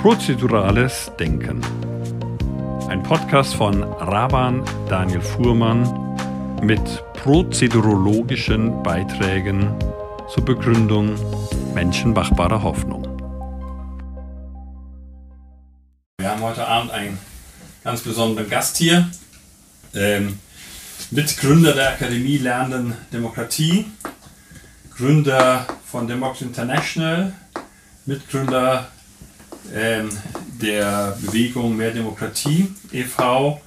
Prozedurales Denken. Ein Podcast von Raban Daniel Fuhrmann mit prozedurologischen Beiträgen zur Begründung menschenmachbarer Hoffnung. Wir haben heute Abend einen ganz besonderen Gast hier, ähm, Mitgründer der Akademie Lernen Demokratie, Gründer von Democracy International, Mitgründer ähm, der Bewegung Mehr Demokratie e.V.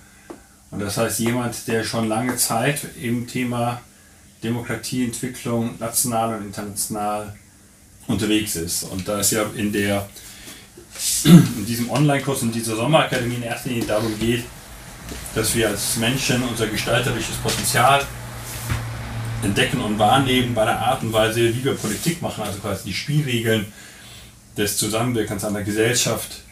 Und das heißt jemand, der schon lange Zeit im Thema Demokratieentwicklung national und international unterwegs ist. Und da es ja in, der, in diesem Online-Kurs, in dieser Sommerakademie in erster Linie darum geht, dass wir als Menschen unser gestalterisches Potenzial entdecken und wahrnehmen bei der Art und Weise, wie wir Politik machen, also quasi die Spielregeln des Zusammenwirkens an der Gesellschaft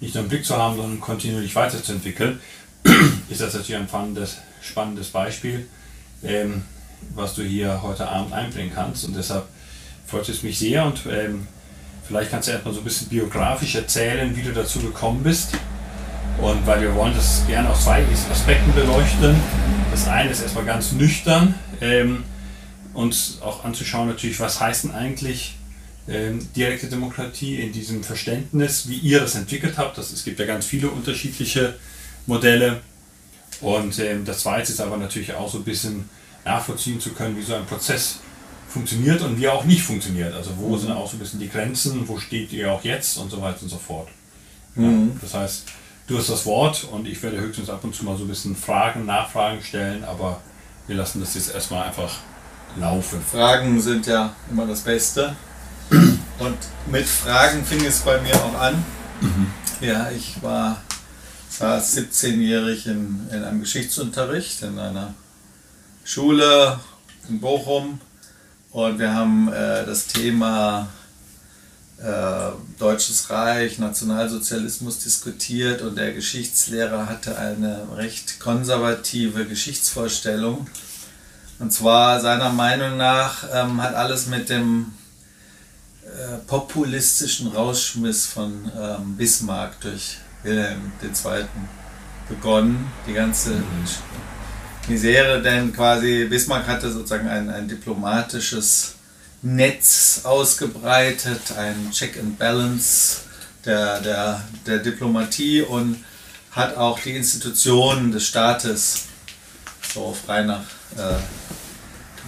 nicht nur im Blick zu haben, sondern kontinuierlich weiterzuentwickeln, ist das natürlich ein spannendes, spannendes Beispiel, ähm, was du hier heute Abend einbringen kannst. Und deshalb freut es mich sehr und ähm, vielleicht kannst du erstmal so ein bisschen biografisch erzählen, wie du dazu gekommen bist. Und weil wir wollen das gerne aus zwei Aspekten beleuchten. Das eine ist erstmal ganz nüchtern, ähm, uns auch anzuschauen natürlich, was heißt denn eigentlich ähm, direkte Demokratie in diesem Verständnis, wie ihr das entwickelt habt. Das, es gibt ja ganz viele unterschiedliche Modelle. Und ähm, das Zweite ist aber natürlich auch so ein bisschen nachvollziehen zu können, wie so ein Prozess funktioniert und wie er auch nicht funktioniert. Also wo mhm. sind auch so ein bisschen die Grenzen, wo steht ihr auch jetzt und so weiter und so fort. Mhm. Ja, das heißt, du hast das Wort und ich werde höchstens ab und zu mal so ein bisschen Fragen, Nachfragen stellen, aber wir lassen das jetzt erstmal einfach laufen. Fragen sind ja immer das Beste. Und mit Fragen fing es bei mir auch an. Mhm. Ja, ich war saß 17-jährig in, in einem Geschichtsunterricht in einer Schule in Bochum und wir haben äh, das Thema äh, Deutsches Reich, Nationalsozialismus diskutiert und der Geschichtslehrer hatte eine recht konservative Geschichtsvorstellung. Und zwar seiner Meinung nach ähm, hat alles mit dem äh, populistischen Rausschmiss von ähm, Bismarck durch Wilhelm II. begonnen. Die ganze mhm. Misere, denn quasi Bismarck hatte sozusagen ein, ein diplomatisches Netz ausgebreitet, ein Check and Balance der, der, der Diplomatie und hat auch die Institutionen des Staates so frei nach äh,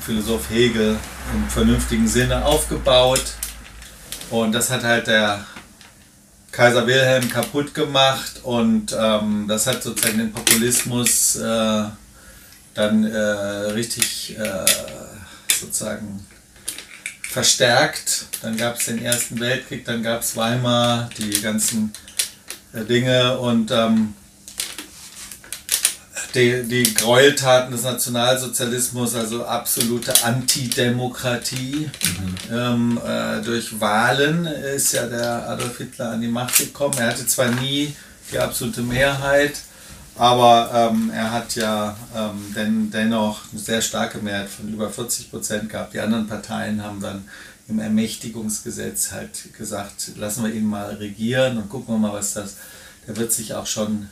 Philosoph Hegel im vernünftigen Sinne aufgebaut. Und das hat halt der Kaiser Wilhelm kaputt gemacht und ähm, das hat sozusagen den Populismus äh, dann äh, richtig äh, sozusagen verstärkt. Dann gab es den Ersten Weltkrieg, dann gab es Weimar, die ganzen äh, Dinge und ähm, die, die Gräueltaten des Nationalsozialismus, also absolute Antidemokratie. Mhm. Ähm, äh, durch Wahlen ist ja der Adolf Hitler an die Macht gekommen. Er hatte zwar nie die absolute Mehrheit, aber ähm, er hat ja ähm, den, dennoch eine sehr starke Mehrheit von über 40 Prozent gehabt. Die anderen Parteien haben dann im Ermächtigungsgesetz halt gesagt, lassen wir ihn mal regieren und gucken wir mal, was das. Der wird sich auch schon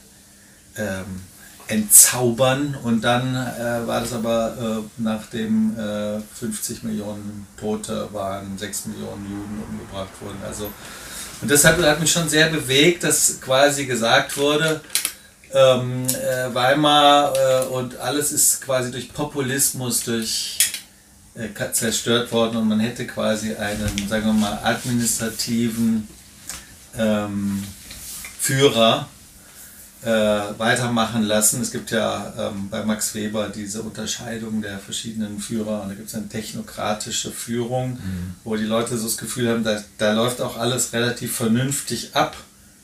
ähm, entzaubern. Und dann äh, war das aber, äh, nachdem äh, 50 Millionen Tote waren, 6 Millionen Juden umgebracht wurden. Also, und deshalb hat mich schon sehr bewegt, dass quasi gesagt wurde, ähm, äh, Weimar äh, und alles ist quasi durch Populismus, durch äh, zerstört worden und man hätte quasi einen, sagen wir mal, administrativen ähm, Führer, äh, weitermachen lassen. Es gibt ja ähm, bei Max Weber diese Unterscheidung der verschiedenen Führer und da gibt es eine technokratische Führung, mhm. wo die Leute so das Gefühl haben, da, da läuft auch alles relativ vernünftig ab.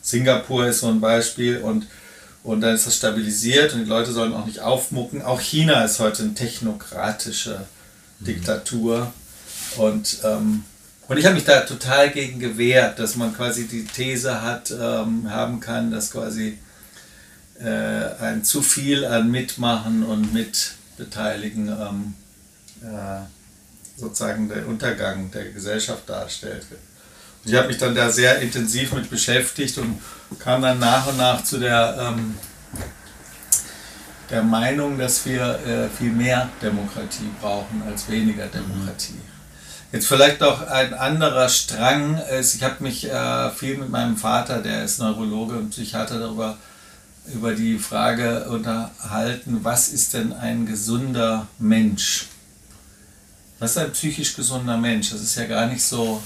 Singapur ist so ein Beispiel und, und dann ist das stabilisiert und die Leute sollen auch nicht aufmucken. Auch China ist heute eine technokratische mhm. Diktatur und ähm, und ich habe mich da total gegen gewehrt, dass man quasi die These hat, ähm, haben kann, dass quasi äh, ein zu viel an Mitmachen und Mitbeteiligen ähm, äh, sozusagen der Untergang der Gesellschaft darstellt. Ich habe mich dann da sehr intensiv mit beschäftigt und kam dann nach und nach zu der, ähm, der Meinung, dass wir äh, viel mehr Demokratie brauchen als weniger Demokratie. Jetzt vielleicht noch ein anderer Strang ich habe mich äh, viel mit meinem Vater, der ist Neurologe und Psychiater, darüber über die Frage unterhalten, was ist denn ein gesunder Mensch? Was ist ein psychisch gesunder Mensch? Das ist ja gar nicht so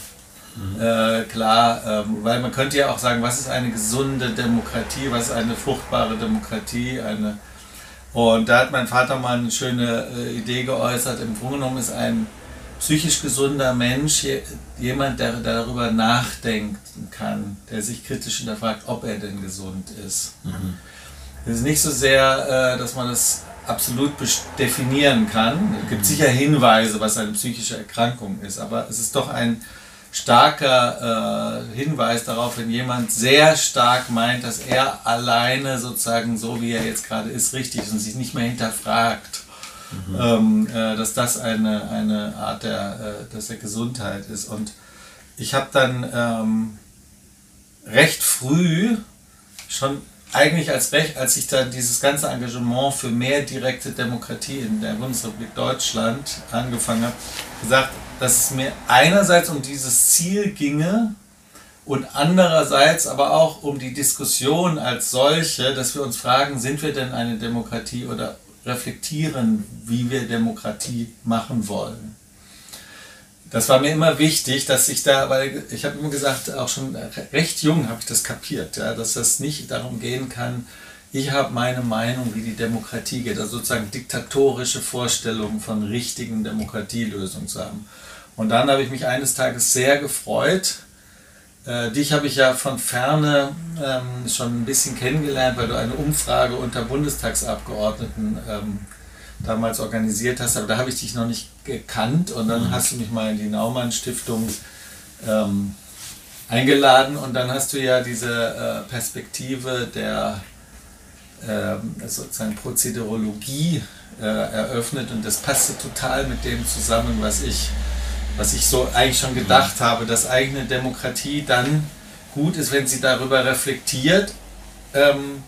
äh, klar, ähm, weil man könnte ja auch sagen, was ist eine gesunde Demokratie, was ist eine fruchtbare Demokratie, eine und da hat mein Vater mal eine schöne äh, Idee geäußert. Im Grunde genommen ist ein psychisch gesunder Mensch jemand, der, der darüber nachdenken kann, der sich kritisch hinterfragt, ob er denn gesund ist. Mhm. Es ist nicht so sehr, äh, dass man das absolut definieren kann. Es gibt sicher Hinweise, was eine psychische Erkrankung ist, aber es ist doch ein starker äh, Hinweis darauf, wenn jemand sehr stark meint, dass er alleine sozusagen so wie er jetzt gerade ist, richtig ist und sich nicht mehr hinterfragt, mhm. ähm, äh, dass das eine, eine Art der, dass der Gesundheit ist. Und ich habe dann ähm, recht früh schon eigentlich als Recht, als ich dann dieses ganze Engagement für mehr direkte Demokratie in der Bundesrepublik Deutschland angefangen habe, gesagt, dass es mir einerseits um dieses Ziel ginge und andererseits aber auch um die Diskussion als solche, dass wir uns fragen, sind wir denn eine Demokratie oder reflektieren, wie wir Demokratie machen wollen. Das war mir immer wichtig, dass ich da, weil ich habe immer gesagt, auch schon recht jung habe ich das kapiert, ja, dass das nicht darum gehen kann, ich habe meine Meinung, wie die Demokratie geht, also sozusagen diktatorische Vorstellungen von richtigen Demokratielösungen zu haben. Und dann habe ich mich eines Tages sehr gefreut. Äh, dich habe ich ja von ferne ähm, schon ein bisschen kennengelernt, weil du eine Umfrage unter Bundestagsabgeordneten ähm, damals organisiert hast, aber da habe ich dich noch nicht gekannt und dann mhm. hast du mich mal in die Naumann Stiftung ähm, eingeladen und dann hast du ja diese äh, Perspektive der äh, sozusagen Prozedurologie äh, eröffnet und das passte total mit dem zusammen, was ich, was ich so eigentlich schon gedacht habe, dass eigene Demokratie dann gut ist, wenn sie darüber reflektiert, ähm,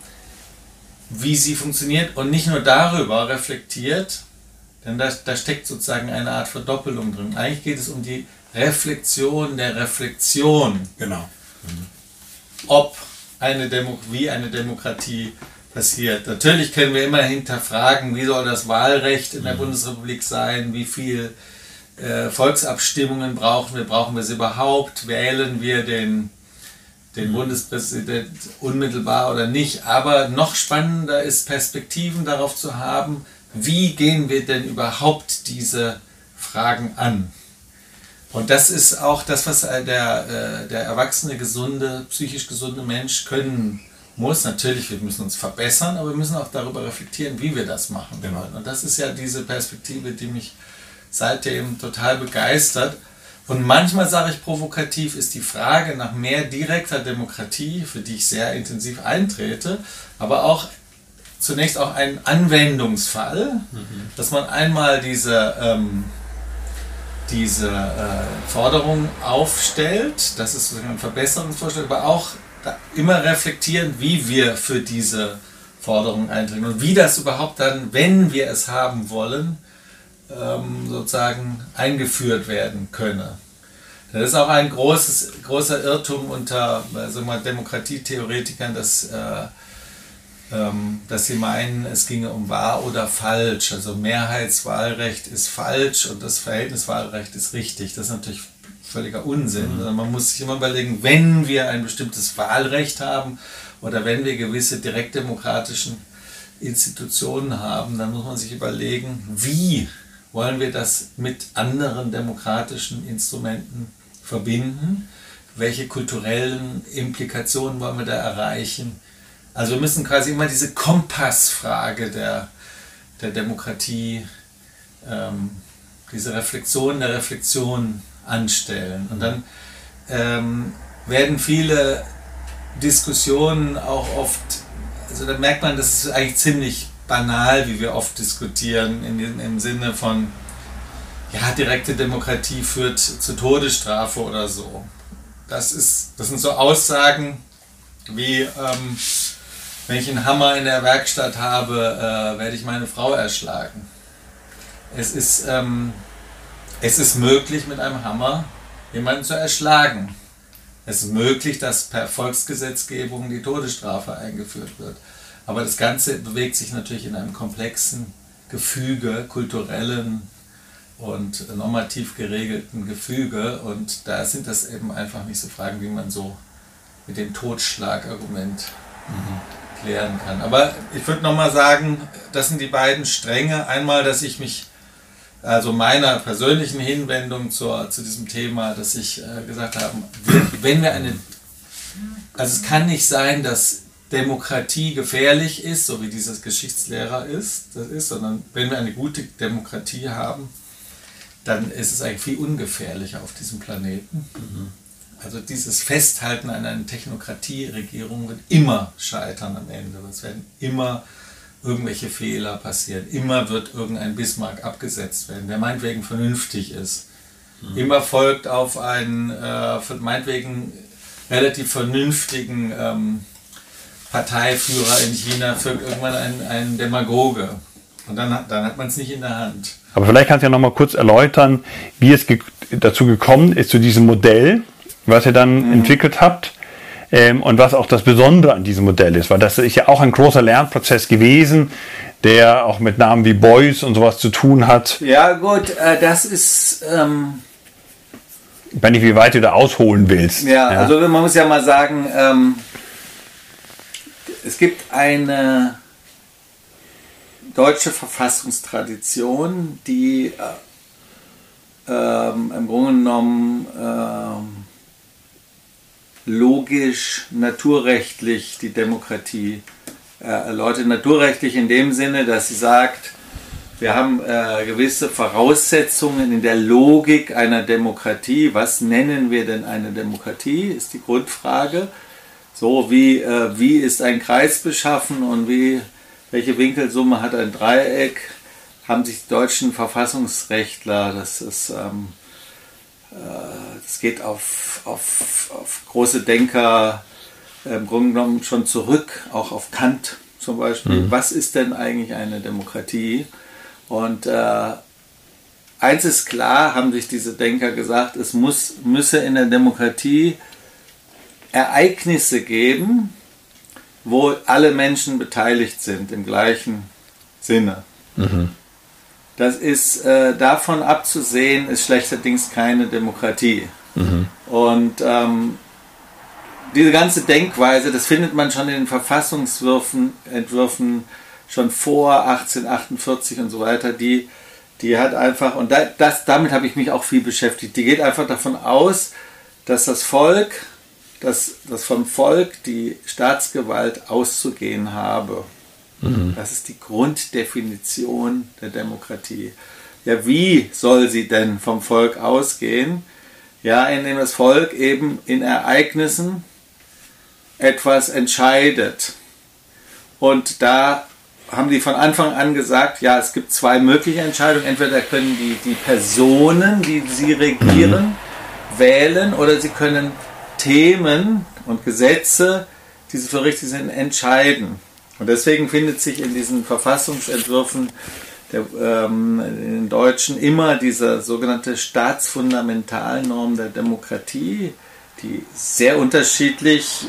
wie sie funktioniert und nicht nur darüber reflektiert, denn da, da steckt sozusagen eine Art Verdoppelung drin. Eigentlich geht es um die Reflexion der Reflexion. Genau. Mhm. Ob eine Demo wie eine Demokratie passiert. Natürlich können wir immer hinterfragen, wie soll das Wahlrecht in der mhm. Bundesrepublik sein, wie viel äh, Volksabstimmungen brauchen wir, brauchen wir sie überhaupt, wählen wir den, den. Bundespräsident unmittelbar oder nicht. Aber noch spannender ist, Perspektiven darauf zu haben, wie gehen wir denn überhaupt diese Fragen an. Und das ist auch das, was der, äh, der erwachsene, gesunde, psychisch gesunde Mensch können muss. Natürlich, wir müssen uns verbessern, aber wir müssen auch darüber reflektieren, wie wir das machen wollen. Genau. Und das ist ja diese Perspektive, die mich seitdem total begeistert. Und manchmal sage ich provokativ, ist die Frage nach mehr direkter Demokratie, für die ich sehr intensiv eintrete, aber auch zunächst auch ein Anwendungsfall, mhm. dass man einmal diese, ähm, diese äh, Forderung aufstellt, das ist ein Verbesserungsvorschlag, aber auch immer reflektieren, wie wir für diese Forderung eintreten und wie das überhaupt dann, wenn wir es haben wollen, ähm, sozusagen eingeführt werden könne. Das ist auch ein großes, großer Irrtum unter also mal Demokratietheoretikern, dass, äh, ähm, dass sie meinen, es ginge um wahr oder falsch. Also Mehrheitswahlrecht ist falsch und das Verhältniswahlrecht ist richtig. Das ist natürlich völliger Unsinn. Mhm. Also man muss sich immer überlegen, wenn wir ein bestimmtes Wahlrecht haben oder wenn wir gewisse direktdemokratischen Institutionen haben, dann muss man sich überlegen, wie wollen wir das mit anderen demokratischen Instrumenten verbinden? Welche kulturellen Implikationen wollen wir da erreichen? Also wir müssen quasi immer diese Kompassfrage der, der Demokratie, ähm, diese Reflexion der Reflexion anstellen. Und dann ähm, werden viele Diskussionen auch oft, also da merkt man, das ist eigentlich ziemlich banal, wie wir oft diskutieren, in, im Sinne von, ja, direkte Demokratie führt zur Todesstrafe oder so. das, ist, das sind so Aussagen wie, ähm, wenn ich einen Hammer in der Werkstatt habe, äh, werde ich meine Frau erschlagen. Es ist, ähm, es ist möglich, mit einem Hammer jemanden zu erschlagen. Es ist möglich, dass per Volksgesetzgebung die Todesstrafe eingeführt wird. Aber das Ganze bewegt sich natürlich in einem komplexen Gefüge, kulturellen und normativ geregelten Gefüge. Und da sind das eben einfach nicht so Fragen, wie man so mit dem Totschlagargument mhm. klären kann. Aber ich würde nochmal sagen, das sind die beiden Stränge. Einmal, dass ich mich, also meiner persönlichen Hinwendung zur, zu diesem Thema, dass ich äh, gesagt habe, wenn wir eine, also es kann nicht sein, dass Demokratie gefährlich ist, so wie dieses Geschichtslehrer ist, das ist, sondern wenn wir eine gute Demokratie haben, dann ist es eigentlich viel ungefährlicher auf diesem Planeten. Mhm. Also dieses Festhalten an einer Technokratieregierung wird immer scheitern am Ende. Es werden immer irgendwelche Fehler passieren. Immer wird irgendein Bismarck abgesetzt werden, der meinetwegen vernünftig ist. Mhm. Immer folgt auf einen äh, meinetwegen relativ vernünftigen ähm, Parteiführer in China folgt irgendwann ein, ein Demagoge. Und dann, dann hat man es nicht in der Hand. Aber vielleicht kannst du ja noch mal kurz erläutern, wie es ge dazu gekommen ist, zu diesem Modell, was ihr dann mhm. entwickelt habt. Ähm, und was auch das Besondere an diesem Modell ist, weil das ist ja auch ein großer Lernprozess gewesen, der auch mit Namen wie Beuys und sowas zu tun hat. Ja, gut, äh, das ist. Ähm ich weiß nicht, wie weit du da ausholen willst. Ja, ja. also man muss ja mal sagen, ähm, es gibt eine deutsche Verfassungstradition, die äh, ähm, im Grunde genommen ähm, logisch, naturrechtlich die Demokratie äh, erläutert. Naturrechtlich in dem Sinne, dass sie sagt, wir haben äh, gewisse Voraussetzungen in der Logik einer Demokratie. Was nennen wir denn eine Demokratie, ist die Grundfrage. So wie, äh, wie ist ein Kreis beschaffen und wie welche Winkelsumme hat ein Dreieck, haben sich die deutschen Verfassungsrechtler, das ist, ähm, äh, das geht auf, auf, auf große Denker im Grunde genommen schon zurück, auch auf Kant zum Beispiel. Mhm. Was ist denn eigentlich eine Demokratie? Und äh, eins ist klar, haben sich diese Denker gesagt, es muss, müsse in der Demokratie Ereignisse geben, wo alle Menschen beteiligt sind im gleichen Sinne. Mhm. Das ist äh, davon abzusehen, ist schlechterdings keine Demokratie. Mhm. Und ähm, diese ganze Denkweise, das findet man schon in den Verfassungsentwürfen Entwürfen schon vor 1848 und so weiter, die, die hat einfach, und da, das, damit habe ich mich auch viel beschäftigt, die geht einfach davon aus, dass das Volk dass, dass vom Volk die Staatsgewalt auszugehen habe. Mhm. Das ist die Grunddefinition der Demokratie. Ja, wie soll sie denn vom Volk ausgehen? Ja, indem das Volk eben in Ereignissen etwas entscheidet. Und da haben die von Anfang an gesagt, ja, es gibt zwei mögliche Entscheidungen. Entweder können die, die Personen, die sie regieren, mhm. wählen oder sie können Themen und Gesetze, die für richtig sind, entscheiden. Und deswegen findet sich in diesen Verfassungsentwürfen der, ähm, in Deutschen immer diese sogenannte Staatsfundamentalnorm der Demokratie, die sehr unterschiedlich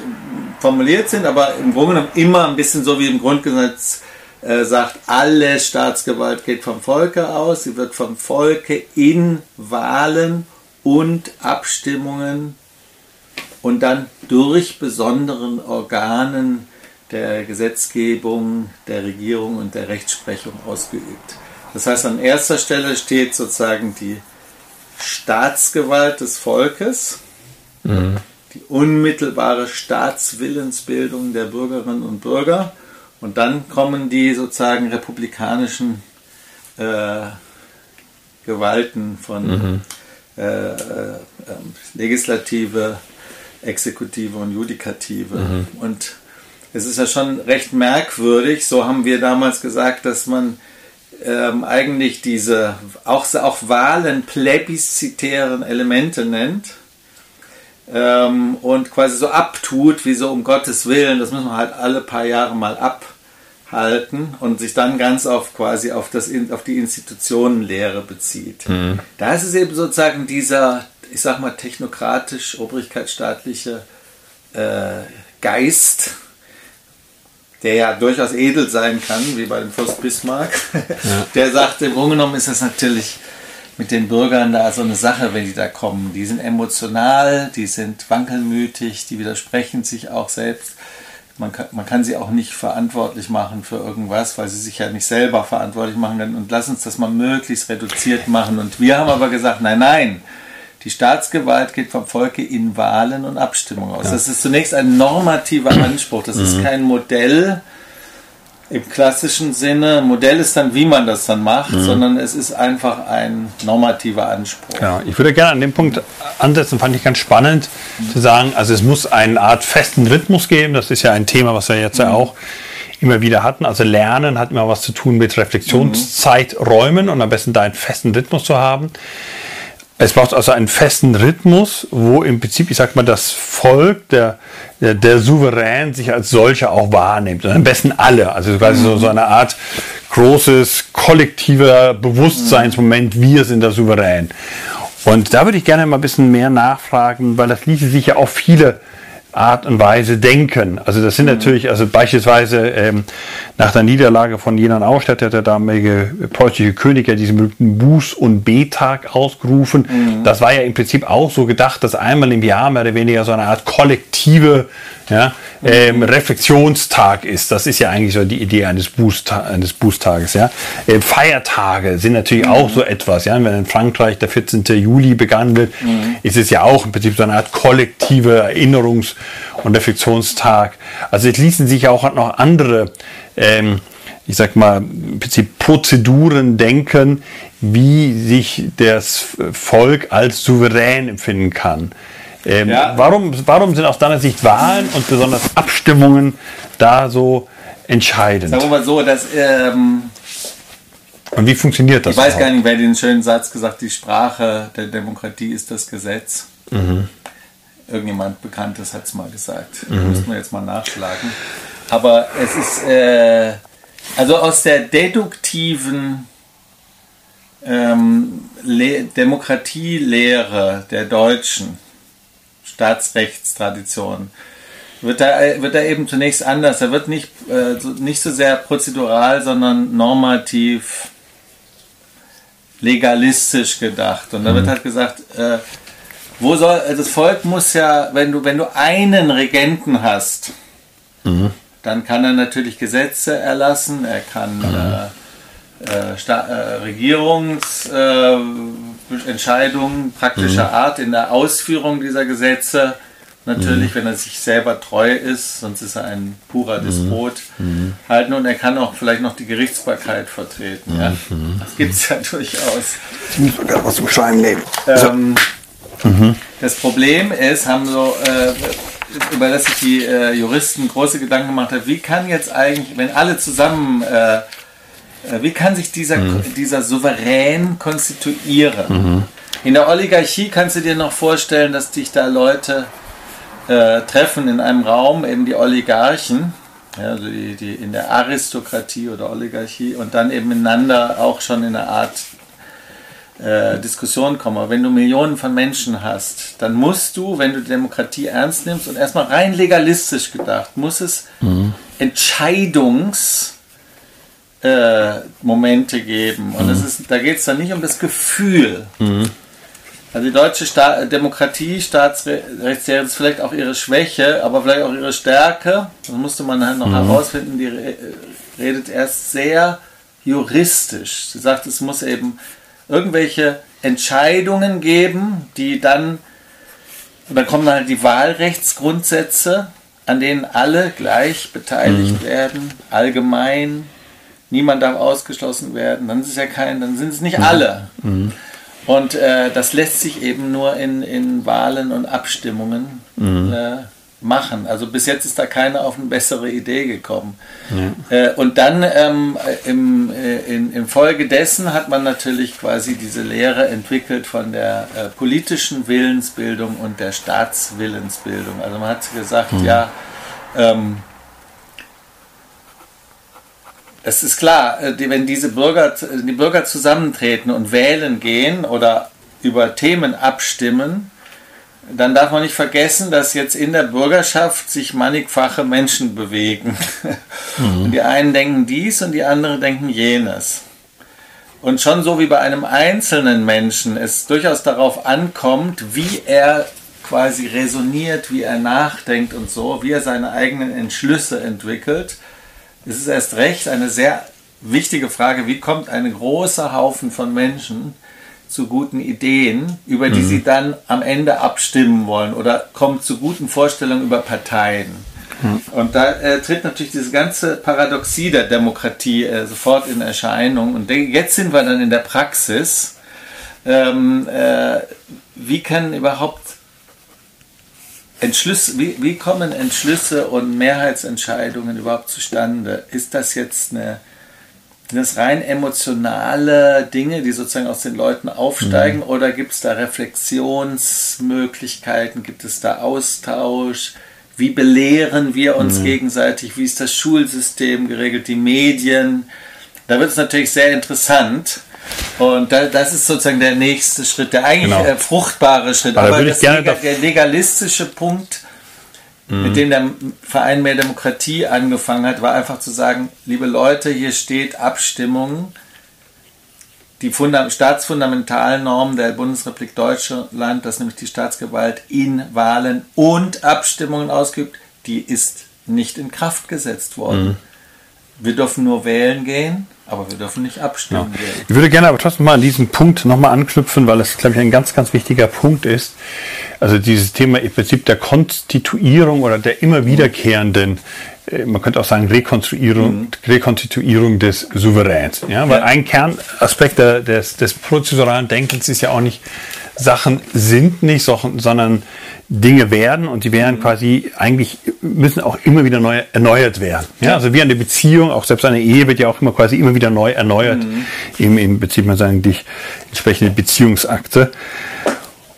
formuliert sind, aber im Grunde genommen immer ein bisschen so wie im Grundgesetz äh, sagt, alle Staatsgewalt geht vom Volke aus, sie wird vom Volke in Wahlen und Abstimmungen und dann durch besonderen Organen der Gesetzgebung, der Regierung und der Rechtsprechung ausgeübt. Das heißt, an erster Stelle steht sozusagen die Staatsgewalt des Volkes, mhm. die unmittelbare Staatswillensbildung der Bürgerinnen und Bürger und dann kommen die sozusagen republikanischen äh, Gewalten von mhm. äh, äh, ähm, Legislative, Exekutive und Judikative. Mhm. Und es ist ja schon recht merkwürdig, so haben wir damals gesagt, dass man ähm, eigentlich diese auch, auch Wahlen plebiszitären Elemente nennt, ähm, und quasi so abtut, wie so um Gottes Willen, das müssen wir halt alle paar Jahre mal abhalten und sich dann ganz auf quasi auf, das, auf die Institutionenlehre bezieht. Mhm. Da ist es eben sozusagen dieser, ich sag mal, technokratisch, obrigkeitsstaatliche äh, Geist, der ja durchaus edel sein kann, wie bei dem Fürst Bismarck, ja. der sagt, im Grunde genommen ist das natürlich mit den Bürgern da so eine Sache, wenn die da kommen. Die sind emotional, die sind wankelmütig, die widersprechen sich auch selbst. Man kann, man kann sie auch nicht verantwortlich machen für irgendwas, weil sie sich ja nicht selber verantwortlich machen können. Und lass uns das mal möglichst reduziert machen. Und wir haben aber gesagt, nein, nein, die Staatsgewalt geht vom Volke in Wahlen und Abstimmungen aus. Ja. Das ist zunächst ein normativer Anspruch. Das mhm. ist kein Modell, im klassischen Sinne. Modell ist dann, wie man das dann macht, mhm. sondern es ist einfach ein normativer Anspruch. Ja, ich würde gerne an dem Punkt ansetzen, fand ich ganz spannend mhm. zu sagen, also es muss eine Art festen Rhythmus geben. Das ist ja ein Thema, was wir jetzt mhm. ja auch immer wieder hatten. Also Lernen hat immer was zu tun mit Reflexionszeiträumen und am besten da einen festen Rhythmus zu haben. Es braucht also einen festen Rhythmus, wo im Prinzip, ich sag mal, das Volk, der, der, der Souverän sich als solcher auch wahrnimmt. Und am besten alle. Also quasi so, so eine Art großes, kollektiver Bewusstseinsmoment, wir sind der Souverän. Und da würde ich gerne mal ein bisschen mehr nachfragen, weil das ließe sich ja auch viele Art und Weise denken. Also das sind mhm. natürlich, also beispielsweise ähm, nach der Niederlage von Jenan Austedt hat der damalige preußische König ja diesen berühmten Buß- und B-Tag ausgerufen. Mhm. Das war ja im Prinzip auch so gedacht, dass einmal im Jahr mehr oder weniger so eine Art kollektive ja, ähm, Reflexionstag ist. Das ist ja eigentlich so die Idee eines, Bußta eines Bußtages. Ja. Äh, Feiertage sind natürlich mhm. auch so etwas. Ja. Wenn in Frankreich der 14. Juli begangen wird, mhm. ist es ja auch im Prinzip so eine Art kollektive Erinnerungs- und Reflexionstag. Also es ließen sich auch noch andere, ähm, ich sag mal, Prozeduren denken, wie sich das Volk als souverän empfinden kann. Ähm, ja. warum, warum sind aus deiner Sicht Wahlen und besonders Abstimmungen da so entscheidend? Sagen wir mal so, dass. Ähm, und wie funktioniert das? Ich weiß gar nicht, wer den schönen Satz gesagt die Sprache der Demokratie ist das Gesetz. Mhm. Irgendjemand Bekanntes hat es mal gesagt. Mhm. Müssen wir jetzt mal nachschlagen. Aber es ist. Äh, also aus der deduktiven ähm, Demokratielehre der Deutschen Staatsrechtstradition wird da, wird da eben zunächst anders. Er wird nicht, äh, nicht so sehr prozedural, sondern normativ, legalistisch gedacht. Und da mhm. wird halt gesagt, äh, wo soll, also das Volk muss ja, wenn du, wenn du einen Regenten hast, mhm. dann kann er natürlich Gesetze erlassen, er kann mhm. äh, äh, äh Regierungs, äh, praktischer mhm. Art in der Ausführung dieser Gesetze. Natürlich, mhm. wenn er sich selber treu ist, sonst ist er ein purer mhm. Despot, mhm. halten und er kann auch vielleicht noch die Gerichtsbarkeit vertreten. Ja? Das gibt es ja durchaus. Ich muss sogar was zum Schreiben nehmen. Ähm, mhm. Das Problem ist, haben so, äh, über das sich die äh, Juristen große Gedanken gemacht haben, wie kann jetzt eigentlich, wenn alle zusammen äh, äh, wie kann sich dieser, mhm. dieser Souverän konstituieren? Mhm. In der Oligarchie kannst du dir noch vorstellen, dass dich da Leute äh, treffen in einem Raum, eben die Oligarchen, ja, also die, die in der Aristokratie oder Oligarchie und dann eben miteinander auch schon in einer Art äh, Diskussion kommen. Aber wenn du Millionen von Menschen hast, dann musst du, wenn du Demokratie ernst nimmst und erstmal rein legalistisch gedacht, muss es mhm. Entscheidungs- äh, geben. Und mhm. das ist, da geht es dann nicht um das Gefühl. Mhm. Also die deutsche Sta Demokratie, Staatsrechtslehre ist vielleicht auch ihre Schwäche, aber vielleicht auch ihre Stärke. Das musste man halt noch mhm. herausfinden. Die re redet erst sehr juristisch. Sie sagt, es muss eben irgendwelche Entscheidungen geben, die dann, und dann kommen halt die Wahlrechtsgrundsätze, an denen alle gleich beteiligt mhm. werden, allgemein, niemand darf ausgeschlossen werden, dann ist es ja kein, dann sind es nicht mhm. alle. Mhm. Und äh, das lässt sich eben nur in, in Wahlen und Abstimmungen mhm. äh, machen. Also bis jetzt ist da keiner auf eine bessere Idee gekommen. Ja. Äh, und dann ähm, im, äh, in, infolgedessen hat man natürlich quasi diese Lehre entwickelt von der äh, politischen Willensbildung und der Staatswillensbildung. Also man hat gesagt, mhm. ja, ähm, es ist klar, äh, wenn diese Bürger, die Bürger zusammentreten und wählen gehen oder über Themen abstimmen, dann darf man nicht vergessen, dass jetzt in der Bürgerschaft sich mannigfache Menschen bewegen. Mhm. Die einen denken dies und die anderen denken jenes. Und schon so wie bei einem einzelnen Menschen es durchaus darauf ankommt, wie er quasi resoniert, wie er nachdenkt und so, wie er seine eigenen Entschlüsse entwickelt, ist es erst recht eine sehr wichtige Frage, wie kommt ein großer Haufen von Menschen zu guten Ideen, über die mhm. sie dann am Ende abstimmen wollen oder kommen zu guten Vorstellungen über Parteien. Mhm. Und da äh, tritt natürlich diese ganze Paradoxie der Demokratie äh, sofort in Erscheinung. Und jetzt sind wir dann in der Praxis. Ähm, äh, wie kann überhaupt Entschlüsse, wie, wie kommen Entschlüsse und Mehrheitsentscheidungen überhaupt zustande? Ist das jetzt eine sind das rein emotionale Dinge, die sozusagen aus den Leuten aufsteigen? Mhm. Oder gibt es da Reflexionsmöglichkeiten? Gibt es da Austausch? Wie belehren wir uns mhm. gegenseitig? Wie ist das Schulsystem geregelt? Die Medien? Da wird es natürlich sehr interessant. Und da, das ist sozusagen der nächste Schritt, der eigentlich genau. fruchtbare Schritt. Aber, Aber das der legalistische Punkt mhm. mit dem der Verein Mehr Demokratie angefangen hat, war einfach zu sagen, liebe Leute, hier steht Abstimmung, die Funda staatsfundamentalen Normen der Bundesrepublik Deutschland, dass nämlich die Staatsgewalt in Wahlen und Abstimmungen ausgibt, die ist nicht in Kraft gesetzt worden. Mhm. Wir dürfen nur wählen gehen aber wir dürfen nicht abstimmen. Ja. Ich würde gerne aber trotzdem mal an diesen Punkt nochmal anknüpfen, weil das, glaube ich, ein ganz, ganz wichtiger Punkt ist. Also dieses Thema im Prinzip der Konstituierung oder der immer wiederkehrenden, äh, man könnte auch sagen Rekonstruierung, mhm. Rekonstituierung des Souveräns. Ja? Weil ein Kernaspekt des, des prozessoralen Denkens ist ja auch nicht, Sachen sind nicht, sondern Dinge werden und die werden mhm. quasi eigentlich müssen auch immer wieder neu erneuert werden. Ja, also wie eine Beziehung, auch selbst eine Ehe wird ja auch immer quasi immer wieder neu erneuert. Mhm. Im, im Prinzip man sagen die entsprechende Beziehungsakte.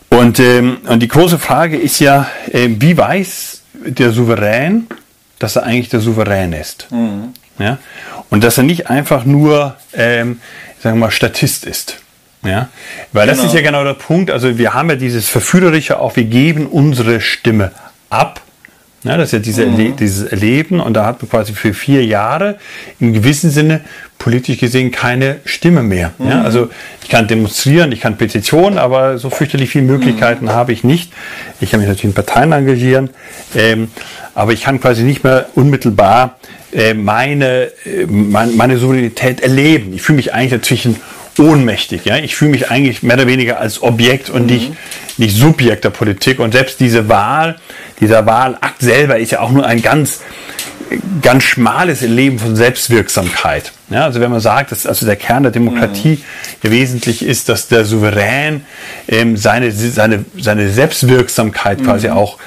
Und ähm, und die große Frage ist ja, äh, wie weiß der Souverän, dass er eigentlich der Souverän ist? Mhm. Ja, und dass er nicht einfach nur ähm, sagen wir mal Statist ist. Ja, weil genau. das ist ja genau der Punkt. Also wir haben ja dieses Verführerische auch, wir geben unsere Stimme ab. Ja, das ist ja diese mhm. dieses Erleben und da hat man quasi für vier Jahre im gewissen Sinne politisch gesehen keine Stimme mehr. Mhm. Ja, also ich kann demonstrieren, ich kann Petitionen, aber so fürchterlich viele Möglichkeiten mhm. habe ich nicht. Ich kann mich natürlich in Parteien engagieren, ähm, aber ich kann quasi nicht mehr unmittelbar äh, meine, äh, meine, meine Souveränität erleben. Ich fühle mich eigentlich dazwischen ohnmächtig. Ja? Ich fühle mich eigentlich mehr oder weniger als Objekt und mhm. nicht, nicht Subjekt der Politik. Und selbst diese Wahl, dieser Wahlakt selber ist ja auch nur ein ganz, ganz schmales Leben von Selbstwirksamkeit. Ja, also wenn man sagt, dass also der Kern der Demokratie mhm. wesentlich ist, dass der Souverän ähm, seine, seine, seine Selbstwirksamkeit mhm. quasi auch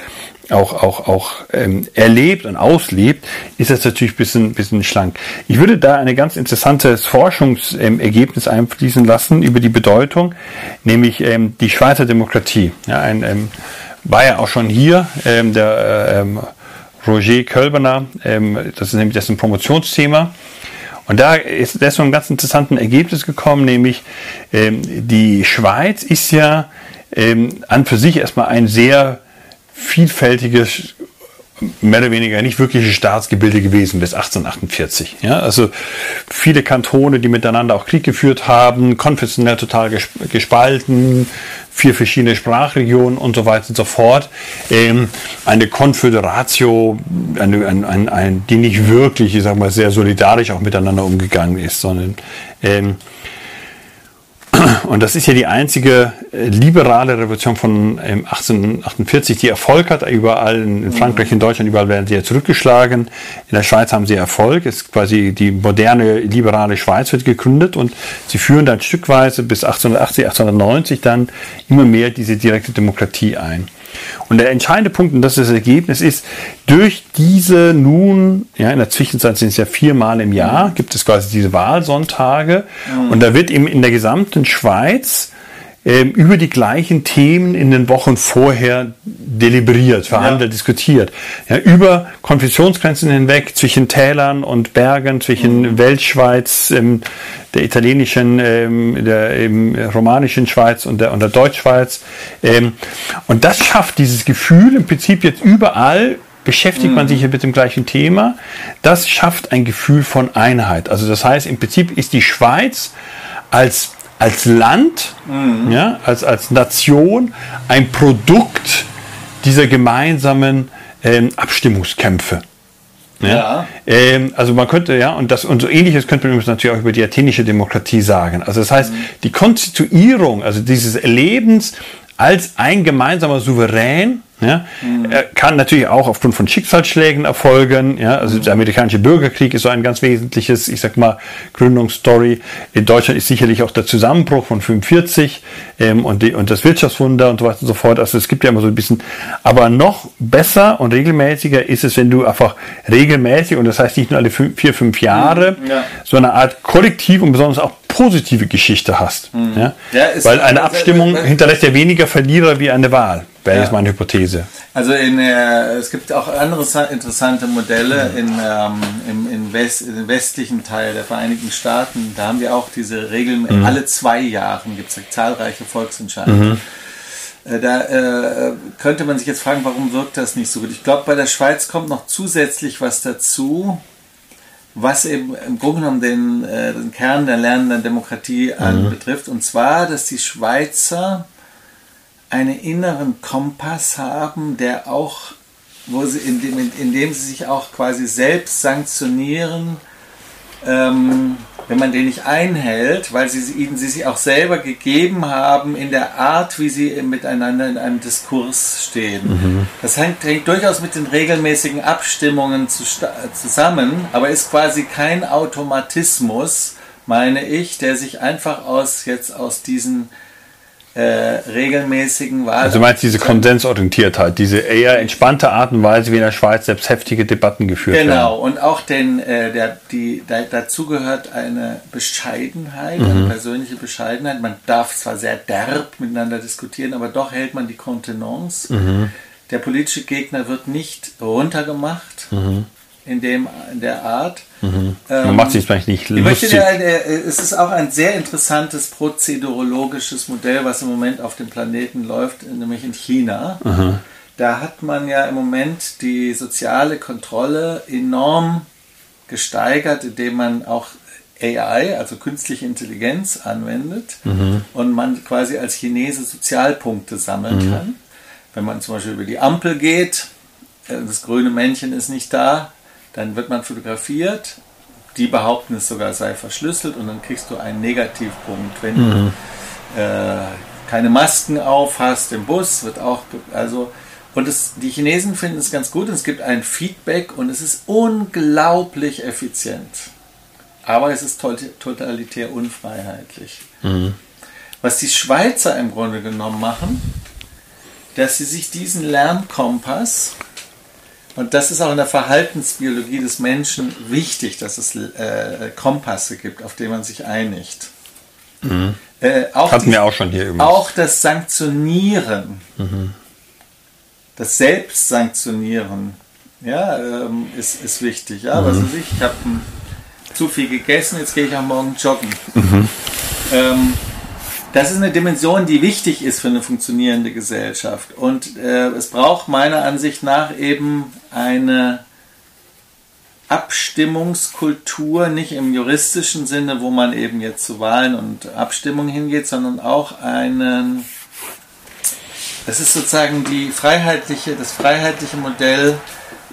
auch, auch, auch ähm, erlebt und auslebt, ist das natürlich ein bisschen, bisschen schlank. Ich würde da ein ganz interessantes Forschungsergebnis einfließen lassen über die Bedeutung, nämlich ähm, die Schweizer Demokratie. Ja, ein, ähm, war ja auch schon hier, ähm, der äh, ähm, Roger Kölberner, ähm, das ist nämlich dessen Promotionsthema. Und da ist, da ist so ein ganz interessantes Ergebnis gekommen, nämlich ähm, die Schweiz ist ja ähm, an für sich erstmal ein sehr vielfältiges, mehr oder weniger nicht wirkliche Staatsgebilde gewesen bis 1848. Ja, also viele Kantone, die miteinander auch Krieg geführt haben, konfessionell total gespalten, vier verschiedene Sprachregionen und so weiter und so fort. Ähm, eine Konföderatio, eine, ein, ein, ein, die nicht wirklich, ich sag mal, sehr solidarisch auch miteinander umgegangen ist, sondern ähm, und das ist ja die einzige äh, liberale Revolution von 1848, ähm, die Erfolg hat. Überall in Frankreich, in Deutschland, überall werden sie ja zurückgeschlagen. In der Schweiz haben sie Erfolg. Es ist quasi die moderne liberale Schweiz wird gegründet und sie führen dann stückweise bis 1880, 1890 dann immer mehr diese direkte Demokratie ein. Und der entscheidende Punkt, und das ist das Ergebnis, ist, durch diese nun, ja, in der Zwischenzeit sind es ja viermal im Jahr, gibt es quasi diese Wahlsonntage. Mhm. Und da wird eben in der gesamten Schweiz über die gleichen Themen in den Wochen vorher deliberiert, verhandelt, ja. diskutiert. Ja, über Konfessionsgrenzen hinweg, zwischen Tälern und Bergen, zwischen mhm. Weltschweiz, ähm, der italienischen, ähm, der ähm, romanischen Schweiz und der, und der Deutschschweiz. Ähm, und das schafft dieses Gefühl im Prinzip jetzt überall beschäftigt man mhm. sich mit dem gleichen Thema. Das schafft ein Gefühl von Einheit. Also das heißt, im Prinzip ist die Schweiz als als Land, mhm. ja, als, als Nation ein Produkt dieser gemeinsamen ähm, Abstimmungskämpfe. Ja. Ähm, also man könnte, ja, und das und so ähnliches könnte man natürlich auch über die athenische Demokratie sagen. Also das heißt, mhm. die Konstituierung, also dieses Erlebens als ein gemeinsamer Souverän, ja, mhm. kann natürlich auch aufgrund von Schicksalsschlägen erfolgen. Ja, also der amerikanische Bürgerkrieg ist so ein ganz wesentliches, ich sag mal, Gründungsstory. In Deutschland ist sicherlich auch der Zusammenbruch von 45 ähm, und, die, und das Wirtschaftswunder und so weiter und so fort. Also es gibt ja immer so ein bisschen, aber noch besser und regelmäßiger ist es, wenn du einfach regelmäßig, und das heißt nicht nur alle fünf, vier, fünf Jahre, mhm. ja. so eine Art kollektiv und besonders auch positive Geschichte hast. Mhm. Ja? ja Weil eine Abstimmung hinterlässt ja weniger Verlierer wie eine Wahl. Wäre ja. jetzt meine Hypothese. Also in, äh, es gibt auch andere interessante Modelle in, ähm, im, in West, im westlichen Teil der Vereinigten Staaten. Da haben wir auch diese Regeln, mhm. alle zwei Jahre gibt es zahlreiche Volksentscheidungen. Mhm. Äh, da äh, könnte man sich jetzt fragen, warum wirkt das nicht so gut? Ich glaube, bei der Schweiz kommt noch zusätzlich was dazu, was eben im Grunde genommen den, äh, den Kern der lernenden Demokratie mhm. anbetrifft. Und zwar, dass die Schweizer einen inneren Kompass haben, der auch, wo sie, in dem, in dem sie sich auch quasi selbst sanktionieren, ähm, wenn man den nicht einhält, weil sie ihnen sie sich auch selber gegeben haben in der Art, wie sie miteinander in einem Diskurs stehen. Mhm. Das hängt, hängt, durchaus mit den regelmäßigen Abstimmungen zu, zusammen, aber ist quasi kein Automatismus, meine ich, der sich einfach aus jetzt aus diesen äh, regelmäßigen Wahl. Also du meinst diese Konsensorientiertheit, diese eher entspannte Art und Weise, wie in der Schweiz selbst heftige Debatten geführt genau. werden. Genau, und auch den, äh, der, die, da, dazu gehört eine Bescheidenheit, mhm. eine persönliche Bescheidenheit. Man darf zwar sehr derb miteinander diskutieren, aber doch hält man die Kontenance. Mhm. Der politische Gegner wird nicht runtergemacht. Mhm in, dem, in der Art. Mhm. Man ähm, macht sich vielleicht nicht lustig. Dir, äh, es ist auch ein sehr interessantes prozedurologisches Modell, was im Moment auf dem Planeten läuft, nämlich in China. Mhm. Da hat man ja im Moment die soziale Kontrolle enorm gesteigert, indem man auch AI, also künstliche Intelligenz, anwendet mhm. und man quasi als Chinese Sozialpunkte sammeln mhm. kann. Wenn man zum Beispiel über die Ampel geht, äh, das grüne Männchen ist nicht da, dann wird man fotografiert, die behaupten es sogar sei verschlüsselt und dann kriegst du einen Negativpunkt. Wenn mhm. du äh, keine Masken auf hast im Bus, wird auch, also, und es, die Chinesen finden es ganz gut und es gibt ein Feedback und es ist unglaublich effizient. Aber es ist totalitär unfreiheitlich. Mhm. Was die Schweizer im Grunde genommen machen, dass sie sich diesen Lernkompass und das ist auch in der Verhaltensbiologie des Menschen wichtig, dass es äh, Kompasse gibt, auf denen man sich einigt. Mhm. Äh, Hatten die, wir auch schon hier übrigens. Auch das Sanktionieren, mhm. das Selbstsanktionieren, ja, ähm, ist, ist wichtig. Ja, mhm. was weiß ich, ich habe zu viel gegessen, jetzt gehe ich am Morgen joggen. Mhm. Ähm, das ist eine Dimension, die wichtig ist für eine funktionierende Gesellschaft. Und äh, es braucht meiner Ansicht nach eben eine Abstimmungskultur, nicht im juristischen Sinne, wo man eben jetzt zu Wahlen und Abstimmungen hingeht, sondern auch einen, das ist sozusagen die freiheitliche, das freiheitliche Modell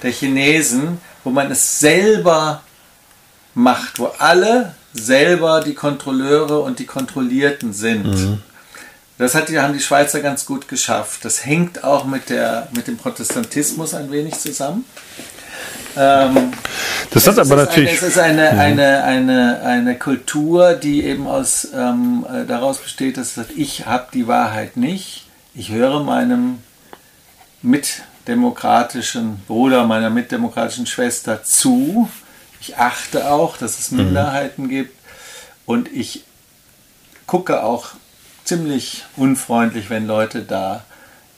der Chinesen, wo man es selber macht, wo alle selber die Kontrolleure und die Kontrollierten sind. Mhm. Das hat die, haben die Schweizer ganz gut geschafft. Das hängt auch mit, der, mit dem Protestantismus ein wenig zusammen. Ähm, das hat aber natürlich. Eine, es ist eine, ja. eine, eine, eine Kultur, die eben aus, ähm, äh, daraus besteht, dass ich habe die Wahrheit nicht. Ich höre meinem mitdemokratischen Bruder, meiner mitdemokratischen Schwester zu. Ich achte auch, dass es Minderheiten mhm. gibt und ich gucke auch ziemlich unfreundlich, wenn Leute da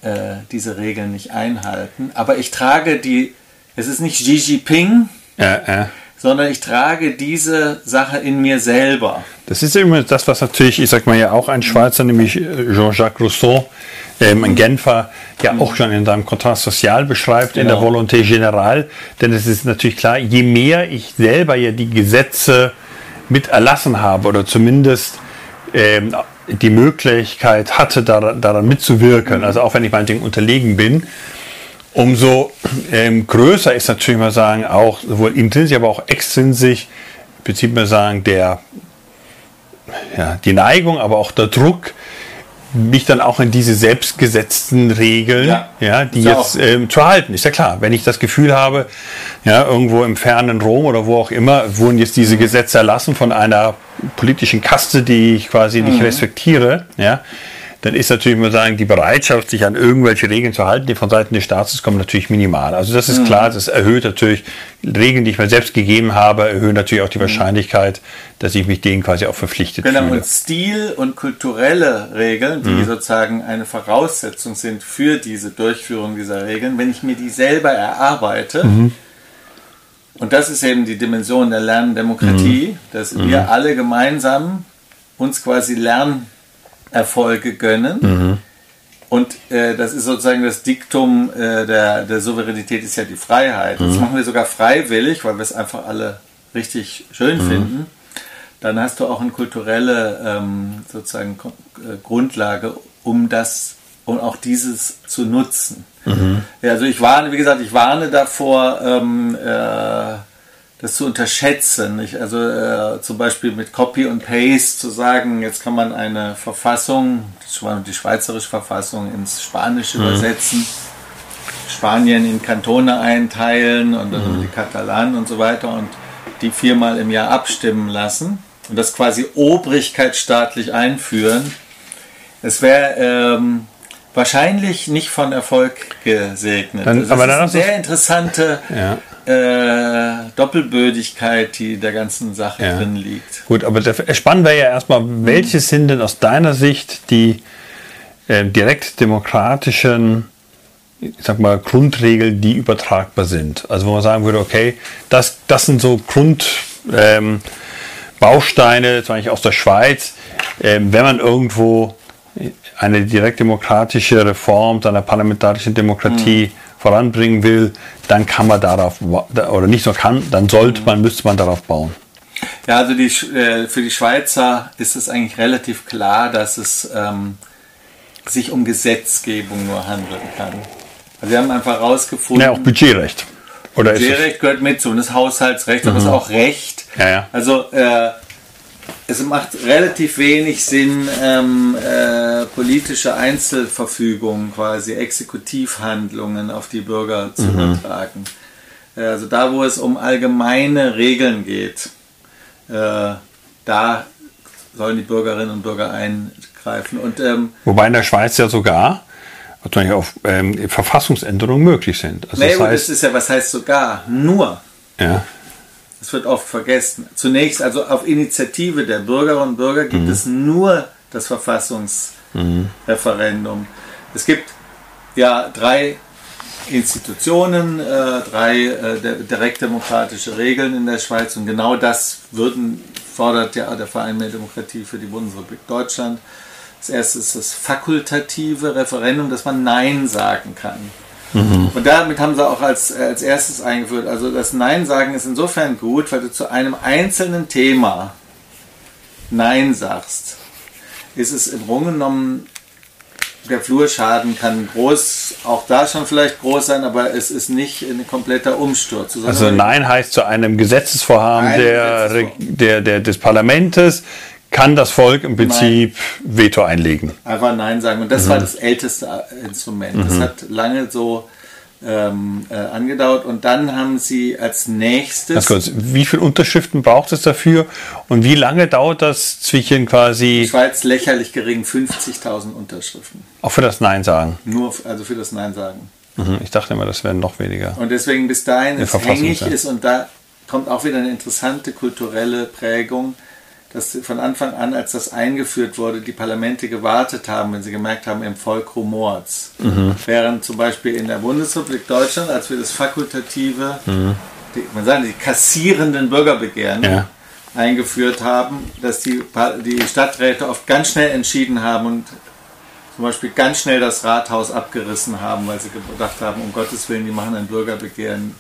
äh, diese Regeln nicht einhalten. Aber ich trage die, es ist nicht Xi Jinping, äh, äh. sondern ich trage diese Sache in mir selber. Das ist immer das, was natürlich, ich sag mal ja auch ein Schweizer, nämlich Jean-Jacques Rousseau, ähm, ein Genfer, ja mhm. auch schon in seinem Kontrast Sozial beschreibt, genau. in der genau. Volonté Générale. Denn es ist natürlich klar, je mehr ich selber ja die Gesetze mit erlassen habe oder zumindest ähm, die Möglichkeit hatte, daran, daran mitzuwirken, mhm. also auch wenn ich meinetwegen unterlegen bin, umso ähm, größer ist natürlich mal sagen, auch sowohl intrinsisch, aber auch extrinsisch, im Prinzip mal sagen, der, ja, die Neigung, aber auch der Druck, mich dann auch in diese selbstgesetzten Regeln, ja, ja die jetzt ähm, zu halten. Ist ja klar, wenn ich das Gefühl habe, ja, irgendwo im fernen Rom oder wo auch immer, wurden jetzt diese Gesetze erlassen von einer politischen Kaste, die ich quasi nicht mhm. respektiere, ja, dann ist natürlich, muss sagen, die Bereitschaft, sich an irgendwelche Regeln zu halten, die von Seiten des Staates kommen, natürlich minimal. Also das ist mhm. klar, das erhöht natürlich Regeln, die ich mir selbst gegeben habe, erhöhen natürlich auch die mhm. Wahrscheinlichkeit, dass ich mich denen quasi auch verpflichtet genau, fühle. Genau, und Stil und kulturelle Regeln, die mhm. sozusagen eine Voraussetzung sind für diese Durchführung dieser Regeln, wenn ich mir die selber erarbeite, mhm. und das ist eben die Dimension der Lerndemokratie, mhm. dass wir mhm. alle gemeinsam uns quasi lernen, Erfolge gönnen. Mhm. Und äh, das ist sozusagen das Diktum äh, der, der Souveränität ist ja die Freiheit. Mhm. Das machen wir sogar freiwillig, weil wir es einfach alle richtig schön mhm. finden. Dann hast du auch eine kulturelle ähm, sozusagen äh, Grundlage, um das und um auch dieses zu nutzen. Mhm. Ja, also ich warne, wie gesagt, ich warne davor, ähm, äh, das zu unterschätzen. Nicht? Also äh, zum Beispiel mit Copy und Paste zu sagen, jetzt kann man eine Verfassung, die schweizerische Verfassung ins Spanische mhm. übersetzen, Spanien in Kantone einteilen und dann mhm. die Katalanen und so weiter und die viermal im Jahr abstimmen lassen und das quasi obrigkeitsstaatlich einführen. Es wäre ähm, wahrscheinlich nicht von Erfolg gesegnet. Dann, also aber das ist eine sehr interessante ja äh, Doppelbödigkeit, die der ganzen Sache ja. drin liegt. Gut, aber spannend wäre ja erstmal, welche sind denn aus deiner Sicht die äh, direkt demokratischen ich sag mal, Grundregeln, die übertragbar sind. Also wo man sagen würde, okay, das, das sind so Grundbausteine, ähm, zum Beispiel aus der Schweiz, ähm, wenn man irgendwo eine direktdemokratische Reform seiner parlamentarischen Demokratie mhm voranbringen will, dann kann man darauf, oder nicht nur kann, dann sollte man, müsste man darauf bauen. Ja, also die, äh, für die Schweizer ist es eigentlich relativ klar, dass es ähm, sich um Gesetzgebung nur handeln kann. Also wir haben einfach herausgefunden. Ja, auch Budgetrecht. Oder Budgetrecht gehört mit zu und das Haushaltsrecht, mhm. aber es ist auch Recht. Ja, ja. Also äh, es macht relativ wenig Sinn, ähm, äh, politische Einzelverfügungen, quasi Exekutivhandlungen auf die Bürger zu mhm. übertragen. Äh, also da, wo es um allgemeine Regeln geht, äh, da sollen die Bürgerinnen und Bürger eingreifen. Und, ähm, Wobei in der Schweiz ja sogar auf ähm, Verfassungsänderungen möglich sind. Also nee, das, heißt, das ist ja, was heißt sogar? Nur. Ja. Das wird oft vergessen. Zunächst, also auf Initiative der Bürgerinnen und Bürger gibt mhm. es nur das Verfassungsreferendum. Mhm. Es gibt ja drei Institutionen, äh, drei äh, direktdemokratische Regeln in der Schweiz und genau das würden, fordert ja der Verein mehr Demokratie für die Bundesrepublik Deutschland. Das erste ist das fakultative Referendum, dass man Nein sagen kann. Mhm. Und damit haben sie auch als, äh, als erstes eingeführt. Also das Nein sagen ist insofern gut, weil du zu einem einzelnen Thema Nein sagst. Ist es im Grunde genommen, der Flurschaden kann groß, auch da schon vielleicht groß sein, aber es ist nicht ein kompletter Umsturz. Also Nein heißt zu einem Gesetzesvorhaben der, Gesetzesvorhaben. Der, der, des Parlamentes kann das Volk im Prinzip Nein. Veto einlegen. Einfach Nein sagen. Und das mhm. war das älteste Instrument. Mhm. Das hat lange so ähm, äh, angedauert. Und dann haben sie als nächstes. Kurz, wie viele Unterschriften braucht es dafür? Und wie lange dauert das zwischen quasi. Die Schweiz lächerlich gering, 50.000 Unterschriften. Auch für das Nein sagen. Nur, also für das Nein sagen. Mhm, ich dachte immer, das wären noch weniger. Und deswegen bis dahin es hängig ist und da kommt auch wieder eine interessante kulturelle Prägung, dass von Anfang an, als das eingeführt wurde, die Parlamente gewartet haben, wenn sie gemerkt haben, im Volk rumort's. Mhm. Während zum Beispiel in der Bundesrepublik Deutschland, als wir das fakultative, die, man sagt, die kassierenden Bürgerbegehren Mhm. Ja. eingeführt haben, dass die, die Stadträte oft ganz schnell entschieden haben und zum Beispiel ganz schnell das Rathaus abgerissen haben, weil sie gedacht haben, um Gottes Willen, die machen ein Bürgerbegehren.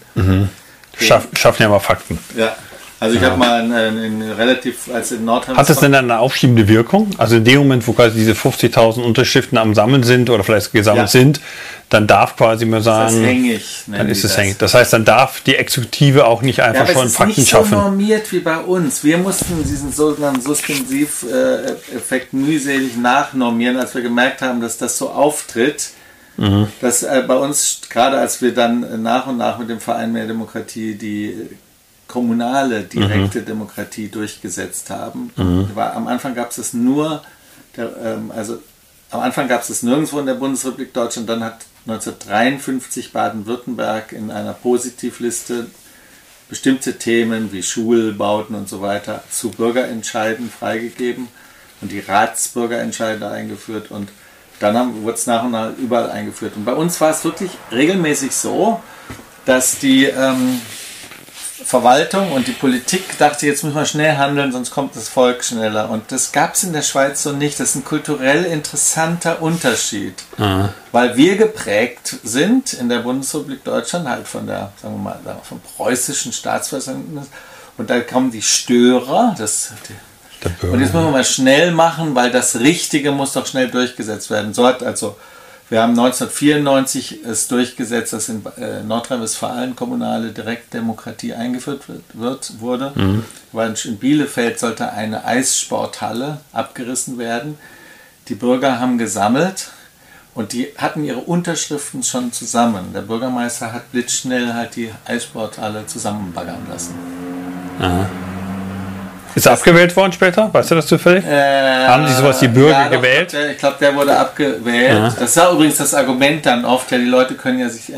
Schaff, schaffen ja mal Fakten. Ja, also ich habe mal in, in, in relativ, als in Nordrhein Hat das denn dann eine aufschiebende Wirkung? Also in dem Moment, wo quasi diese 50.000 Unterschriften am Sammeln sind oder vielleicht gesammelt Ja. sind, dann darf quasi mal das sagen, hängig. dann ist es das. hängig. Das heißt, dann darf die Exekutive auch nicht Ja, einfach aber schon es ist Fakten nicht so schaffen. normiert wie bei uns. Wir mussten diesen sogenannten Suspensiveffekt mühselig nachnormieren, als wir gemerkt haben, dass das so auftritt. Mhm. Dass äh, bei uns, gerade als wir dann äh, nach und nach mit dem Verein Mehr Demokratie die äh, kommunale direkte Mhm. Demokratie durchgesetzt haben, war, am Anfang gab es es nur, der, ähm, also am Anfang gab es es nirgendwo in der Bundesrepublik Deutschland, dann hat 1953 Baden-Württemberg in einer Positivliste bestimmte Themen wie Schulbauten und so weiter zu Bürgerentscheiden freigegeben und die Ratsbürgerentscheide eingeführt und dann wurde es nach und nach überall eingeführt. Und bei uns war es wirklich regelmäßig so, dass die ähm, Verwaltung und die Politik dachte, jetzt müssen wir schnell handeln, sonst kommt das Volk schneller. Und das gab es in der Schweiz so nicht. Das ist ein kulturell interessanter Unterschied. Weil wir geprägt sind in der Bundesrepublik Deutschland halt von der, sagen wir mal, vom preußischen Staatsverständnis. Und da kommen die Störer, das, Der und jetzt müssen wir mal schnell machen, weil das Richtige muss doch schnell durchgesetzt werden. So hat also, wir haben 1994 es durchgesetzt, dass in äh, Nordrhein-Westfalen kommunale Direktdemokratie eingeführt wird, wird, wurde. Weil in Bielefeld sollte eine Eissporthalle abgerissen werden. Die Bürger haben gesammelt und die hatten ihre Unterschriften schon zusammen. Der Bürgermeister hat blitzschnell halt die Eissporthalle zusammenbaggern lassen. Ist er abgewählt worden später? Weißt du das zufällig? Äh, Haben Sie sowas wie Bürger doch, gewählt? Der, ich glaube, der wurde abgewählt. Ja. Das war übrigens das Argument dann oft. Ja, die Leute können ja sich.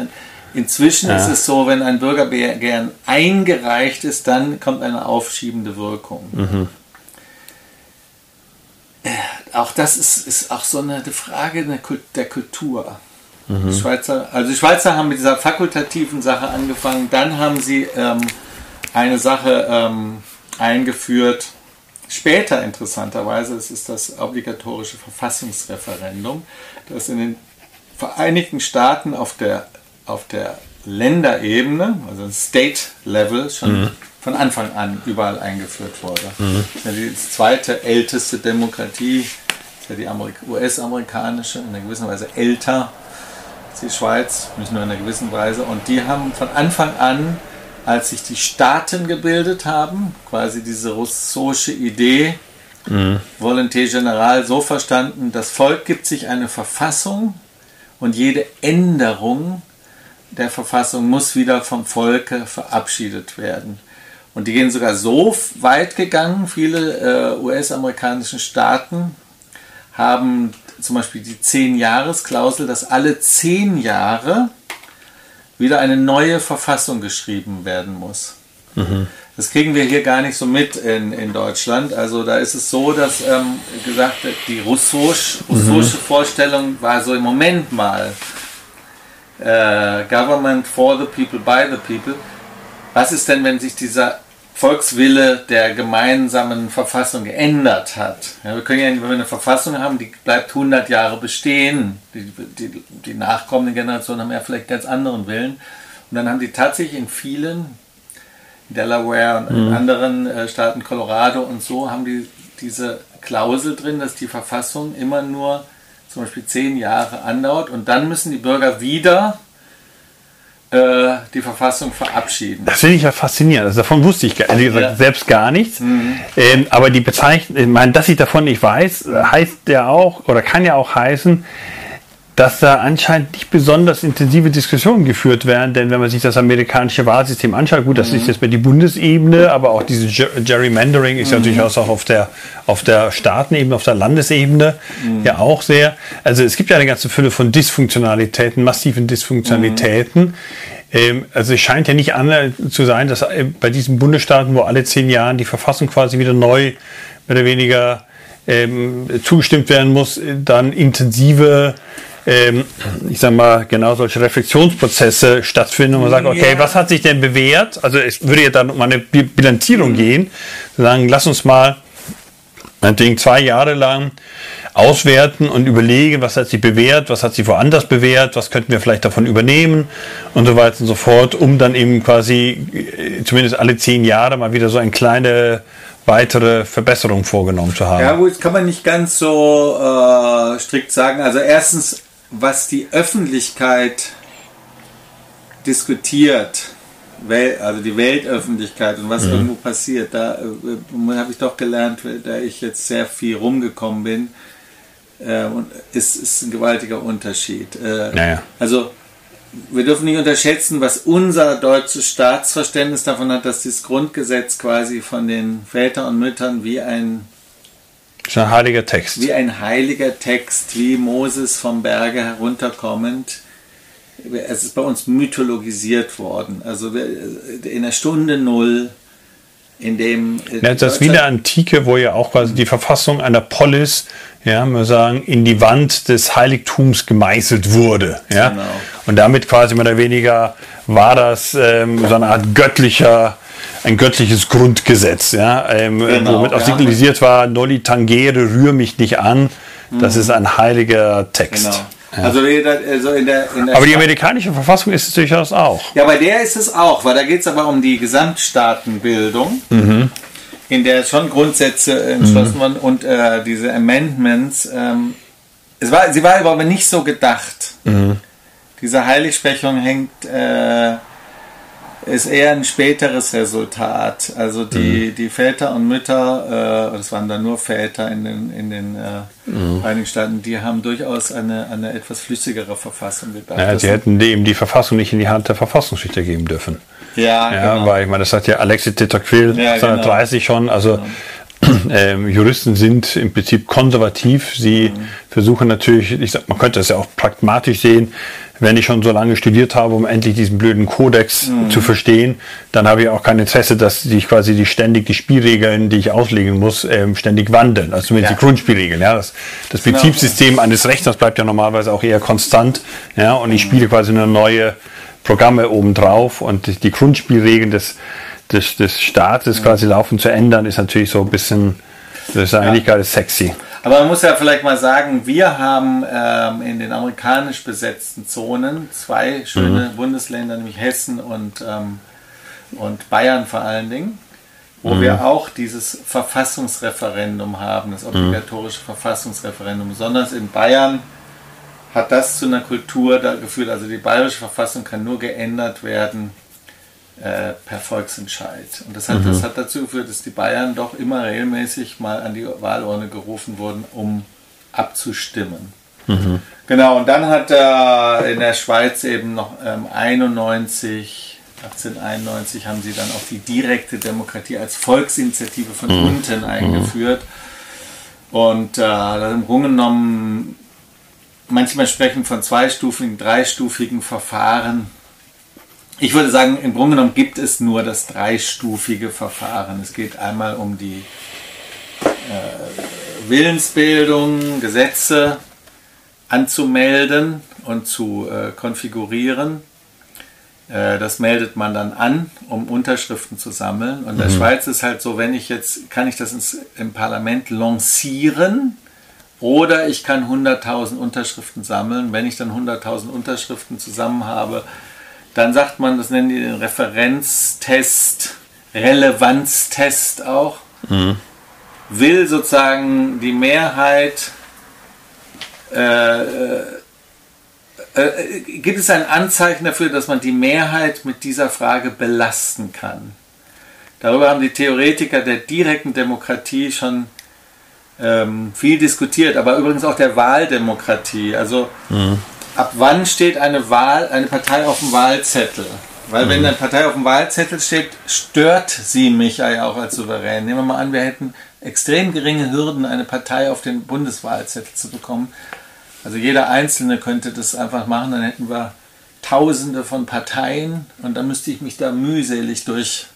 Inzwischen Ja. ist es so, wenn ein Bürgerbegehren eingereicht ist, dann kommt eine aufschiebende Wirkung. Mhm. Äh, Auch das ist, ist auch so eine Frage der Kult- der Kultur. Mhm. Die Schweizer, also die Schweizer haben mit dieser fakultativen Sache angefangen, dann haben sie ähm, eine Sache ähm, eingeführt, später interessanterweise, das ist das obligatorische Verfassungsreferendum, das in den Vereinigten Staaten auf der, auf der Länderebene, also State Level, schon von Anfang an überall eingeführt wurde. Das ist ja die zweite älteste Demokratie, ist ja die Amerik- US-amerikanische, in einer gewissen Weise älter als die Schweiz, nicht nur in einer gewissen Weise. Und die haben von Anfang an, als sich die Staaten gebildet haben, quasi diese russische Idee, Volonté General so verstanden, das Volk gibt sich eine Verfassung und jede Änderung der Verfassung muss wieder vom Volke verabschiedet werden. Und die gehen sogar so weit gegangen, viele äh, US-amerikanischen Staaten haben zum Beispiel die 10-Jahres-Klausel, dass alle 10 Jahre wieder eine neue Verfassung geschrieben werden muss. Das kriegen wir hier gar nicht so mit in, in Deutschland. Also da ist es so, dass ähm, gesagt wird, die russisch, russische Vorstellung war so im Moment mal äh, Government for the people, by the people. Was ist denn, wenn sich dieser Volkswille der gemeinsamen Verfassung geändert hat? Ja, wir können ja, wenn wir eine Verfassung haben, die bleibt 100 Jahre bestehen. Die, die, die nachkommenden Generationen haben ja vielleicht ganz anderen Willen. Und dann haben die tatsächlich in vielen Delaware und in anderen äh, Staaten, Colorado und so, haben die diese Klausel drin, dass die Verfassung immer nur zum Beispiel zehn Jahre andauert und dann müssen die Bürger wieder äh, die Verfassung verabschieden. Das finde ich ja faszinierend. Also davon wusste ich ehrlich gesagt Ja. Mhm. selbst gar nichts. Ähm, aber die Bezeichnung, ich meine, dass ich davon nicht weiß, heißt ja auch oder kann ja auch heißen, dass da anscheinend nicht besonders intensive Diskussionen geführt werden, denn wenn man sich das amerikanische Wahlsystem anschaut, gut, das mhm. ist jetzt mehr die Bundesebene, aber auch dieses Gerrymandering ist mhm. ja durchaus auch auf der, auf der Staatenebene, auf der Landesebene mhm. ja auch sehr. Also es gibt ja eine ganze Fülle von Dysfunktionalitäten, massiven Dysfunktionalitäten. Mhm. Ähm, also es scheint ja nicht an zu sein, dass äh, bei diesen Bundesstaaten, wo alle zehn Jahre die Verfassung quasi wieder neu, mehr oder weniger ähm, zugestimmt werden muss, dann intensive ähm, ich sag mal, genau solche Reflexionsprozesse stattfinden und man sagt, okay, ja. was hat sich denn bewährt? Also es würde ja dann um eine Bilanzierung mhm. gehen, sagen, lass uns mal meinetwegen zwei Jahre lang auswerten und überlegen, was hat sich bewährt, was hat sich woanders bewährt, was könnten wir vielleicht davon übernehmen und so weiter und so fort, um dann eben quasi äh, zumindest alle zehn Jahre mal wieder so eine kleine weitere Verbesserung vorgenommen zu haben. Ja gut, kann man nicht ganz so äh, strikt sagen. Also erstens was die Öffentlichkeit diskutiert, also die Weltöffentlichkeit und was mhm. irgendwo passiert, da äh, habe ich doch gelernt, da ich jetzt sehr viel rumgekommen bin, äh, und ist, ist ein gewaltiger Unterschied. Äh, naja. Also wir dürfen nicht unterschätzen, was unser deutsches Staatsverständnis davon hat, dass das Grundgesetz quasi von den Vätern und Müttern wie ein das ist ein heiliger Text. Wie ein heiliger Text, wie Moses vom Berge herunterkommend. Es ist bei uns mythologisiert worden. Also in der Stunde Null, in dem. Ja, das ist wie in der Antike, wo ja auch quasi die Verfassung einer Polis, ja, wir sagen, in die Wand des Heiligtums gemeißelt wurde. Ja? Genau. Und damit quasi mehr oder weniger war das ähm, so eine Art göttlicher ein göttliches Grundgesetz, ja, ähm, genau, womit auch signalisiert war, Nolli tangere, rühr mich nicht an. Das mhm. ist ein heiliger Text. Genau. Ja. Also, also in der, in der aber die amerikanische Verfassung ist es durchaus auch. Ja, bei der ist es auch, weil da geht es aber um die Gesamtstaatenbildung, mhm. in der schon Grundsätze entschlossen mhm. wurden und äh, diese Amendments. Ähm, es war, sie war aber nicht so gedacht. Mhm. Diese Heiligsprechung hängt äh, ist eher ein späteres Resultat. Also die, mhm. die Väter und Mütter, äh, das waren dann nur Väter in den, in den äh, mhm. Vereinigten Staaten, die haben durchaus eine, eine etwas flüssigere Verfassung gedacht. Ja, sie hätten eben die Verfassung nicht in die Hand der Verfassungsrichter geben dürfen. Ja, ja genau. weil ich meine, das hat ja Alexis de Tocqueville ja, 1930 genau. schon, also genau. Ähm, Juristen sind im Prinzip konservativ. Sie mhm. versuchen natürlich, ich sag, man könnte das ja auch pragmatisch sehen, wenn ich schon so lange studiert habe, um endlich diesen blöden Kodex mhm. zu verstehen, dann habe ich auch kein Interesse, dass sich quasi die ständig die Spielregeln, die ich auslegen muss, ähm, ständig wandeln. Also zumindest ja. die Grundspielregeln. Ja, das, das genau. Betriebssystem eines Rechners bleibt ja normalerweise auch eher konstant. Ja, und ich spiele quasi nur neue Programme obendrauf und die Grundspielregeln des, des, des Staates mhm. quasi laufen zu ändern, ist natürlich so ein bisschen, das ist eigentlich ja. gerade sexy. Aber man muss ja vielleicht mal sagen, wir haben ähm, in den amerikanisch besetzten Zonen zwei schöne mhm. Bundesländer, nämlich Hessen und, ähm, und Bayern vor allen Dingen, wo mhm. wir auch dieses Verfassungsreferendum haben, das obligatorische mhm. Verfassungsreferendum. Besonders in Bayern hat das zu einer Kultur da geführt. Also die bayerische Verfassung kann nur geändert werden, äh, per Volksentscheid. Und das hat, mhm. das hat dazu geführt, dass die Bayern doch immer regelmäßig mal an die Wahlurne gerufen wurden, um abzustimmen. Mhm. Genau, und dann hat er in der Schweiz eben noch ähm, 91, 1891 haben sie dann auch die direkte Demokratie als Volksinitiative von mhm. unten eingeführt. Und äh, im Grunde genommen, manchmal sprechen von zweistufigen, dreistufigen Verfahren ich würde sagen, im Grunde genommen gibt es nur das dreistufige Verfahren. Es geht einmal um die äh, Willensbildung, Gesetze anzumelden und zu äh, konfigurieren. Äh, das meldet man dann an, um Unterschriften zu sammeln. Und in der mhm. Schweiz ist halt so, wenn ich jetzt, kann ich das ins, im Parlament lancieren oder ich kann 100.000 Unterschriften sammeln. Wenn ich dann 100.000 Unterschriften zusammen habe, dann sagt man, das nennen die den Referenztest, Relevanztest auch. Mhm. Will sozusagen die Mehrheit, äh, äh, äh, gibt es ein Anzeichen dafür, dass man die Mehrheit mit dieser Frage belasten kann? Darüber haben die Theoretiker der direkten Demokratie schon ähm, viel diskutiert, aber übrigens auch der Wahldemokratie. Also ab wann steht eine Wahl, eine Partei auf dem Wahlzettel? Weil wenn eine Partei auf dem Wahlzettel steht, stört sie mich ja auch als Souverän. Nehmen wir mal an, wir hätten extrem geringe Hürden, eine Partei auf den Bundeswahlzettel zu bekommen. Also jeder Einzelne könnte das einfach machen, dann hätten wir Tausende von Parteien und dann müsste ich mich da mühselig durch,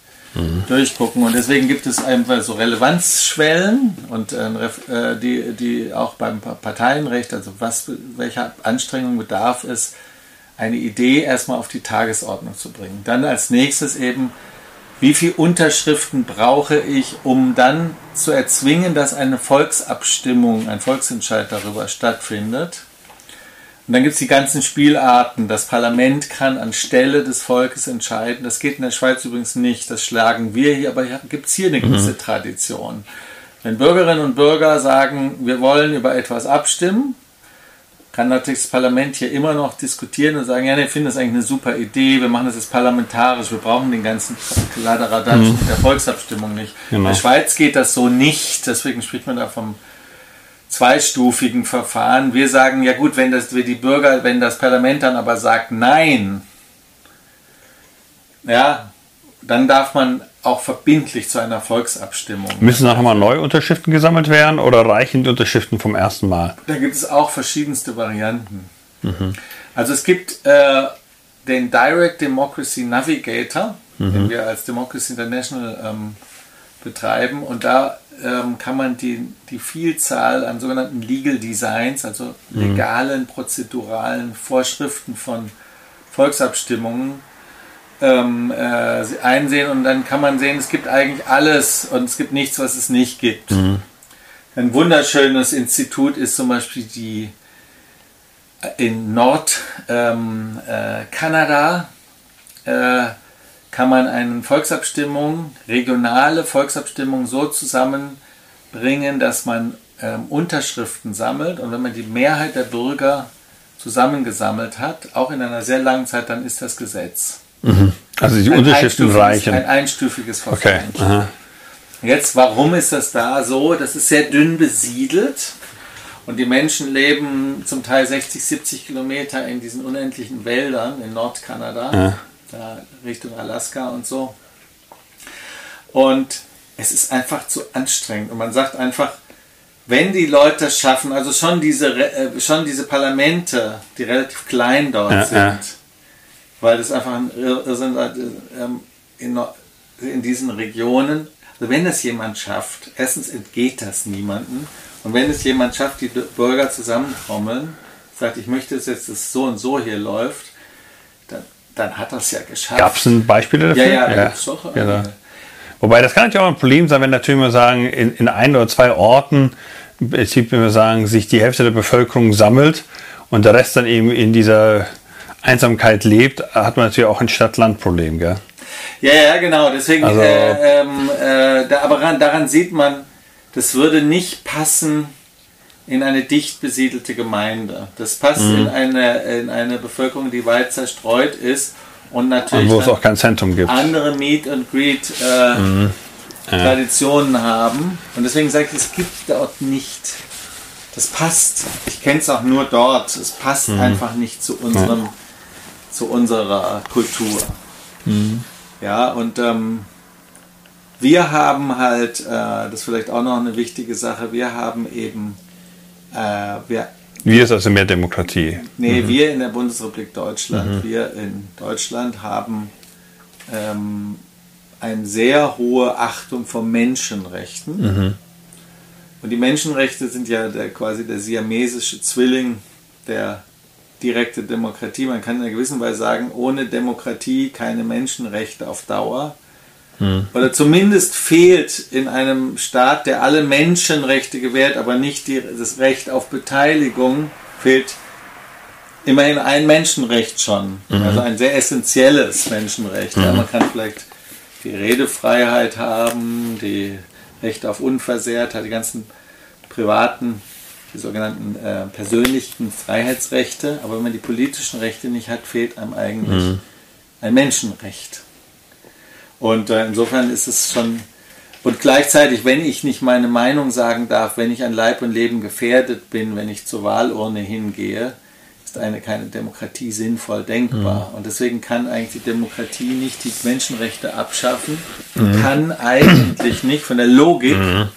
durchgucken. Und deswegen gibt es einfach so Relevanzschwellen und äh, äh, die, die auch beim Parteienrecht, also was, welcher Anstrengung bedarf es, eine Idee erstmal auf die Tagesordnung zu bringen. Dann als nächstes eben, wie viele Unterschriften brauche ich, um dann zu erzwingen, dass eine Volksabstimmung, ein Volksentscheid darüber stattfindet. Und dann gibt es die ganzen Spielarten. Das Parlament kann anstelle des Volkes entscheiden. Das geht in der Schweiz übrigens nicht. Das schlagen wir hier, aber gibt es hier eine gewisse Tradition. Wenn Bürgerinnen und Bürger sagen, wir wollen über etwas abstimmen, kann natürlich das Parlament hier immer noch diskutieren und sagen, ja, ich finde das eigentlich eine super Idee, wir machen das jetzt parlamentarisch, wir brauchen den ganzen Kladderadatsch Mhm. mit der Volksabstimmung nicht. Genau. In der Schweiz geht das so nicht, deswegen spricht man da vom zweistufigen Verfahren. Wir sagen, ja gut, wenn das, wenn die Bürger, wenn das Parlament dann aber sagt Nein, ja, dann darf man auch verbindlich zu einer Volksabstimmung. Müssen nachher mal neue Unterschriften gesammelt werden oder reichen die Unterschriften vom ersten Mal? Da gibt es auch verschiedenste Varianten. Also es gibt äh, den Direct Democracy Navigator, den wir als Democracy International ähm, betreiben und da ähm, kann man die, die Vielzahl an sogenannten Legal Designs, also legalen, prozeduralen Vorschriften von Volksabstimmungen ähm, äh, einsehen. Und dann kann man sehen, es gibt eigentlich alles und es gibt nichts, was es nicht gibt. Ein wunderschönes Institut ist zum Beispiel die in Nordkanada ähm, äh, äh, kann man eine Volksabstimmung, regionale Volksabstimmung so zusammenbringen, dass man ähm, Unterschriften sammelt und wenn man die Mehrheit der Bürger zusammengesammelt hat, auch in einer sehr langen Zeit, dann ist das Gesetz. Also die Ein Unterschriften reichen. Ein einstufiges Okay. Verfahren. Aha. Jetzt, warum ist das da so? Das ist sehr dünn besiedelt und die Menschen leben zum Teil 60, 70 Kilometer in diesen unendlichen Wäldern in Nordkanada, Ja. Da Richtung Alaska und so. Und es ist einfach zu anstrengend und man sagt einfach, wenn die Leute es schaffen, also schon diese, äh, schon diese Parlamente, die relativ klein dort Ja, sind, ja. weil das einfach ein Irrsinn äh, ähm, in, in diesen Regionen. Also wenn es jemand schafft, erstens entgeht das niemanden und wenn es jemand schafft, die Bürger zusammentrommeln, sagt, ich möchte es jetzt, dass es so und so hier läuft, dann, hat das ja geschafft. Gab es ein Beispiel dafür? ja, ja, gibt's doch Genau. Wobei das kann natürlich auch ein Problem sein, wenn natürlich mal sagen, in, in ein oder zwei Orten, im Prinzip, wenn wir sagen, sich die Hälfte der Bevölkerung sammelt und der Rest dann eben in dieser Einsamkeit lebt, hat man natürlich auch ein Stadt-Land-Problem, gell? Ja, ja, genau. Deswegen, Also- äh, ähm, äh, da, aber ran, daran sieht man, das würde nicht passen in eine dicht besiedelte Gemeinde. Das passt Mhm. in, eine, in eine Bevölkerung, die weit zerstreut ist und natürlich Und wo es auch kein Zentrum gibt. andere Meet and Greet äh, Mhm. Traditionen haben. Und deswegen sage ich, es gibt dort nicht. Das passt. Ich kenne es auch nur dort. Es passt Mhm. einfach nicht zu unserem, zu unserer Kultur. Mhm. Ja, und ähm, wir haben halt, äh, das ist vielleicht auch noch eine wichtige Sache, wir haben eben, wir Wir ist also mehr Demokratie. Nee, wir in der Bundesrepublik Deutschland, wir in Deutschland haben ähm, eine sehr hohe Achtung vor Menschenrechten. Und die Menschenrechte sind ja der, quasi der siamesische Zwilling der direkte Demokratie. Man kann in einer gewissen Weise sagen, ohne Demokratie keine Menschenrechte auf Dauer. Oder zumindest fehlt in einem Staat, der alle Menschenrechte gewährt, aber nicht die, das Recht auf Beteiligung, fehlt immerhin ein Menschenrecht schon. Also ein sehr essentielles Menschenrecht. Ja, man kann vielleicht die Redefreiheit haben, die Rechte auf Unversehrtheit, die ganzen privaten, die sogenannten äh, persönlichen Freiheitsrechte. Aber wenn man die politischen Rechte nicht hat, fehlt einem eigentlich ein Menschenrecht. Und äh, insofern ist es schon Und gleichzeitig, wenn ich nicht meine Meinung sagen darf, wenn ich an Leib und Leben gefährdet bin, wenn ich zur Wahlurne hingehe, ist eine keine Demokratie sinnvoll denkbar. Mhm. Und deswegen kann eigentlich die Demokratie nicht die Menschenrechte abschaffen, mhm. kann eigentlich nicht von der Logik, mhm.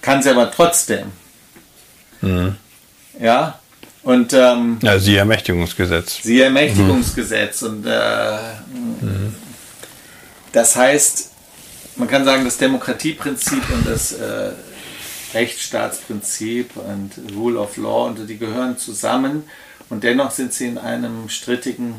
kann sie aber trotzdem. Mhm. Ja, und ähm, ja, sie Ermächtigungsgesetz. Sie Ermächtigungsgesetz. Und äh, mhm. Das heißt, man kann sagen, das Demokratieprinzip und das äh, Rechtsstaatsprinzip und Rule of Law, und die gehören zusammen und dennoch sind sie in einem strittigen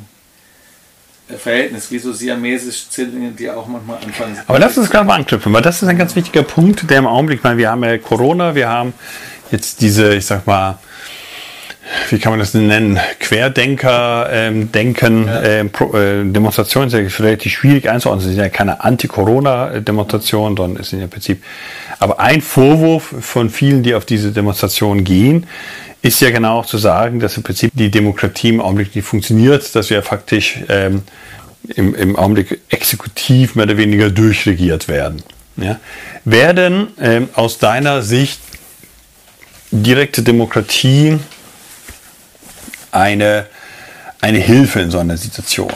äh, Verhältnis, wie so siamesische Zwillinge, die auch manchmal anfangen. Aber lass uns gerade mal anknüpfen, weil das ist ein ganz wichtiger Punkt, der im Augenblick, ich meine, wir haben ja Corona, wir haben jetzt diese, ich sag mal, wie kann man das denn nennen, Querdenker ähm, denken, ja. ähm, äh, Demonstrationen ist ja relativ schwierig einzuordnen. Es sind ja keine Anti-Corona-Demonstrationen, sondern es sind ja im Prinzip. Aber ein Vorwurf von vielen, die auf diese Demonstrationen gehen, ist ja genau auch zu sagen, dass im Prinzip die Demokratie im Augenblick nicht funktioniert, dass wir faktisch ähm, im, im Augenblick exekutiv mehr oder weniger durchregiert werden. Ja? Werden ähm, aus deiner Sicht direkte Demokratie eine, eine Hilfe in so einer Situation?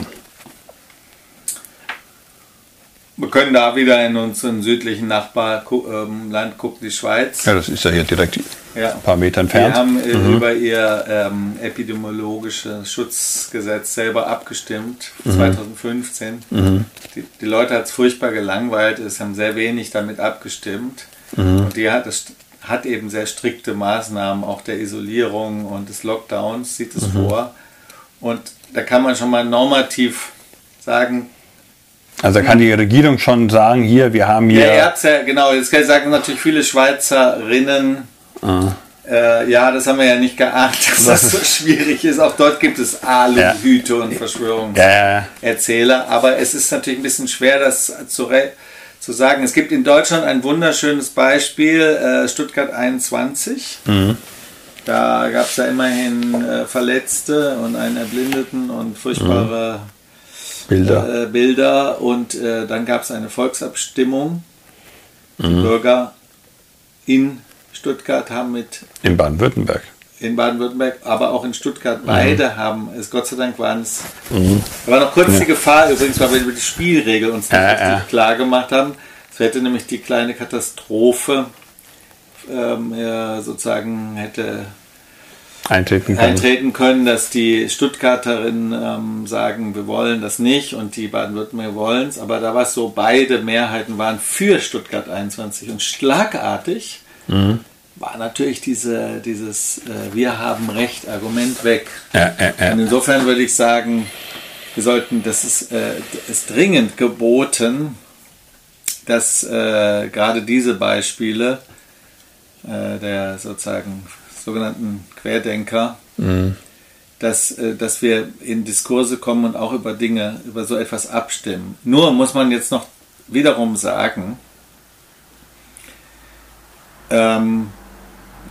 Wir können da wieder in unseren südlichen Nachbarland gucken, die Schweiz. Ja, das ist ja hier direkt ja. ein paar Meter entfernt. Wir haben äh, mhm. über ihr ähm, epidemiologisches Schutzgesetz selber abgestimmt, mhm. 2015. Mhm. Die, die, Leute hat es furchtbar gelangweilt, es haben sehr wenig damit abgestimmt. Mhm. Und die hat es hat eben sehr strikte Maßnahmen, auch der Isolierung und des Lockdowns sieht es mhm. vor. Und da kann man schon mal normativ sagen. Also kann die Regierung schon sagen, hier, wir haben hier. Ja, Ärzte, genau, jetzt sagen natürlich viele Schweizerinnen, ah. äh, ja, das haben wir ja nicht geahnt, dass das, das so schwierig ist. Auch dort gibt es Aluhüte ja. und Verschwörungserzähler. Ja. Aber es ist natürlich ein bisschen schwer, das zu zu sagen. Es gibt in Deutschland ein wunderschönes Beispiel, äh, Stuttgart 21. Mhm. Da gab es ja immerhin äh, Verletzte und einen Erblindeten und furchtbare mhm. Bilder. Äh, Bilder. Und äh, dann gab es eine Volksabstimmung. Die mhm. Bürger in Stuttgart haben mit. In Baden-Württemberg in Baden-Württemberg, aber auch in Stuttgart. Beide mhm. haben es, Gott sei Dank waren es. Mhm. Da war noch kurz ja. die Gefahr, übrigens, weil wir über die Spielregel uns nicht äh, äh. klar gemacht haben. Es hätte nämlich die kleine Katastrophe ähm, ja, sozusagen hätte eintreten können. eintreten können, dass die Stuttgarterinnen ähm, sagen, wir wollen das nicht und die Baden-Württemberger wollen es. Aber da war es so, beide Mehrheiten waren für Stuttgart 21 und schlagartig. Mhm war natürlich diese, dieses äh, Wir haben Recht Argument weg. Ja, ja, ja. Und insofern würde ich sagen, wir sollten, das ist, äh, ist dringend geboten, dass äh, gerade diese Beispiele äh, der sozusagen sogenannten Querdenker, mhm. dass, äh, dass wir in Diskurse kommen und auch über Dinge, über so etwas abstimmen. Nur muss man jetzt noch wiederum sagen, ähm,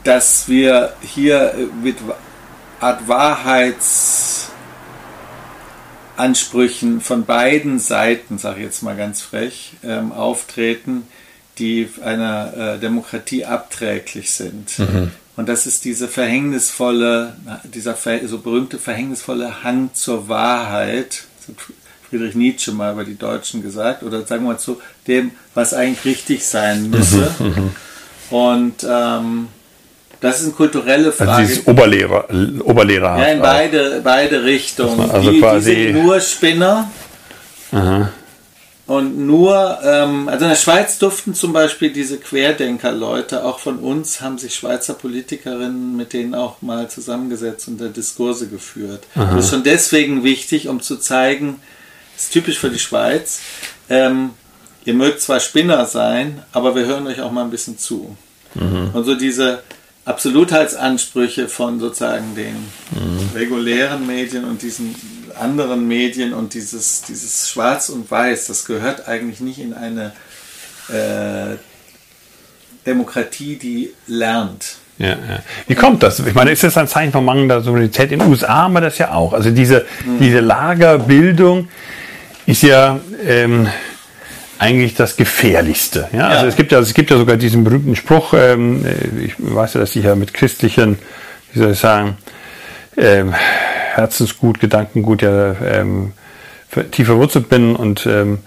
dass wir hier mit Art Wahrheitsansprüchen von beiden Seiten, sage ich jetzt mal ganz frech, ähm, auftreten, die einer äh, Demokratie abträglich sind. Mhm. Und das ist diese verhängnisvolle, dieser so berühmte verhängnisvolle Hang zur Wahrheit, Friedrich Nietzsche mal über die Deutschen gesagt, oder sagen wir mal zu dem, was eigentlich richtig sein müsse. Mhm, mhm. Und ähm, das ist eine kulturelle Frage. Also dieses Oberlehrer, Oberlehrer. Ja, in beide, beide Richtungen. Also die, quasi die sind nur Spinner. Aha. Und nur, ähm, also in der Schweiz durften zum Beispiel diese Querdenker-Leute, auch von uns, haben sich Schweizer Politikerinnen mit denen auch mal zusammengesetzt und da Diskurse geführt. Aha. Das ist schon deswegen wichtig, um zu zeigen, das ist typisch für die Schweiz, ähm, ihr mögt zwar Spinner sein, aber wir hören euch auch mal ein bisschen zu. Mhm. Und so diese, Absolutheitsansprüche von sozusagen den mhm. regulären Medien und diesen anderen Medien und dieses, dieses Schwarz und Weiß, das gehört eigentlich nicht in eine äh, Demokratie, die lernt. Ja, ja. Wie kommt das? Ich meine, ist das ein Zeichen von mangelnder Souveränität? In den USA haben wir das ja auch. Also diese, mhm. diese Lagerbildung ist ja ähm, eigentlich das Gefährlichste. Ja? Also es gibt ja, es gibt ja sogar diesen berühmten Spruch, ähm, ich weiß ja, dass ich ja mit christlichen, wie soll ich sagen, ähm, Herzensgut, Gedankengut ja ähm, tief verwurzelt bin und ähm,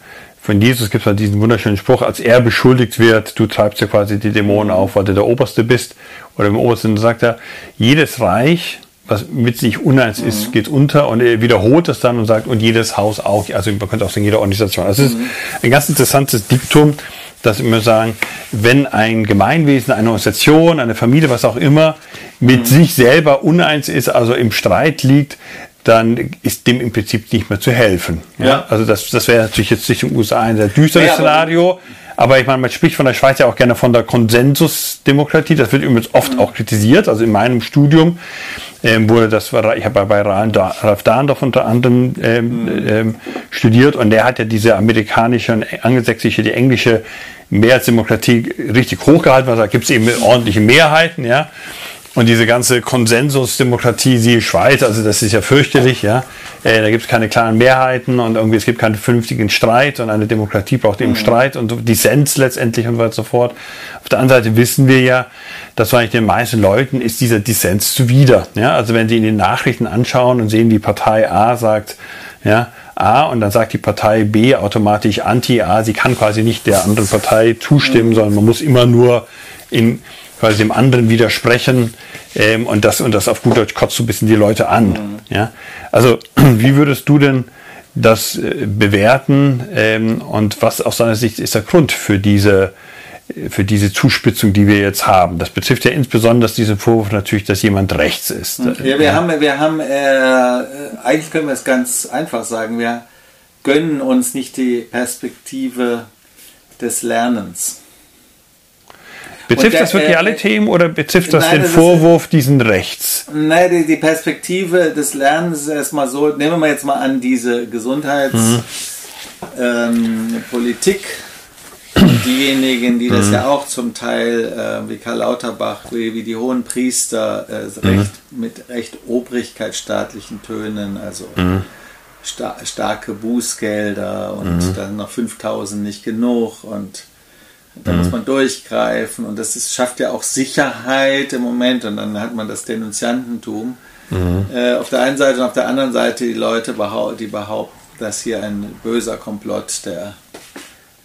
von Jesus gibt es halt diesen wunderschönen Spruch, als er beschuldigt wird, du treibst ja quasi die Dämonen auf, weil du der Oberste bist. Oder im Obersten sagt er, jedes Reich, was mit sich uneins ist, mhm. geht unter und er wiederholt das dann und sagt, und jedes Haus auch, also man könnte auch sagen, jede Organisation. Also es mhm. ist ein ganz interessantes Diktum, dass wir sagen, wenn ein Gemeinwesen, eine Organisation, eine Familie, was auch immer, mit mhm. sich selber uneins ist, also im Streit liegt, dann ist dem im Prinzip nicht mehr zu helfen. Ja? ja. Also das, das wäre natürlich jetzt Richtung USA ein sehr düsteres ja, Szenario. Aber ich meine, man spricht von der Schweiz ja auch gerne von der Konsensusdemokratie. Das wird übrigens oft mhm. auch kritisiert. Also in meinem Studium ähm, wurde das, ich habe bei Ralf Dahndorf unter anderem ähm, mhm. ähm, studiert und der hat ja diese amerikanische und angelsächsische, die englische Mehrheitsdemokratie richtig hochgehalten, weil da gibt es eben ordentliche Mehrheiten, ja. Und diese ganze Konsensusdemokratie, siehe Schweiz, also das ist ja fürchterlich, ja. Äh, da gibt es keine klaren Mehrheiten und irgendwie es gibt keinen vernünftigen Streit und eine Demokratie braucht eben mhm. Streit und Dissens letztendlich und so weiter und so fort. Auf der anderen Seite wissen wir ja, dass eigentlich den meisten Leuten ist dieser Dissens zuwider. Ja? Also wenn sie in den Nachrichten anschauen und sehen, die Partei A sagt, ja, A und dann sagt die Partei B automatisch Anti-A, sie kann quasi nicht der anderen Partei zustimmen, mhm. sondern man muss immer nur in quasi dem anderen widersprechen ähm, und das und das auf gut Deutsch kotzt so ein bisschen die Leute an. Mhm. Ja? Also wie würdest du denn das äh, bewerten ähm, und was aus deiner Sicht ist der Grund für diese für diese Zuspitzung, die wir jetzt haben. Das betrifft ja insbesondere diesen Vorwurf natürlich, dass jemand rechts ist. Mhm. Ja, wir ja. haben, wir haben, äh, eigentlich können wir es ganz einfach sagen, wir gönnen uns nicht die Perspektive des Lernens. Betrifft der, das wirklich äh, alle Themen oder betrifft das nein, den das Vorwurf ist, diesen Rechts? Nein, die, die, Perspektive des Lernens ist erstmal so, nehmen wir jetzt mal an, diese Gesundheitspolitik, mhm. ähm, diejenigen, die das mhm. ja auch zum Teil, äh, wie Karl Lauterbach, wie, wie die hohen Priester, äh, mhm. recht, mit recht obrigkeitsstaatlichen Tönen, also mhm. sta starke Bußgelder und mhm. dann noch 5000 nicht genug und da mhm. muss man durchgreifen und das ist, schafft ja auch Sicherheit im Moment und dann hat man das Denunziantentum. Mhm. Äh, auf der einen Seite und auf der anderen Seite die Leute, die behaupten, dass hier ein böser Komplott der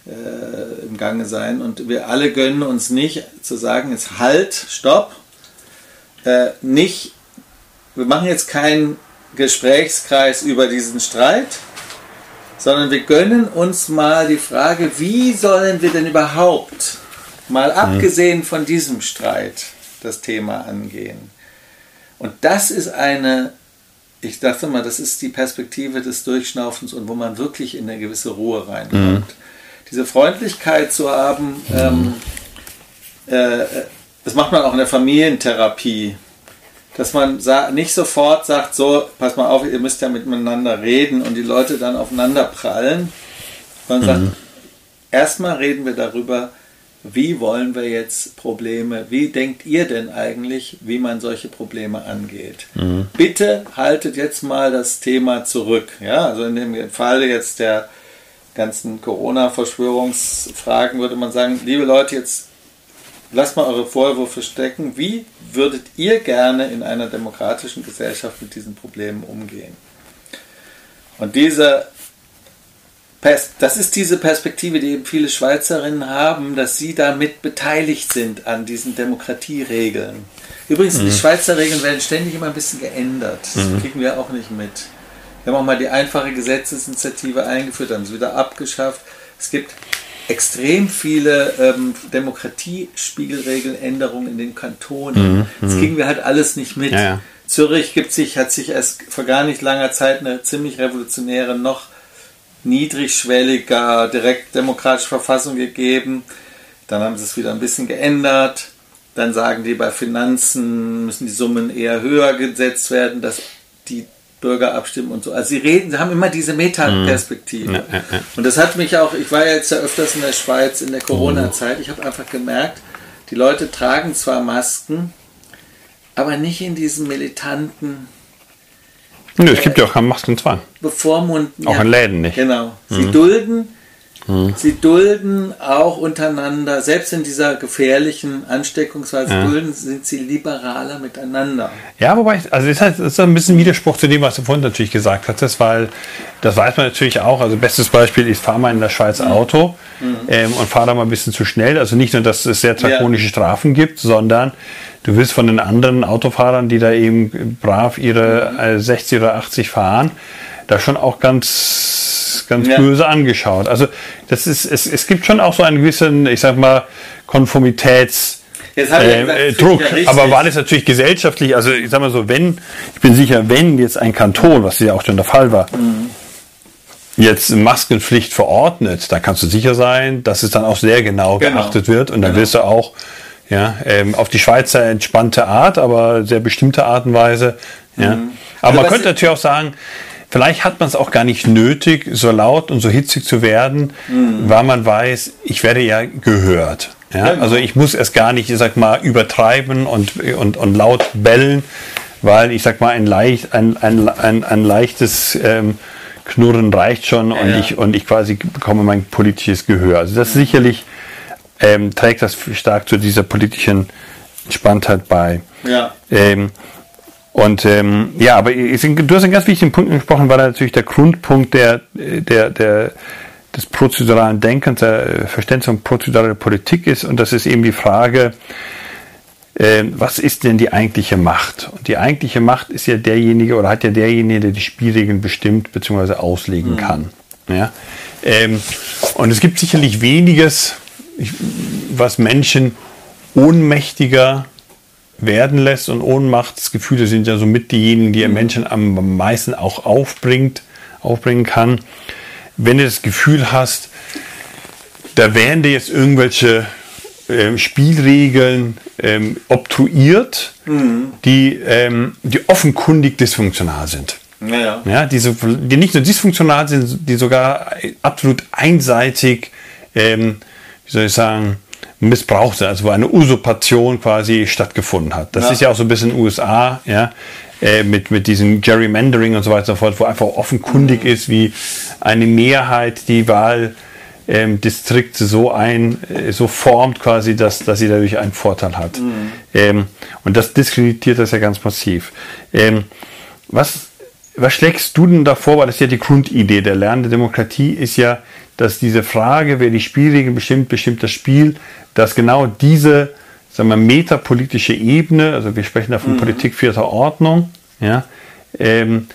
äh, im Gange sein und wir alle gönnen uns nicht zu sagen, jetzt halt, stopp, äh, nicht, wir machen jetzt keinen Gesprächskreis über diesen Streit, sondern wir gönnen uns mal die Frage, wie sollen wir denn überhaupt, mal mhm. abgesehen von diesem Streit, das Thema angehen. Und das ist eine, ich dachte mal, das ist die Perspektive des Durchschnaufens und wo man wirklich in eine gewisse Ruhe reinkommt. Mhm. Diese Freundlichkeit zu haben, mhm. ähm, äh, das macht man auch in der Familientherapie dass man nicht sofort sagt, so, pass mal auf, ihr müsst ja miteinander reden und die Leute dann aufeinander prallen, sondern mhm. sagt, erstmal reden wir darüber, wie wollen wir jetzt Probleme, wie denkt ihr denn eigentlich, wie man solche Probleme angeht? Mhm. Bitte haltet jetzt mal das Thema zurück. Ja, also in dem Fall jetzt der ganzen Corona-Verschwörungsfragen würde man sagen, liebe Leute, jetzt lasst mal eure Vorwürfe stecken. Wie würdet ihr gerne in einer demokratischen Gesellschaft mit diesen Problemen umgehen? Und diese das ist diese Perspektive, die eben viele Schweizerinnen haben, dass sie damit beteiligt sind an diesen Demokratieregeln. Übrigens, mhm. die Schweizer Regeln werden ständig immer ein bisschen geändert. Das mhm. kriegen wir auch nicht mit. Wir haben auch mal die einfache Gesetzesinitiative eingeführt, haben sie wieder abgeschafft. Es gibt extrem viele ähm, Demokratiespiegelregeländerungen in den Kantonen. Mhm, das mhm. kriegen wir halt alles nicht mit. Ja, ja. Zürich gibt sich, hat sich erst vor gar nicht langer Zeit eine ziemlich revolutionäre, noch niedrigschwelliger, direkt demokratische Verfassung gegeben. Dann haben sie es wieder ein bisschen geändert. Dann sagen die, bei Finanzen müssen die Summen eher höher gesetzt werden, dass die Bürger abstimmen und so. Also sie reden, sie haben immer diese Metaperspektive. Ja, ja, ja. Und das hat mich auch, ich war jetzt ja öfters in der Schweiz in der Corona-Zeit, ich habe einfach gemerkt, die Leute tragen zwar Masken, aber nicht in diesem militanten. Nö, es gibt ja auch keinen Maskenzwang. Bevormunden. Auch in Läden nicht. Genau. Sie mhm. dulden Mhm. Sie dulden auch untereinander, selbst in dieser gefährlichen Ansteckungsweise, ja. dulden, sind sie liberaler miteinander. Ja, wobei, also das ist, das ist ein bisschen Widerspruch zu dem, was du vorhin natürlich gesagt hattest, weil das weiß man natürlich auch. Also, bestes Beispiel, ich fahre mal in der Schweiz mhm. Auto mhm. ähm, und fahre da mal ein bisschen zu schnell. Also, nicht nur, dass es sehr drakonische ja. Strafen gibt, sondern du wirst von den anderen Autofahrern, die da eben brav ihre mhm. äh, 60 oder 80 fahren, da schon auch ganz, ganz ja. böse angeschaut. Also das ist, es, es gibt schon auch so einen gewissen, ich sag mal, Konformitäts- äh, Druck. Aber war das natürlich gesellschaftlich, also ich sag mal so, wenn, ich bin sicher, wenn jetzt ein Kanton, was ja auch schon der Fall war, mhm. jetzt Maskenpflicht verordnet, dann kannst du sicher sein, dass es dann auch sehr genau, genau. geachtet wird und dann genau. wirst du auch ja, ähm, auf die Schweizer entspannte Art, aber sehr bestimmte Art und Weise. Ja. Mhm. Aber also man könnte natürlich auch sagen, Vielleicht hat man es auch gar nicht nötig, so laut und so hitzig zu werden, mhm. weil man weiß, ich werde ja gehört. Ja? Genau. Also ich muss es gar nicht, ich sag mal, übertreiben und, und, und laut bellen, weil ich sag mal, ein, leicht, ein, ein, ein, ein leichtes ähm, Knurren reicht schon und, ja. ich, und ich quasi bekomme mein politisches Gehör. Also das sicherlich ähm, trägt das stark zu dieser politischen Entspanntheit bei. Ja. Ähm, und ähm, ja, aber du hast einen ganz wichtigen Punkt gesprochen, weil natürlich der Grundpunkt der, der, der, des prozeduralen Denkens, der Verständnis von prozeduraler Politik ist. Und das ist eben die Frage, äh, was ist denn die eigentliche Macht? Und die eigentliche Macht ist ja derjenige oder hat ja derjenige, der die Spielregeln bestimmt bzw. auslegen mhm. kann. Ja? Ähm, und es gibt sicherlich weniges, was Menschen ohnmächtiger werden lässt und Ohnmachtsgefühle sind ja somit diejenigen, die ein mhm. Menschen am meisten auch aufbringt, aufbringen kann. Wenn du das Gefühl hast, da werden dir jetzt irgendwelche äh, Spielregeln ähm, obtruiert, mhm. die, ähm, die offenkundig dysfunktional sind. Ja, ja. die, so, die nicht nur dysfunktional sind, die sogar absolut einseitig, ähm, wie soll ich sagen, missbraucht sind, also wo eine Usurpation quasi stattgefunden hat. Das ja. ist ja auch so ein bisschen USA, ja, äh, mit, mit diesem Gerrymandering und so weiter und so fort, wo einfach offenkundig mhm. ist, wie eine Mehrheit die Wahldistrikte ähm, so ein, äh, so formt quasi, dass, dass sie dadurch einen Vorteil hat. Mhm. Ähm, und das diskreditiert das ja ganz massiv. Ähm, was, was schlägst du denn davor, weil das ist ja die Grundidee der lernenden Demokratie, ist ja, dass diese Frage, wer die Spielregeln bestimmt, bestimmt das Spiel, dass genau diese sagen wir, metapolitische Ebene, also wir sprechen da von mhm. Politik vierter Ordnung, ja, ähm,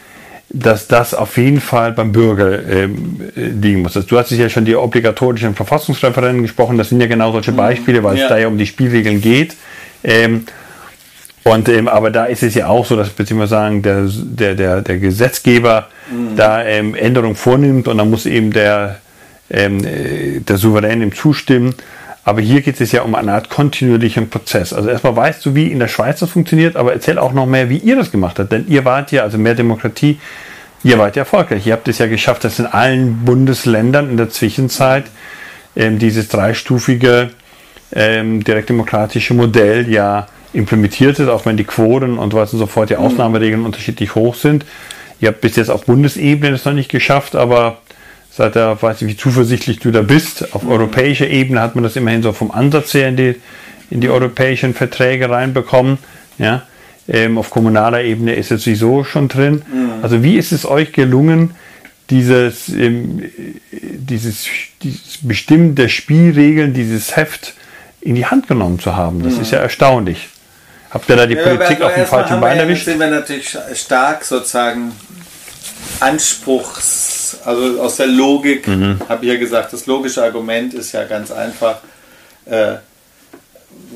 dass das auf jeden Fall beim Bürger ähm, liegen muss. Also du hast ja schon die obligatorischen Verfassungsreferenten gesprochen, das sind ja genau solche mhm. Beispiele, weil ja. es da ja um die Spielregeln geht. Ähm, und ähm, aber da ist es ja auch so, dass beziehungsweise sagen, der, der, der, der Gesetzgeber mhm. da ähm, Änderungen vornimmt und dann muss eben der ähm, äh, der Souverän ihm zustimmen. Aber hier geht es ja um eine Art kontinuierlichen Prozess. Also erstmal weißt du, wie in der Schweiz das funktioniert, aber erzähl auch noch mehr, wie ihr das gemacht habt. Denn ihr wart ja, also mehr Demokratie, ihr wart ja erfolgreich. Ihr habt es ja geschafft, dass in allen Bundesländern in der Zwischenzeit ähm, dieses dreistufige ähm, direktdemokratische Modell ja implementiert ist, auch wenn die Quoten und was und so fort, die mhm. Ausnahmeregeln unterschiedlich hoch sind. Ihr habt bis jetzt auf Bundesebene das noch nicht geschafft, aber Seit er, weiß nicht, wie zuversichtlich du da bist. Auf mhm. europäischer Ebene hat man das immerhin so vom Ansatz her in die, in die europäischen Verträge reinbekommen. Ja? Ähm, auf kommunaler Ebene ist es sowieso schon drin. Mhm. Also wie ist es euch gelungen, dieses, ähm, dieses, dieses Bestimmen der Spielregeln, dieses Heft in die Hand genommen zu haben? Das mhm. ist ja erstaunlich. Habt ihr da die ja, Politik auf dem falschen Bein erwischt? sind wir natürlich stark sozusagen Anspruchs also aus der Logik mhm. habe ich ja gesagt, das logische Argument ist ja ganz einfach. Äh,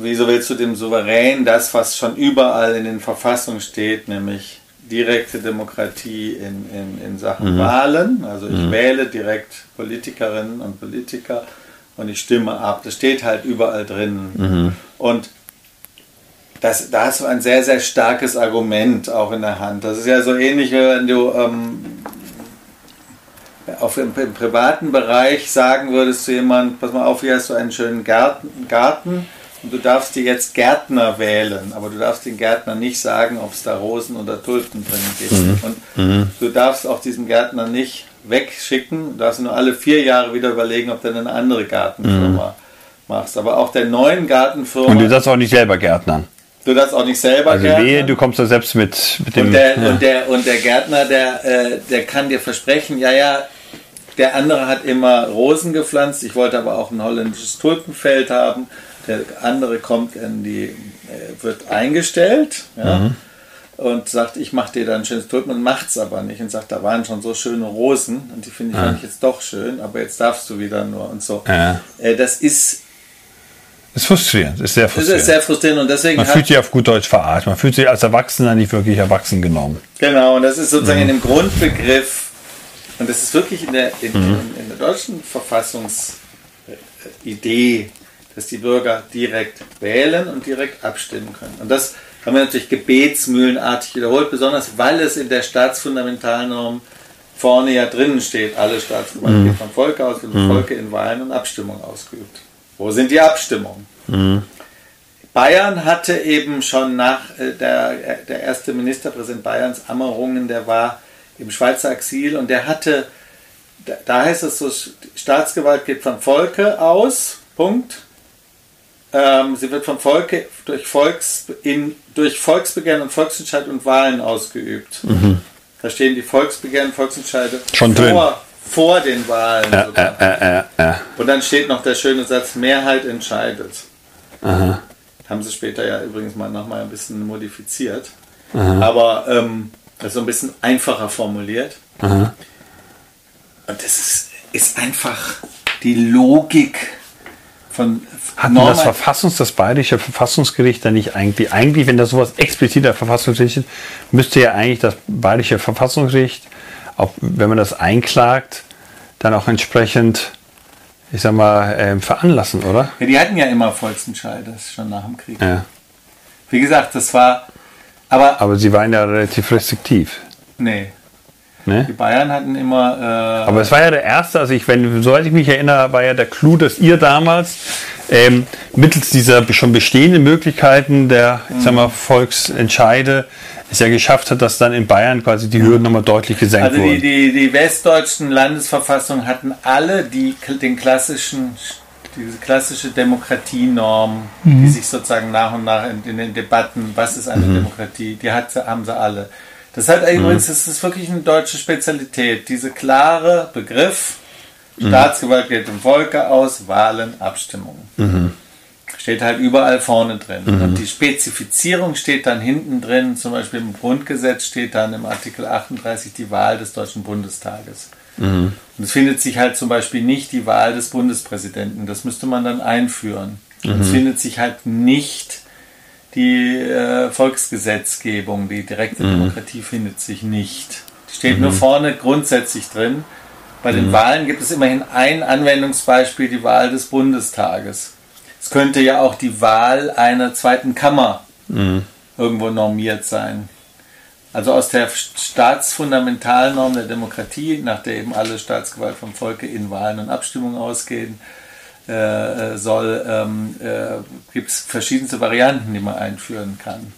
wieso willst du dem Souverän das, was schon überall in den Verfassungen steht, nämlich direkte Demokratie in, in, in Sachen mhm. Wahlen? Also ich mhm. wähle direkt Politikerinnen und Politiker und ich stimme ab. Das steht halt überall drin. Mhm. Und das, da hast du ein sehr, sehr starkes Argument auch in der Hand. Das ist ja so ähnlich, wenn du ähm, auf, im, im, privaten Bereich sagen würdest zu jemandem, pass mal auf, hier hast du einen schönen Garten, Garten und du darfst dir jetzt Gärtner wählen, aber du darfst den Gärtner nicht sagen, ob es da Rosen oder Tulpen drin gibt. Mhm. Und mhm. du darfst auch diesem Gärtner nicht wegschicken. Du darfst nur alle vier Jahre wieder überlegen, ob du eine andere Gartenfirma machst. Aber auch der neuen Gartenfirma. Und du darfst auch nicht selber Gärtnern. Du darfst auch nicht selber Also Gärtnern. wehe, du kommst da selbst mit, mit dem. Und der, ja. und, der, und der Gärtner, der, äh, der kann dir versprechen, ja, ja, der andere hat immer Rosen gepflanzt, ich wollte aber auch ein holländisches Tulpenfeld haben. Der andere kommt in die, äh, wird eingestellt ja, Mhm. und sagt, ich mache dir da ein schönes Tulpen und macht es aber nicht und sagt, da waren schon so schöne Rosen und die finde ich eigentlich jetzt doch schön, aber jetzt darfst du wieder nur und so. Ja. Äh, das ist, ist frustrierend, ist sehr frustrierend. ist sehr frustrierend und deswegen Man fühlt sich auf gut Deutsch verarscht. Man fühlt sich als Erwachsener nicht wirklich erwachsen genommen. Genau, und das ist sozusagen Mhm. in dem Grundbegriff, und das ist wirklich in der, in, Mhm. in, der deutschen Verfassungsidee, dass die Bürger direkt wählen und direkt abstimmen können. Und das haben wir natürlich gebetsmühlenartig wiederholt, besonders weil es in der Staatsfundamentalnorm vorne ja drinnen steht, alle Staatsgewalt Mhm. geht vom Volke aus, wird vom Volke in Wahlen und Abstimmung ausgeübt. Wo sind die Abstimmungen? Bayern hatte eben schon nach äh, der, äh, der erste Ministerpräsident Bayerns Ammerungen, der war im Schweizer Exil und der hatte, da, da heißt es so, Staatsgewalt geht vom Volke aus, Punkt. Ähm, sie wird vom Volke durch, Volks, in, durch Volksbegehren und Volksentscheid und Wahlen ausgeübt. Da stehen die Volksbegehren, Volksentscheide Schon vor, drin. Vor den Wahlen. Äh, sogar. äh, äh, äh. Und dann steht noch der schöne Satz, Mehrheit entscheidet. Aha. Haben sie später ja übrigens mal nochmal ein bisschen modifiziert. Aber ähm, das ist so ein bisschen einfacher formuliert. Aha. Und das ist, ist einfach die Logik von Hat denn Norma- das Verfassungs-, das bayerische Verfassungsgericht dann nicht eigentlich, eigentlich, wenn das sowas explizit der Verfassungsgericht ist, müsste ja eigentlich das bayerische Verfassungsgericht, auch wenn man das einklagt, dann auch entsprechend, ich sag mal, ähm, veranlassen, oder? Ja, die hatten ja immer Volksentscheide schon nach dem Krieg. Ja. Wie gesagt, das war. Aber Aber sie waren ja relativ restriktiv. nee, Ne? die Bayern hatten immer. Äh, Aber es war ja der erste, also ich, wenn, soweit ich mich erinnere, war ja der Clou, dass ihr damals ähm, mittels dieser schon bestehenden Möglichkeiten der, ich sag mal, Volksentscheide es ja geschafft hat, dass dann in Bayern quasi die Hürden nochmal deutlich gesenkt Also die, wurden. die, die westdeutschen Landesverfassungen hatten alle die, den klassischen, diese klassische Demokratienorm, die sich sozusagen nach und nach in, in den Debatten, was ist eine Demokratie, die hat, sie- haben sie alle. Das hat übrigens, das ist wirklich eine deutsche Spezialität, diese klare Begriff, Staatsgewalt geht vom Volke aus, Wahlen, Abstimmungen. Steht halt überall vorne drin. Und die Spezifizierung steht dann hinten drin, zum Beispiel im Grundgesetz steht dann im Artikel 38 die Wahl des Deutschen Bundestages. Und es findet sich halt zum Beispiel nicht die Wahl des Bundespräsidenten. Das müsste man dann einführen. Und es findet sich halt nicht die äh, Volksgesetzgebung, die direkte Demokratie findet sich nicht. Die steht nur vorne grundsätzlich drin. Bei den Wahlen gibt es immerhin ein Anwendungsbeispiel, die Wahl des Bundestages. Es könnte ja auch die Wahl einer zweiten Kammer irgendwo normiert sein. Also aus der Staatsfundamentalnorm der Demokratie, nach der eben alle Staatsgewalt vom Volke in Wahlen und Abstimmungen ausgehen äh, soll, ähm, äh, gibt es verschiedenste Varianten, die man einführen kann.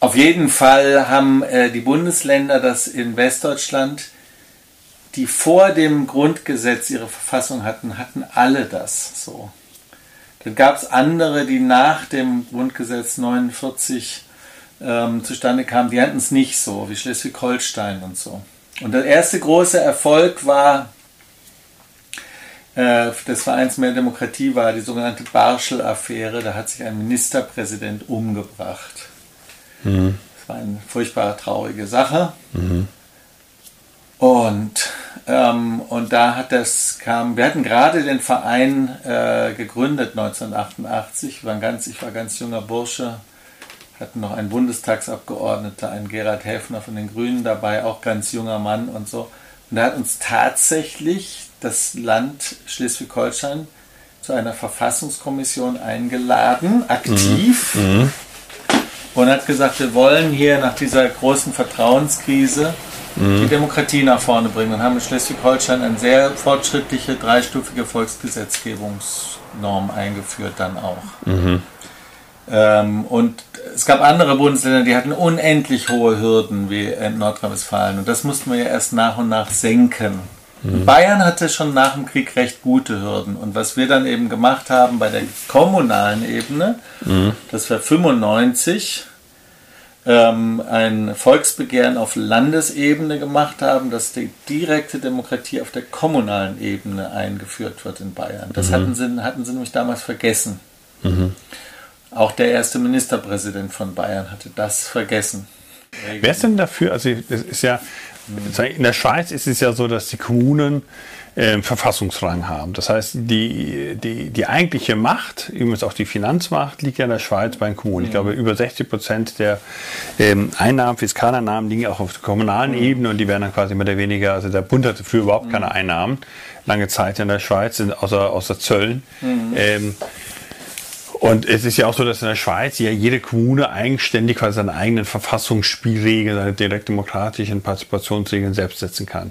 Auf jeden Fall haben äh, die Bundesländer das in Westdeutschland, die vor dem Grundgesetz ihre Verfassung hatten, hatten alle das so. Dann gab es andere, die nach dem Grundgesetz 49 ähm, zustande kamen, die hatten es nicht so, wie Schleswig-Holstein und so. Und der erste große Erfolg war, äh, des Vereins Mehr Demokratie war die sogenannte Barschel-Affäre. Da hat sich ein Ministerpräsident umgebracht. Das war eine furchtbar traurige Sache. Und, ähm, und da hat das kam, wir hatten gerade den Verein äh, gegründet 1988, ich war, ganz, ich war ganz junger Bursche, hatten noch einen Bundestagsabgeordneter, einen Gerhard Häfner von den Grünen dabei, auch ganz junger Mann und so. Und er hat uns tatsächlich das Land Schleswig-Holstein zu einer Verfassungskommission eingeladen, aktiv, und hat gesagt, wir wollen hier nach dieser großen Vertrauenskrise die Demokratie nach vorne bringen und haben in Schleswig-Holstein eine sehr fortschrittliche dreistufige Volksgesetzgebungsnorm eingeführt dann auch. Ähm, und es gab andere Bundesländer, die hatten unendlich hohe Hürden wie in Nordrhein-Westfalen. Und das mussten wir ja erst nach und nach senken. Mhm. Bayern hatte schon nach dem Krieg recht gute Hürden. Und was wir dann eben gemacht haben bei der kommunalen Ebene, mhm. das war 95, ähm, ein Volksbegehren auf Landesebene gemacht haben, dass die direkte Demokratie auf der kommunalen Ebene eingeführt wird in Bayern. Das mhm. hatten, sie, hatten sie nämlich damals vergessen. Mhm. Auch der erste Ministerpräsident von Bayern hatte das vergessen. Wer ist denn dafür? Also, es ist ja, in der Schweiz ist es ja so, dass die Kommunen äh, Verfassungsrang haben. Das heißt, die, die, die eigentliche Macht, übrigens auch die Finanzmacht, liegt ja in der Schweiz bei den Kommunen. Ich mhm. glaube, über 60 Prozent der ähm, Einnahmen, Fiskaleinnahmen liegen auch auf der kommunalen mhm. Ebene und die werden dann quasi mehr oder weniger, also der Bund hatte früher überhaupt keine mhm. Einnahmen, lange Zeit in der Schweiz, außer, außer Zöllen. Mhm. Ähm, und es ist ja auch so, dass in der Schweiz ja jede Kommune eigenständig quasi seine eigenen Verfassungsspielregeln, seine direktdemokratischen Partizipationsregeln selbst setzen kann.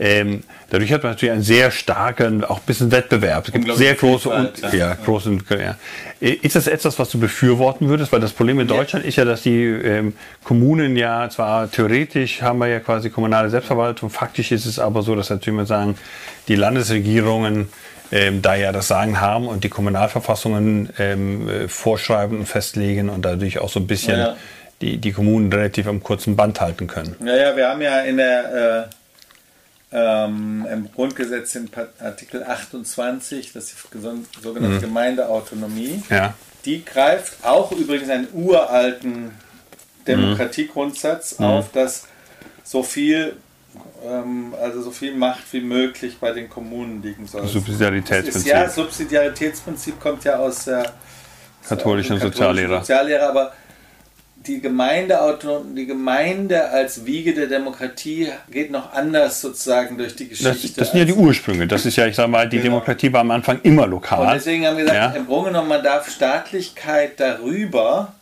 Ähm, dadurch hat man natürlich einen sehr starken, auch ein bisschen Wettbewerb. Es gibt sehr große, und, ja, ja, große, ja. Ist das etwas, was du befürworten würdest? Weil das Problem in Deutschland ja. ist ja, dass die ähm, Kommunen ja zwar theoretisch haben wir ja quasi kommunale Selbstverwaltung, faktisch ist es aber so, dass natürlich mal sagen, die Landesregierungen ähm, da ja das Sagen haben und die Kommunalverfassungen ähm, äh, vorschreiben und festlegen und dadurch auch so ein bisschen ja. die, die Kommunen relativ am kurzen Band halten können. Ja, ja, wir haben ja in der, äh, ähm, im Grundgesetz in Artikel 28, das ist die sogenannte mhm. Gemeindeautonomie, ja. die greift auch übrigens einen uralten Demokratiegrundsatz mhm. auf, dass so viel also so viel Macht wie möglich bei den Kommunen liegen soll. Subsidiaritätsprinzip. Ist, ja, Subsidiaritätsprinzip kommt ja aus der katholischen, Soziallehre. Soziallehre, aber die Gemeinde, die Gemeinde als Wiege der Demokratie geht noch anders sozusagen durch die Geschichte. Das, das sind ja die Ursprünge. Das ist ja, ich sage mal, die genau. Demokratie war am Anfang immer lokal. Und deswegen haben wir gesagt, ja. im Grunde genommen, man darf Staatlichkeit darüber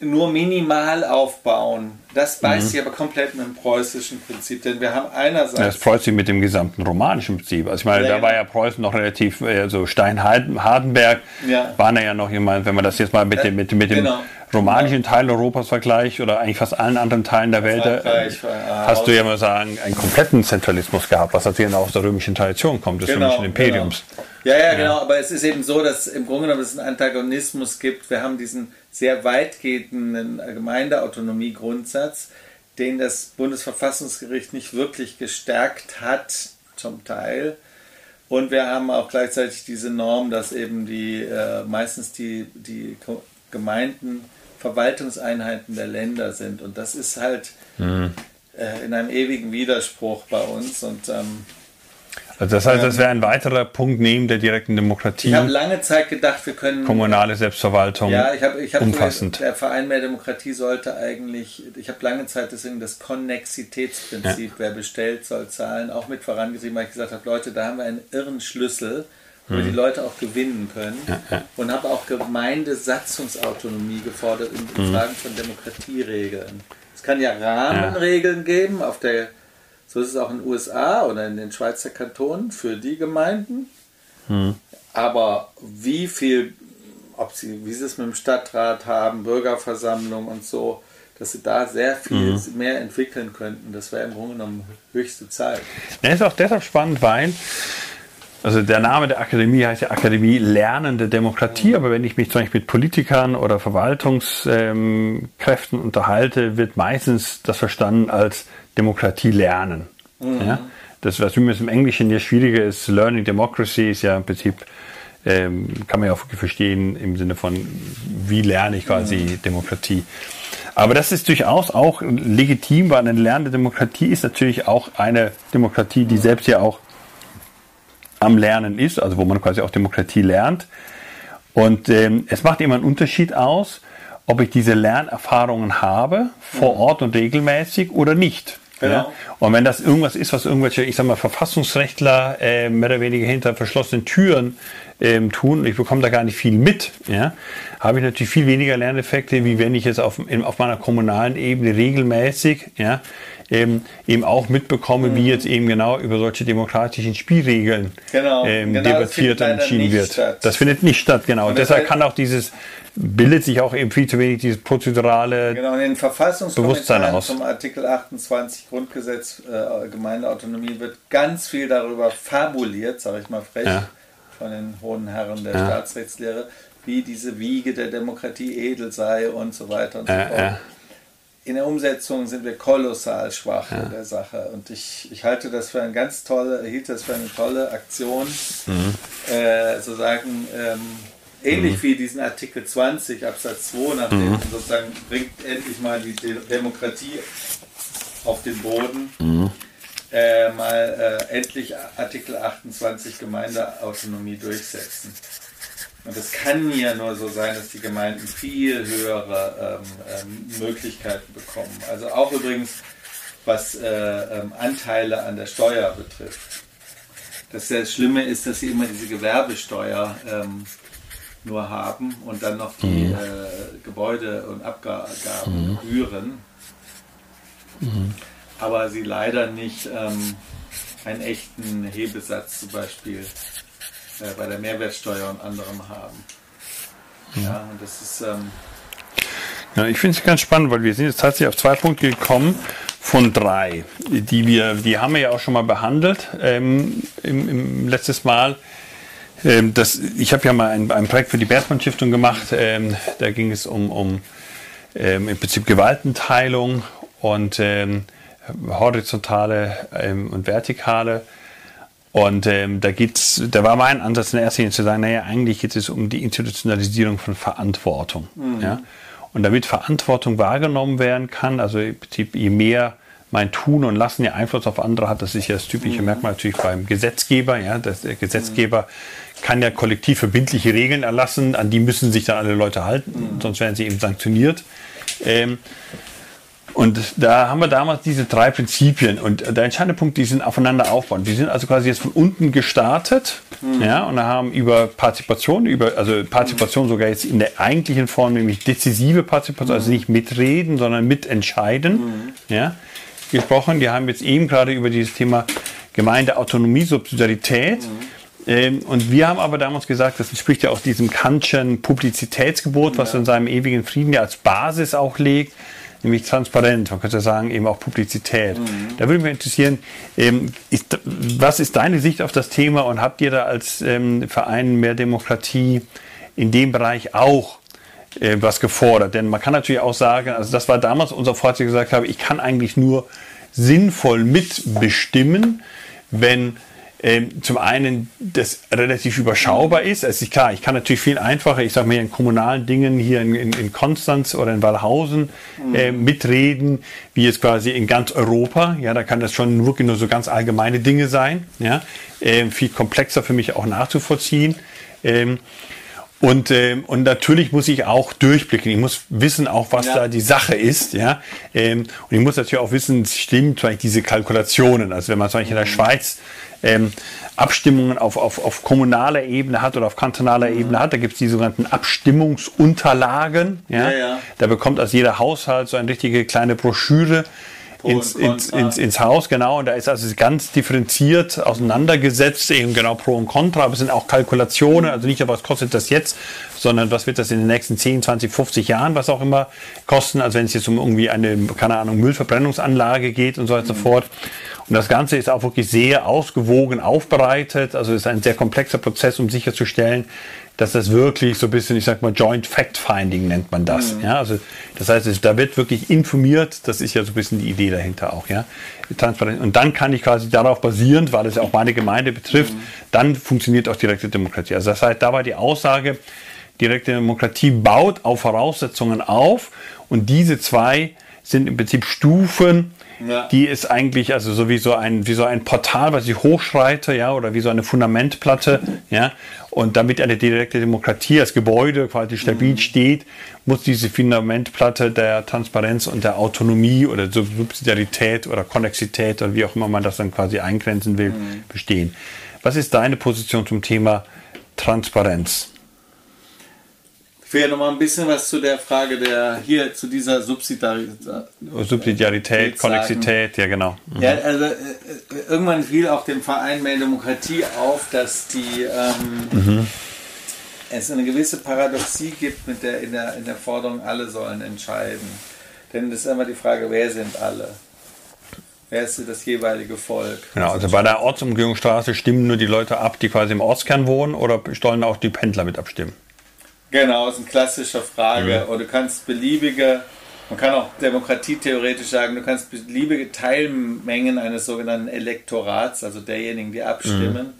nur minimal aufbauen. Das beißt mhm. sich aber komplett mit dem preußischen Prinzip, denn wir haben einerseits. Das freut sich mit dem gesamten romanischen Prinzip. Also ich meine, ja, da war ja Preußen noch relativ, also Stein-Hardenberg ja. waren ja noch jemand, wenn man das jetzt mal mit dem, mit, mit dem genau. romanischen Teil Europas vergleicht oder eigentlich fast allen anderen Teilen der Welt, äh, hast du ja mal sagen, einen kompletten Zentralismus gehabt, was natürlich auch aus der römischen Tradition kommt, des genau, römischen Imperiums. Genau. Ja, ja, genau, aber es ist eben so, dass im Grunde genommen es einen Antagonismus gibt. Wir haben diesen sehr weitgehenden Gemeindeautonomie-Grundsatz, den das Bundesverfassungsgericht nicht wirklich gestärkt hat, zum Teil. Und wir haben auch gleichzeitig diese Norm, dass eben die äh, meistens die, die Gemeinden Verwaltungseinheiten der Länder sind. Und das ist halt mhm. äh, in einem ewigen Widerspruch bei uns. Und ähm, also das heißt, das wäre ein weiterer Punkt neben der direkten Demokratie. Ich habe lange Zeit gedacht, wir können kommunale Selbstverwaltung. Ja, ich habe, ich habe umfassend. Der Verein mehr Demokratie sollte eigentlich. Ich habe lange Zeit deswegen das Konnexitätsprinzip, ja. wer bestellt, soll zahlen, auch mit vorangesehen, weil ich gesagt habe, Leute, da haben wir einen irren Schlüssel, wo wir die. Leute auch gewinnen können. Ja, ja. Und habe auch Gemeindesatzungsautonomie gefordert in, in hm. Fragen von Demokratieregeln. Es kann ja Rahmenregeln geben auf der so ist es auch in den USA oder in den Schweizer Kantonen für die Gemeinden. Hm. Aber wie viel, ob sie, wie sie es mit dem Stadtrat haben, Bürgerversammlung und so, dass sie da sehr viel mhm. mehr entwickeln könnten. Das wäre im Grunde genommen höchste Zeit. Das ist auch deshalb spannend, weil also der Name der Akademie heißt ja Akademie Lernende Demokratie, aber wenn ich mich zum Beispiel mit Politikern oder Verwaltungskräften unterhalte, wird meistens das verstanden als Demokratie lernen. Mhm. Ja? Das, was übrigens im Englischen ja schwieriger ist, Learning Democracy ist ja im Prinzip, ähm, kann man ja auch verstehen im Sinne von, wie lerne ich quasi mhm. Demokratie. Aber das ist durchaus auch legitim, weil eine lernende Demokratie ist natürlich auch eine Demokratie, die selbst ja auch am Lernen ist, also wo man quasi auch Demokratie lernt. Und ähm, es macht immer einen Unterschied aus, ob ich diese Lernerfahrungen habe, vor mhm. Ort und regelmäßig oder nicht. Genau. Ja? Und wenn das irgendwas ist, was irgendwelche, ich sag mal, Verfassungsrechtler äh, mehr oder weniger hinter verschlossenen Türen ähm, tun und ich bekomme da gar nicht viel mit, ja, habe ich natürlich viel weniger Lerneffekte, wie wenn ich jetzt auf, in, auf meiner kommunalen Ebene regelmäßig ja, ähm, eben auch mitbekomme, mhm. wie jetzt eben genau über solche demokratischen Spielregeln genau. Ähm, genau, debattiert und entschieden wird. Statt. Das findet nicht statt, genau. Und deshalb kann auch dieses bildet sich auch eben viel zu wenig dieses prozedurale genau, in den Bewusstsein aus. Zum Artikel 28 Grundgesetz äh, Gemeindeautonomie wird ganz viel darüber fabuliert, sage ich mal frech, ja. von den hohen Herren der ja. Staatsrechtslehre, wie diese Wiege der Demokratie edel sei und so weiter und so fort. In der Umsetzung sind wir kolossal schwach in der Sache und ich, ich halte das für eine ganz tolle, hielt das für eine tolle Aktion, mhm. äh, sozusagen ähm, ähnlich mhm. wie diesen Artikel 20 Absatz 2, nachdem mhm. sozusagen bringt endlich mal die Demokratie auf den Boden. Mhm. Äh, mal äh, endlich Artikel 28 Gemeindeautonomie durchsetzen. Und es kann ja nur so sein, dass die Gemeinden viel höhere ähm, ähm, Möglichkeiten bekommen. Also auch übrigens, was äh, ähm, Anteile an der Steuer betrifft. Das sehr Schlimme ist, dass sie immer diese Gewerbesteuer ähm, nur haben und dann noch die mhm. äh, Gebäude- und Abgabengebühren. Mhm. mhm. Aber sie leider nicht ähm, einen echten Hebesatz zum Beispiel äh, bei der Mehrwertsteuer und anderem haben. Mhm. Ja, und das ist. Ähm, ja, ich finde es ganz spannend, weil wir sind jetzt tatsächlich auf zwei Punkte gekommen von drei, die wir, die haben wir ja auch schon mal behandelt ähm, im, im letztes Mal. Ähm, das, ich habe ja mal ein, ein, Projekt für die Bertmann Stiftung gemacht. Ähm, da ging es um, um ähm, im Prinzip Gewaltenteilung und ähm, horizontale ähm, und vertikale. Und ähm, da geht's, da war mein Ansatz in der ersten Linie zu sagen, naja, eigentlich geht es um die Institutionalisierung von Verantwortung. Mhm. Ja? Und damit Verantwortung wahrgenommen werden kann, also im Prinzip je mehr mein Tun und Lassen ja Einfluss auf andere hat, das ist ja das typische mhm. Merkmal natürlich beim Gesetzgeber. Ja, dass der Gesetzgeber kann ja kollektiv verbindliche Regeln erlassen, an die müssen sich dann alle Leute halten, mhm. sonst werden sie eben sanktioniert. Ähm, und da haben wir damals diese drei Prinzipien und der entscheidende Punkt, die sind aufeinander aufbauen. Die sind also quasi jetzt von unten gestartet, mhm. ja, und haben über Partizipation, über, also Partizipation sogar jetzt in der eigentlichen Form, nämlich dezisive Partizipation, also nicht mitreden, sondern mitentscheiden, mhm. ja, gesprochen. Wir haben jetzt eben gerade über dieses Thema Gemeindeautonomie, Subsidiarität. Mhm ähm, und wir haben aber damals gesagt, das entspricht ja auch diesem Kantschen Publizitätsgebot, was ja. in seinem ewigen Frieden ja als Basis auch legt, nämlich transparent, man könnte sagen eben auch Publizität. Mhm. Da würde mich interessieren, ähm, ist, was ist deine Sicht auf das Thema und habt ihr da als ähm, Verein mehr Demokratie in dem Bereich auch äh, was gefordert? Denn man kann natürlich auch sagen, also das war damals unser Vorteil, gesagt habe, ich kann eigentlich nur sinnvoll mitbestimmen, wenn ähm, zum einen das relativ überschaubar ist. Es ist klar, ich kann natürlich viel einfacher, ich sage mal in kommunalen Dingen hier in, in, in Konstanz oder in Walhausen äh, mitreden, wie jetzt quasi in ganz Europa. Ja, da kann das schon wirklich nur so ganz allgemeine Dinge sein. Ja, äh, viel komplexer für mich auch nachzuvollziehen. Ähm, und, ähm, und natürlich muss ich auch durchblicken. Ich muss wissen auch, was ja. da die Sache ist. Ja? Ähm, und ich muss natürlich auch wissen, stimmt vielleicht diese Kalkulationen. Also wenn man zum Beispiel in der mhm. Schweiz ähm, Abstimmungen auf, auf, auf kommunaler Ebene hat oder auf kantonaler mhm. Ebene hat. Da gibt es die sogenannten Abstimmungsunterlagen. Ja? Ja, ja. Da bekommt also jeder Haushalt so eine richtige kleine Broschüre ins, ins, ins, ins, Haus, genau. Und da ist also ganz differenziert auseinandergesetzt, eben genau Pro und Contra, aber es sind auch Kalkulationen, also nicht, was kostet das jetzt, sondern was wird das in den nächsten 10, 20, 50 Jahren, was auch immer kosten, also wenn es jetzt um irgendwie eine, keine Ahnung, Müllverbrennungsanlage geht und so weiter und so mhm. fort. Und das Ganze ist auch wirklich sehr ausgewogen aufbereitet. Also es ist ein sehr komplexer Prozess, um sicherzustellen, dass das wirklich so ein bisschen, ich sag mal, Joint Fact-Finding nennt man das. Mhm. Ja, also das heißt, da wird wirklich informiert. Das ist ja so ein bisschen die Idee dahinter auch. Ja, transparent. Und dann kann ich quasi darauf basierend, weil es ja auch meine Gemeinde betrifft, mhm. dann funktioniert auch direkte Demokratie. Also das heißt, da war die Aussage, direkte Demokratie baut auf Voraussetzungen auf und diese zwei sind im Prinzip Stufen, ja. Die ist eigentlich also so wie so ein wie so ein Portal, was ich hochschreite, ja, oder wie so eine Fundamentplatte, ja. Und damit eine direkte Demokratie als Gebäude quasi stabil mhm. steht, muss diese Fundamentplatte der Transparenz und der Autonomie oder Subsidiarität oder Konnexität oder wie auch immer man das dann quasi eingrenzen will, mhm. bestehen. Was ist deine Position zum Thema Transparenz? Will ja noch mal ein bisschen was zu der Frage der hier zu dieser Subsidiarität, Subsidiarität Konnexität, ja genau. Mhm. Ja, also äh, irgendwann fiel auch dem Verein Mehr Demokratie auf, dass die ähm, mhm. es eine gewisse Paradoxie gibt mit der in der in der Forderung, alle sollen entscheiden. Denn das ist immer die Frage, wer sind alle? Wer ist das jeweilige Volk? Genau, also bei der Ortsumgehungsstraße stimmen nur die Leute ab, die quasi im Ortskern wohnen oder sollen auch die Pendler mit abstimmen? Genau, das ist eine klassische Frage. Mhm. Oder du kannst beliebige, man kann auch demokratietheoretisch sagen, du kannst beliebige Teilmengen eines sogenannten Elektorats, also derjenigen, die abstimmen,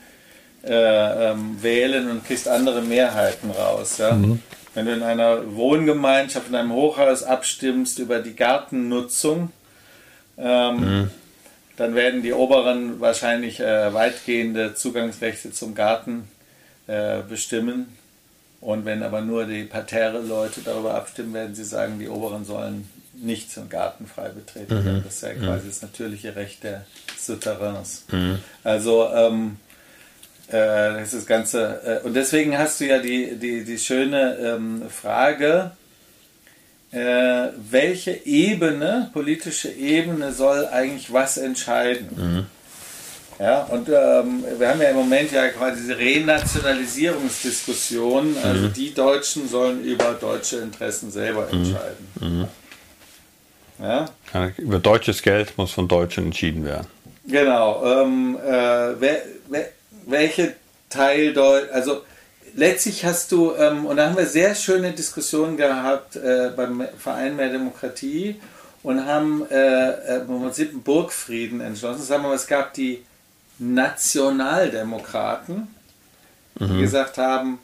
mhm. äh, ähm, wählen und kriegst andere Mehrheiten raus. Ja? Mhm. Wenn du in einer Wohngemeinschaft, in einem Hochhaus abstimmst über die Gartennutzung, ähm, mhm. dann werden die Oberen wahrscheinlich äh, weitgehende Zugangsrechte zum Garten äh, bestimmen und wenn aber nur die Parterre-Leute darüber abstimmen, werden sie sagen, die Oberen sollen nichts im Garten frei betreten. Mhm. Das ist ja quasi mhm. das natürliche Recht der Souterrains. Mhm. Also ähm, äh, das ist das Ganze. Äh, und deswegen hast du ja die, die, die schöne ähm, Frage, äh, welche Ebene, politische Ebene soll eigentlich was entscheiden? Mhm. Ja, und ähm, wir haben ja im Moment ja quasi diese Renationalisierungsdiskussion. Also mhm. die Deutschen sollen über deutsche Interessen selber mhm. entscheiden. Mhm. Ja? Über deutsches Geld muss von Deutschen entschieden werden. Genau. Ähm, äh, wer, wer, welche Teil Deutsch, also letztlich hast du, ähm, und da haben wir sehr schöne Diskussionen gehabt äh, beim Verein Mehr Demokratie und haben äh, äh im Prinzip einen Burgfrieden entschlossen. Sagen wir mal, es gab die Nationaldemokraten, die mhm. gesagt haben,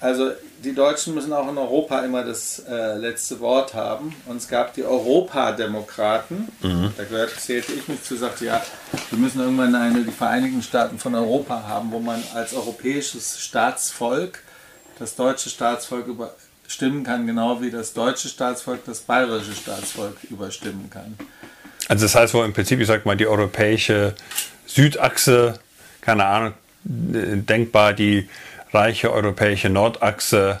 also die Deutschen müssen auch in Europa immer das äh, letzte Wort haben. Und es gab die Europademokraten, mhm. da gehört, zählte ich mich zu, sagte, ja, wir müssen irgendwann eine, die Vereinigten Staaten von Europa haben, wo man als europäisches Staatsvolk das deutsche Staatsvolk überstimmen kann, genau wie das deutsche Staatsvolk das bayerische Staatsvolk überstimmen kann. Also das heißt, wo im Prinzip, ich sag mal, die europäische Südachse, keine Ahnung, denkbar die reiche europäische Nordachse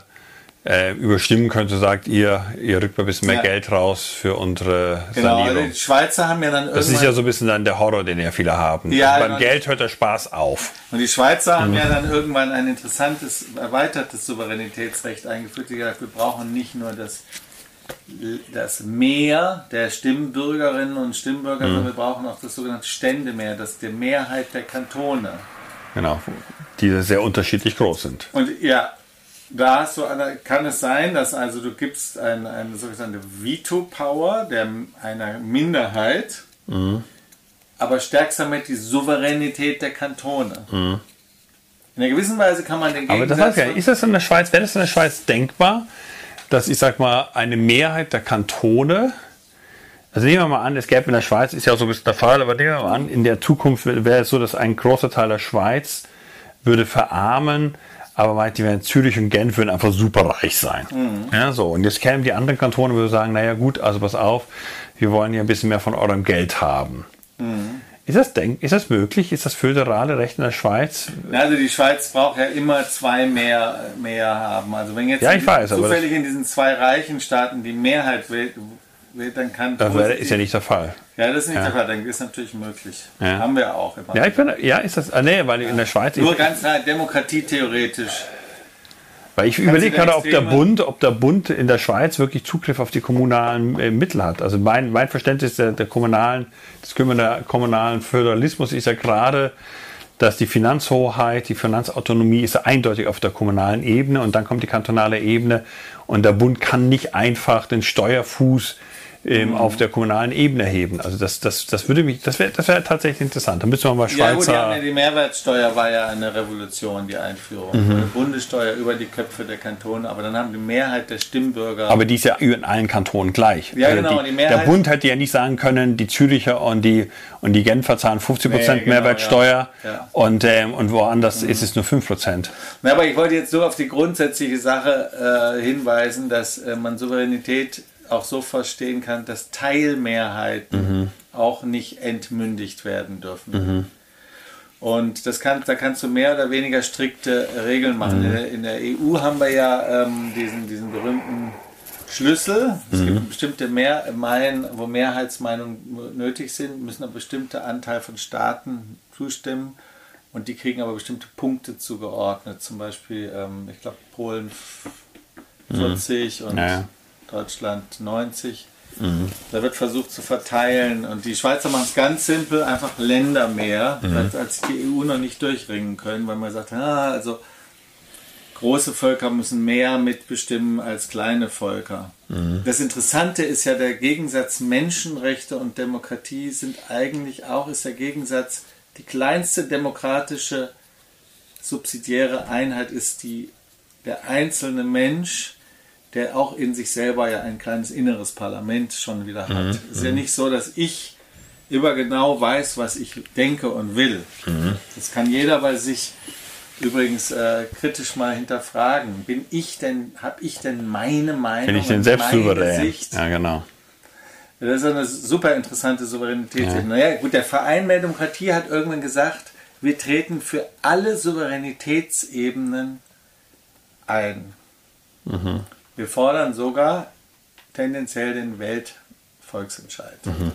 äh, überstimmen könnte, sagt ihr, ihr rückt mal ein bisschen mehr ja. Geld raus für unsere genau, Sanierung. Genau, die Schweizer haben ja dann Das ist ja so ein bisschen dann der Horror, den ja viele haben. Ja, also beim genau. Geld hört der Spaß auf. Und die Schweizer mhm. haben ja dann irgendwann ein interessantes, erweitertes Souveränitätsrecht eingeführt, die gesagt, wir brauchen nicht nur das das Mehr der Stimmbürgerinnen und Stimmbürger, mhm. wir brauchen auch das sogenannte Ständemehr, das ist die Mehrheit der Kantone. Genau, die sehr unterschiedlich groß sind. Und ja, da hast du, kann es sein, dass also du gibst ein, eine sogenannte Veto-Power einer Minderheit, mhm. aber stärkst damit die Souveränität der Kantone. Mhm. In einer gewissen Weise kann man den Gegensatz... Aber das heißt ja, ist das in der Schweiz, wäre das in der Schweiz denkbar, dass ich sag mal, eine Mehrheit der Kantone, also nehmen wir mal an, es gäbe in der Schweiz, ist ja auch so ein bisschen der Fall, aber nehmen wir mal an, in der Zukunft wäre es so, dass ein großer Teil der Schweiz würde verarmen, aber meint, die werden Zürich und Genf würden einfach super reich sein. Mhm. Ja, so. Und jetzt kämen die anderen Kantone und würden sagen, naja gut, also pass auf, wir wollen ja ein bisschen mehr von eurem Geld haben. Mhm. Ist das, denk, ist das möglich? Ist das föderale Recht in der Schweiz? Also die Schweiz braucht ja immer zwei mehr, mehr haben. Also wenn jetzt ja, ich weiß, zufällig in diesen zwei reichen Staaten die Mehrheit wählt, dann kann das ist ja nicht der Fall. Ja, das ist nicht ja. der Fall. Dann ist natürlich möglich. Ja. Haben wir auch immer. Ja, ich bin, ja, ist das. Ah, nee, weil in der Schweiz. Nur ganz rein demokratietheoretisch. Weil ich überlege gerade, ob der Bund, ob der Bund in der Schweiz wirklich Zugriff auf die kommunalen äh, Mittel hat. Also mein, mein Verständnis der, der kommunalen, des kommunalen Föderalismus ist ja gerade, dass die Finanzhoheit, die Finanzautonomie ist eindeutig auf der kommunalen Ebene und dann kommt die kantonale Ebene und der Bund kann nicht einfach den Steuerfuß ähm, auf der kommunalen Ebene heben. Also das, das, das würde mich, das wäre das wär tatsächlich interessant. Da müssen wir mal Schweizer. Ja, gut, die, die Mehrwertsteuer war ja eine Revolution, die Einführung. Mhm. Bundessteuer über die Köpfe der Kantone, aber dann haben die Mehrheit der Stimmbürger. Aber die ist ja in allen Kantonen gleich. Ja, also genau. Die, der Bund hätte ja nicht sagen können, die Züricher und die, und die Genfer zahlen 50 Prozent nee, genau, Mehrwertsteuer ja. Ja. Und, ähm, und woanders mhm. ist es nur 5 Prozent. aber ich wollte jetzt nur auf die grundsätzliche Sache äh, hinweisen, dass äh, man Souveränität auch so verstehen kann, dass Teilmehrheiten mhm. auch nicht entmündigt werden dürfen. Mhm. Und das kann, da kannst du mehr oder weniger strikte Regeln machen. Mhm. In, der, EU haben wir ja ähm, diesen, diesen berühmten Schlüssel. Es mhm. gibt bestimmte mehr, Meilen, wo Mehrheitsmeinungen nötig sind, müssen ein bestimmter Anteil von Staaten zustimmen. Und die kriegen aber bestimmte Punkte zugeordnet. Zum Beispiel, ähm, ich glaube, Polen 40 mhm. und ja. Deutschland 90. Mhm. Da wird versucht zu verteilen und die Schweizer machen es ganz simpel, einfach Länder mehr, mhm. als, die EU noch nicht durchringen können, weil man sagt, ah, also große Völker müssen mehr mitbestimmen als kleine Völker. Mhm. Das Interessante ist ja, der Gegensatz Menschenrechte und Demokratie sind eigentlich auch, ist der Gegensatz, die kleinste demokratische subsidiäre Einheit ist die, der einzelne Mensch, der auch in sich selber ja ein kleines inneres Parlament schon wieder hat. Mhm. Es ist ja nicht so, dass ich immer genau weiß, was ich denke und will. Mhm. Das kann jeder bei sich übrigens äh, kritisch mal hinterfragen. Bin ich denn, habe ich denn meine Meinung? Bin ich denn selbst souverän? Ja, genau. Das ist eine super interessante Souveränität. Ja. Naja, gut, der Verein Mehr Demokratie hat irgendwann gesagt, wir treten für alle Souveränitätsebenen ein. Mhm. Wir fordern sogar tendenziell den Weltvolksentscheid. Mhm.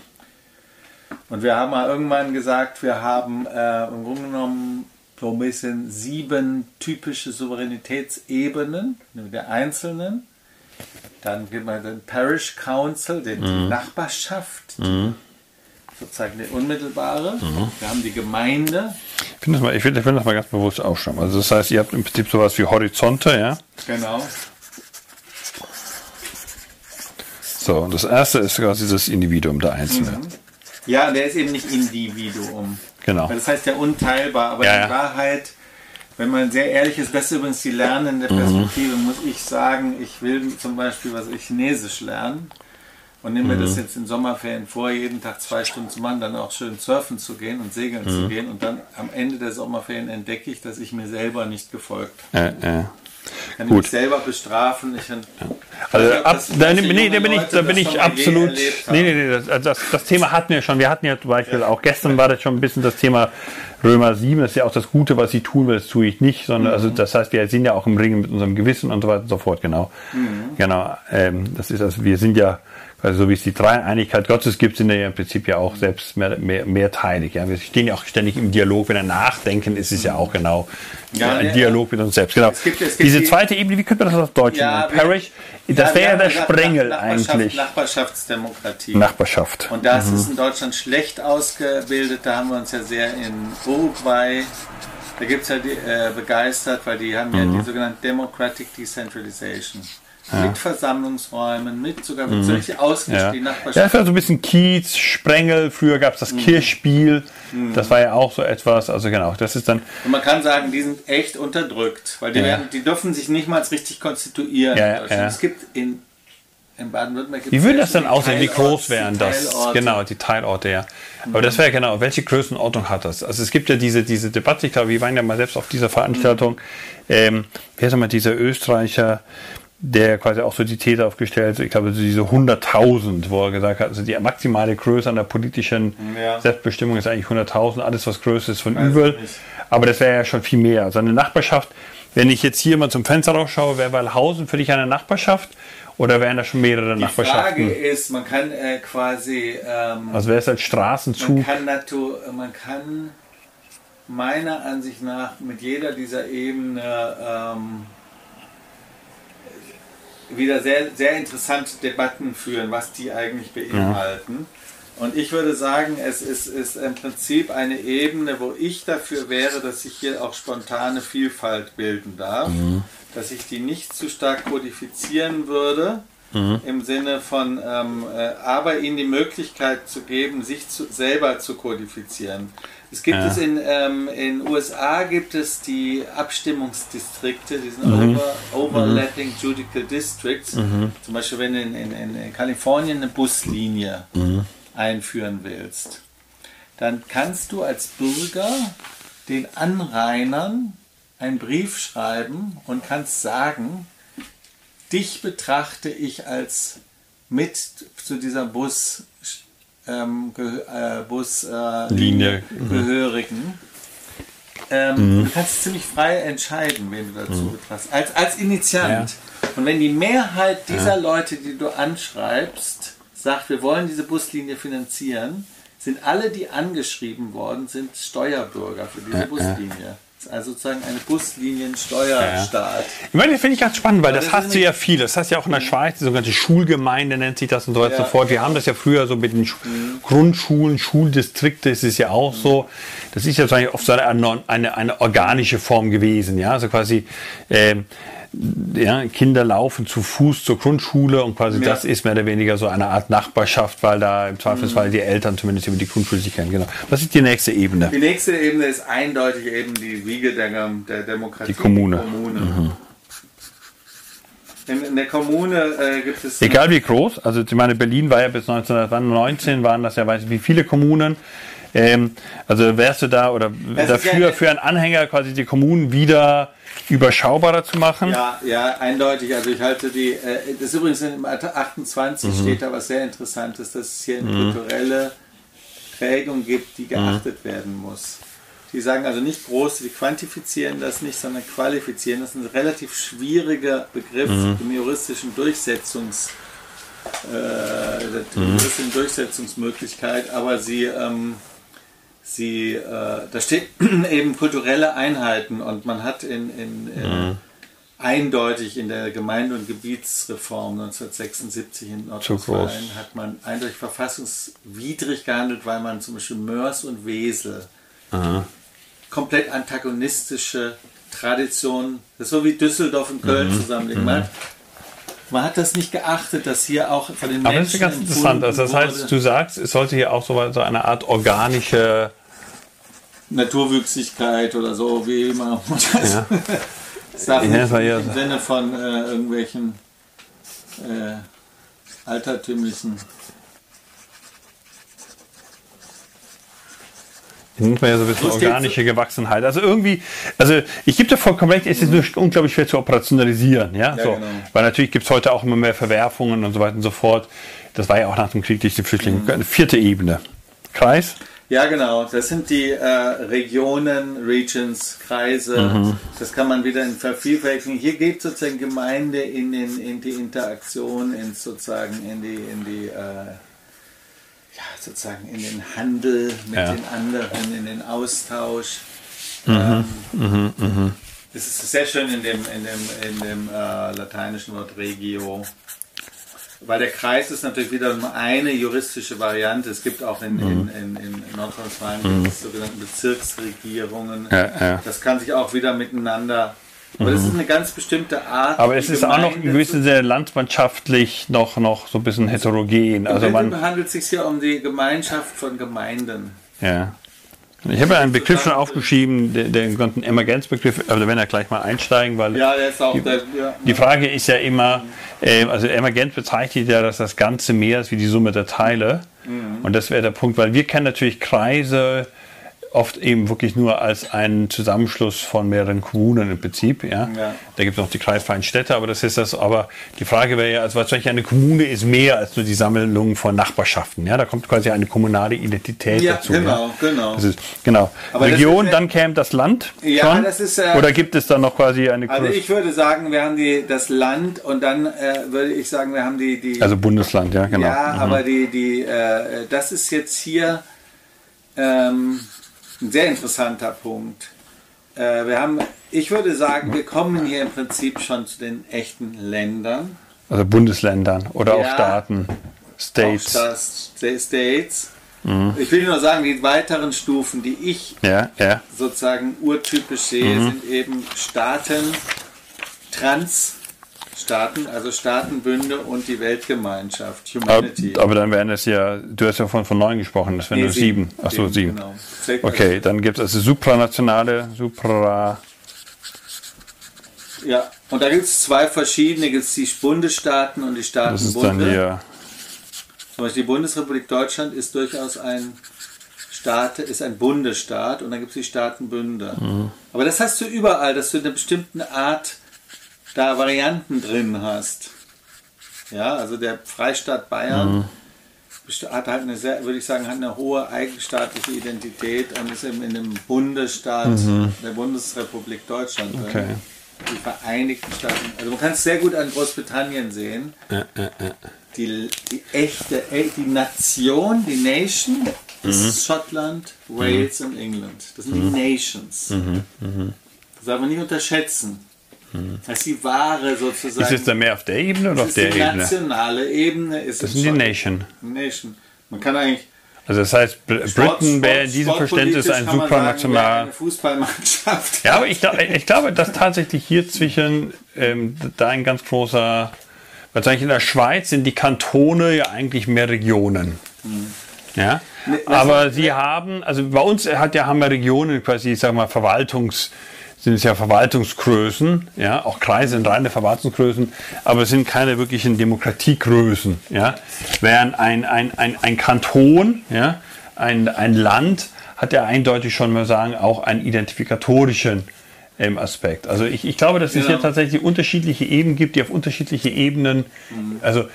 Und wir haben mal irgendwann gesagt, wir haben äh, im Grunde genommen so ein bisschen sieben typische Souveränitätsebenen der Einzelnen. Dann gibt man den Parish Council, den, mhm. die Nachbarschaft, mhm. sozusagen die unmittelbare. Mhm. Wir haben die Gemeinde. Ich finde das, mal, ich find, ich find das mal ganz bewusst aufschreiben. Also das heißt, ihr habt im Prinzip sowas wie Horizonte, ja? Genau. So, und das erste ist quasi das Individuum, der Einzelne. Mhm. Ja, der ist eben nicht Individuum. Genau. Das heißt ja unteilbar, aber ja, in Wahrheit, wenn man sehr ehrlich ist, das ist übrigens die lernende mhm. Perspektive, mhm. muss ich sagen, ich will zum Beispiel was ich Chinesisch lernen und nehme mhm. mir das jetzt in Sommerferien vor, jeden Tag zwei Stunden zu machen, dann auch schön surfen zu gehen und segeln mhm. zu gehen und dann am Ende der Sommerferien entdecke ich, dass ich mir selber nicht gefolgt habe. Äh, äh. Kann Gut. ich selber bestrafen. Ich, also, ab, da, nee, da bin ich, da bin ich absolut. Nee, nee, nee, das, das, das, Thema hatten wir schon. Wir hatten ja zum Beispiel ja. auch gestern war das schon ein bisschen das Thema Römer 7. Das ist ja auch das Gute, was ich tun will, das tue ich nicht, sondern also mhm. also das heißt, wir sind ja auch im Ringen mit unserem Gewissen und so weiter und so fort. Genau. Mhm. Genau. Ähm, das ist also, wir sind ja also so wie es die Dreieinigkeit Gottes gibt, sind wir ja im Prinzip ja auch selbst mehr, mehr, mehrteilig. Ja. Wir stehen ja auch ständig im Dialog. Wenn wir nachdenken, ist es ja auch genau ja, ein ja, Dialog mit uns selbst. Genau. Es gibt, es gibt Diese zweite Ebene, wie könnte man das auf Deutsch ja, nennen? Parish, das wäre ja der Sprengel Nachbarschaft, eigentlich. Nachbarschaftsdemokratie. Nachbarschaft. Und das mhm. ist in Deutschland schlecht ausgebildet. Da haben wir uns ja sehr in Uruguay da gibt es ja die, äh, begeistert, weil die haben mhm. ja die sogenannte Democratic Decentralization ja. mit Versammlungsräumen, mit sogar mit mhm. solche ausgestellt, ja. Nachbarschaft. Ja, das war so ein bisschen Kiez, Sprengel, früher gab es das mhm. Kirchspiel, mhm. das war ja auch so etwas, also genau, das ist dann... Und man kann sagen, die sind echt unterdrückt, weil die, ja. werden, die dürfen sich nicht mal richtig konstituieren. Ja, es gibt in in Baden-Württemberg Wie würde das dann aussehen? Wie groß wären das? Genau, die Teilorte, ja. Aber mhm. das wäre genau, welche Größenordnung hat das? Also es gibt ja diese, diese Debatte, ich glaube, wir waren ja mal selbst auf dieser Veranstaltung. Mhm. Ähm, wer ist mal dieser Österreicher, der quasi auch so die These aufgestellt, ich glaube, diese 100.000, wo er gesagt hat, also die maximale Größe an der politischen ja. Selbstbestimmung ist eigentlich 100.000, alles was größer ist von übel. Aber das wäre ja schon viel mehr. Also eine Nachbarschaft, wenn ich jetzt hier mal zum Fenster rausschaue, wäre Weilhausen für dich eine Nachbarschaft oder wären da schon mehrere die Nachbarschaften? Die Frage ist, man kann äh, quasi... Ähm, also wäre es als Straßenzug? Man kann, Natur, man kann meiner Ansicht nach mit jeder dieser Ebene... Ähm, wieder sehr, sehr interessante Debatten führen, was die eigentlich beinhalten. Ja. Und ich würde sagen, es ist, ist im Prinzip eine Ebene, wo ich dafür wäre, dass sich hier auch spontane Vielfalt bilden darf, mhm. dass ich die nicht zu stark kodifizieren würde, Mhm. im Sinne von, ähm, äh, aber ihnen die Möglichkeit zu geben, sich zu, selber zu kodifizieren. Es gibt ja. es in ähm, in USA gibt es die Abstimmungsdistrikte, die sind mhm. over, overlapping mhm. Judicial Districts. Mhm. Zum Beispiel, wenn du in, in, in Kalifornien eine Buslinie mhm. einführen willst, dann kannst du als Bürger den Anrainern einen Brief schreiben und kannst sagen, dich betrachte ich als mit zu dieser Bus ähm, äh, Buslinie äh, mhm. Gehörigen. ähm, du kannst ziemlich frei entscheiden, wen du dazu betrachtest. Als, als Initiant. Und wenn die Mehrheit dieser Leute, die du anschreibst, sagt, wir wollen diese Buslinie finanzieren, sind alle, die angeschrieben worden sind, Steuerbürger für diese Buslinie. Das ist also sozusagen eine Buslinien-Steuerstaat. Ich meine, das finde ich ganz spannend, weil das, das hast du ja viel. Das hast du ja auch in der Schweiz, die sogenannte Schulgemeinde nennt sich das und so weiter und Ja, so fort. Wir haben das ja früher so mit den Sch- Grundschulen, Schuldistrikte, ist es ja auch so. Das ist ja wahrscheinlich oft so eine, eine, eine organische Form gewesen, ja. Also quasi, ähm, ja, Kinder laufen zu Fuß zur Grundschule und quasi Ja. das ist mehr oder weniger so eine Art Nachbarschaft, weil da im Zweifelsfall die Eltern zumindest über die Grundschule sich kennen. Genau. Was ist die nächste Ebene? Die nächste Ebene ist eindeutig eben die Wiege der, der Demokratie. Die Kommune. Kommune. In, in der Kommune äh, gibt es. Egal wie groß, also ich meine, Berlin war ja bis 1919, waren das ja weiß ich wie viele Kommunen. Ähm, also wärst du da oder Das dafür ja- für einen Anhänger quasi die Kommunen wieder überschaubarer zu machen? Ja, ja, eindeutig. Also ich halte die, äh, das ist übrigens im Artikel 28 Mhm. steht da was sehr Interessantes, dass es hier eine kulturelle Prägung gibt, die geachtet werden muss. Die sagen also nicht groß, die quantifizieren das nicht, sondern qualifizieren. Das ist ein relativ schwieriger Begriff im juristischen Durchsetzungs, äh, juristischen Durchsetzungsmöglichkeit, aber sie ähm, sie, äh, da steht eben kulturelle Einheiten und man hat in, in, äh, eindeutig in der Gemeinde- und Gebietsreform 1976 in Nordrhein-Westfalen hat man eindeutig verfassungswidrig gehandelt, weil man zum Beispiel Mörs und Wesel komplett antagonistische Traditionen, das ist so wie Düsseldorf und Köln zusammenlegen. Man hat, man hat das nicht geachtet, dass hier auch von den Aber Menschen das ist ganz interessant. Also das heißt, du sagst, es sollte hier auch so, so eine Art organische Naturwüchsigkeit oder so, wie immer das Ja. sagt. Ja, Im Sinne von äh, irgendwelchen äh, altertümlichen. Nennt man ja so ein bisschen organische Gewachsenheit. Also irgendwie, also ich gebe dir vollkommen recht, es ist nur unglaublich schwer zu operationalisieren. Ja, Ja, so. genau. Weil natürlich gibt es heute auch immer mehr Verwerfungen und so weiter und so fort. Das war ja auch nach dem Krieg durch die Flüchtlinge. Mhm. Vierte Ebene. Kreis. Ja, genau. Das sind die äh, Regionen, Regions, Kreise. Mhm. Das kann man wieder in vervielfältigen. Hier geht sozusagen Gemeinde in, den, in die Interaktion, in sozusagen in die, in die äh, ja, sozusagen in den Handel mit Ja. den anderen, in den Austausch. Mhm. Ähm, Das ist sehr schön in dem, in dem, in dem äh, lateinischen Wort Regio. Weil der Kreis ist natürlich wieder nur eine juristische Variante. Es gibt auch in, in, in, in Nordrhein-Westfalen es sogenannte Bezirksregierungen. Mhm. Ja, ja. Das kann sich auch wieder miteinander. Aber das ist eine ganz bestimmte Art. Aber es ist auch noch in Gemeinde gewisser Sinne landsmannschaftlich noch, noch so ein bisschen heterogen. Also man, handelt es sich hier um die Gemeinschaft von Gemeinden. ja. Ich habe ja einen Begriff schon aufgeschrieben, den, den Emergenzbegriff, aber da werden wir gleich mal einsteigen, weil Ja, der ist auch der. Ja. Die Frage ist ja immer, äh, also Emergent bezeichnet ja, dass das Ganze mehr ist wie die Summe der Teile. Und das wäre der Punkt, weil wir kennen natürlich Kreise oft eben wirklich nur als einen Zusammenschluss von mehreren Kommunen im Prinzip. Ja? Ja. Da gibt es noch die kreisfreien Städte, aber das ist das. Aber die Frage wäre ja, also wahrscheinlich eine Kommune ist mehr als nur die Sammlung von Nachbarschaften. Ja? Da kommt quasi eine kommunale Identität Ja, dazu. genau, ja? genau. Das ist, genau. Aber Region, ist dann käme das Land. Ja, schon? das ist, äh, Oder gibt es da noch quasi eine Also Größe- ich würde sagen, wir haben die, das Land und dann äh, würde ich sagen, wir haben die, die Also Bundesland, ja, genau. Ja, aber die, die, äh, das ist jetzt hier ähm, ein sehr interessanter Punkt. Äh, wir haben, ich würde sagen, wir kommen hier im Prinzip schon zu den echten Ländern. Also Bundesländern oder auch Ja. Staaten, States. Auch Sta- States. Ich will nur sagen, die weiteren Stufen, die ich Ja, ja. sozusagen urtypisch sehe, sind eben Staaten, Transstaaten, also Staatenbünde und die Weltgemeinschaft, Aber, Humanity. aber dann wären es ja, du hast ja von, von neun gesprochen, das wären Nee, nur sieben. Ach so, sieben. Genau. Okay, dann gibt es also supranationale, supra. Ja, und da gibt es zwei verschiedene, gibt es die Bundesstaaten und die Das ist dann hier. Zum Beispiel die Bundesrepublik Deutschland ist durchaus ein Staat, ist ein Bundesstaat und dann gibt es die Staatenbünde. Mhm. Aber das hast du überall, dass du eine bestimmte Art da Varianten drin hast. Ja, also der Freistaat Bayern hat halt eine sehr, würde ich sagen, hat eine hohe eigenstaatliche Identität und ist eben in dem Bundesstaat mhm. der Bundesrepublik Deutschland drin. Okay. Die Vereinigten Staaten. Also man kann es sehr gut an Großbritannien sehen. Ja, ja, ja. Die, die echte, die Nation, die Nation ist mhm. Schottland, Wales mhm. und England. Das sind die mhm. Nations. Mhm. Mhm. Das darf man nicht unterschätzen. Das ist die wahre sozusagen. Ist es dann mehr auf der Ebene oder auf der Ebene? Die nationale Ebene ist Das sind die Nation. Nation. Man kann eigentlich. Also das heißt, Britain wäre in diesem Verständnis ein supranational. Fußballmannschaft. Ja, aber ich, ich, glaube, dass tatsächlich hier zwischen ähm, da ein ganz großer, wahrscheinlich in der Schweiz sind die Kantone ja eigentlich mehr Regionen. Mhm. Ja, aber sie haben, also bei uns hat ja, haben wir Regionen quasi, ich sag mal, Verwaltungs- sind es ja Verwaltungsgrößen, ja, auch Kreise sind reine Verwaltungsgrößen, aber es sind keine wirklichen Demokratiegrößen, ja. Während ein, ein, ein, ein Kanton, ja, ein, ein Land hat ja eindeutig schon mal sagen, auch einen identifikatorischen ähm, Aspekt. Also ich, ich glaube, dass es ja. hier tatsächlich unterschiedliche Ebenen gibt, die auf unterschiedliche Ebenen, mhm. also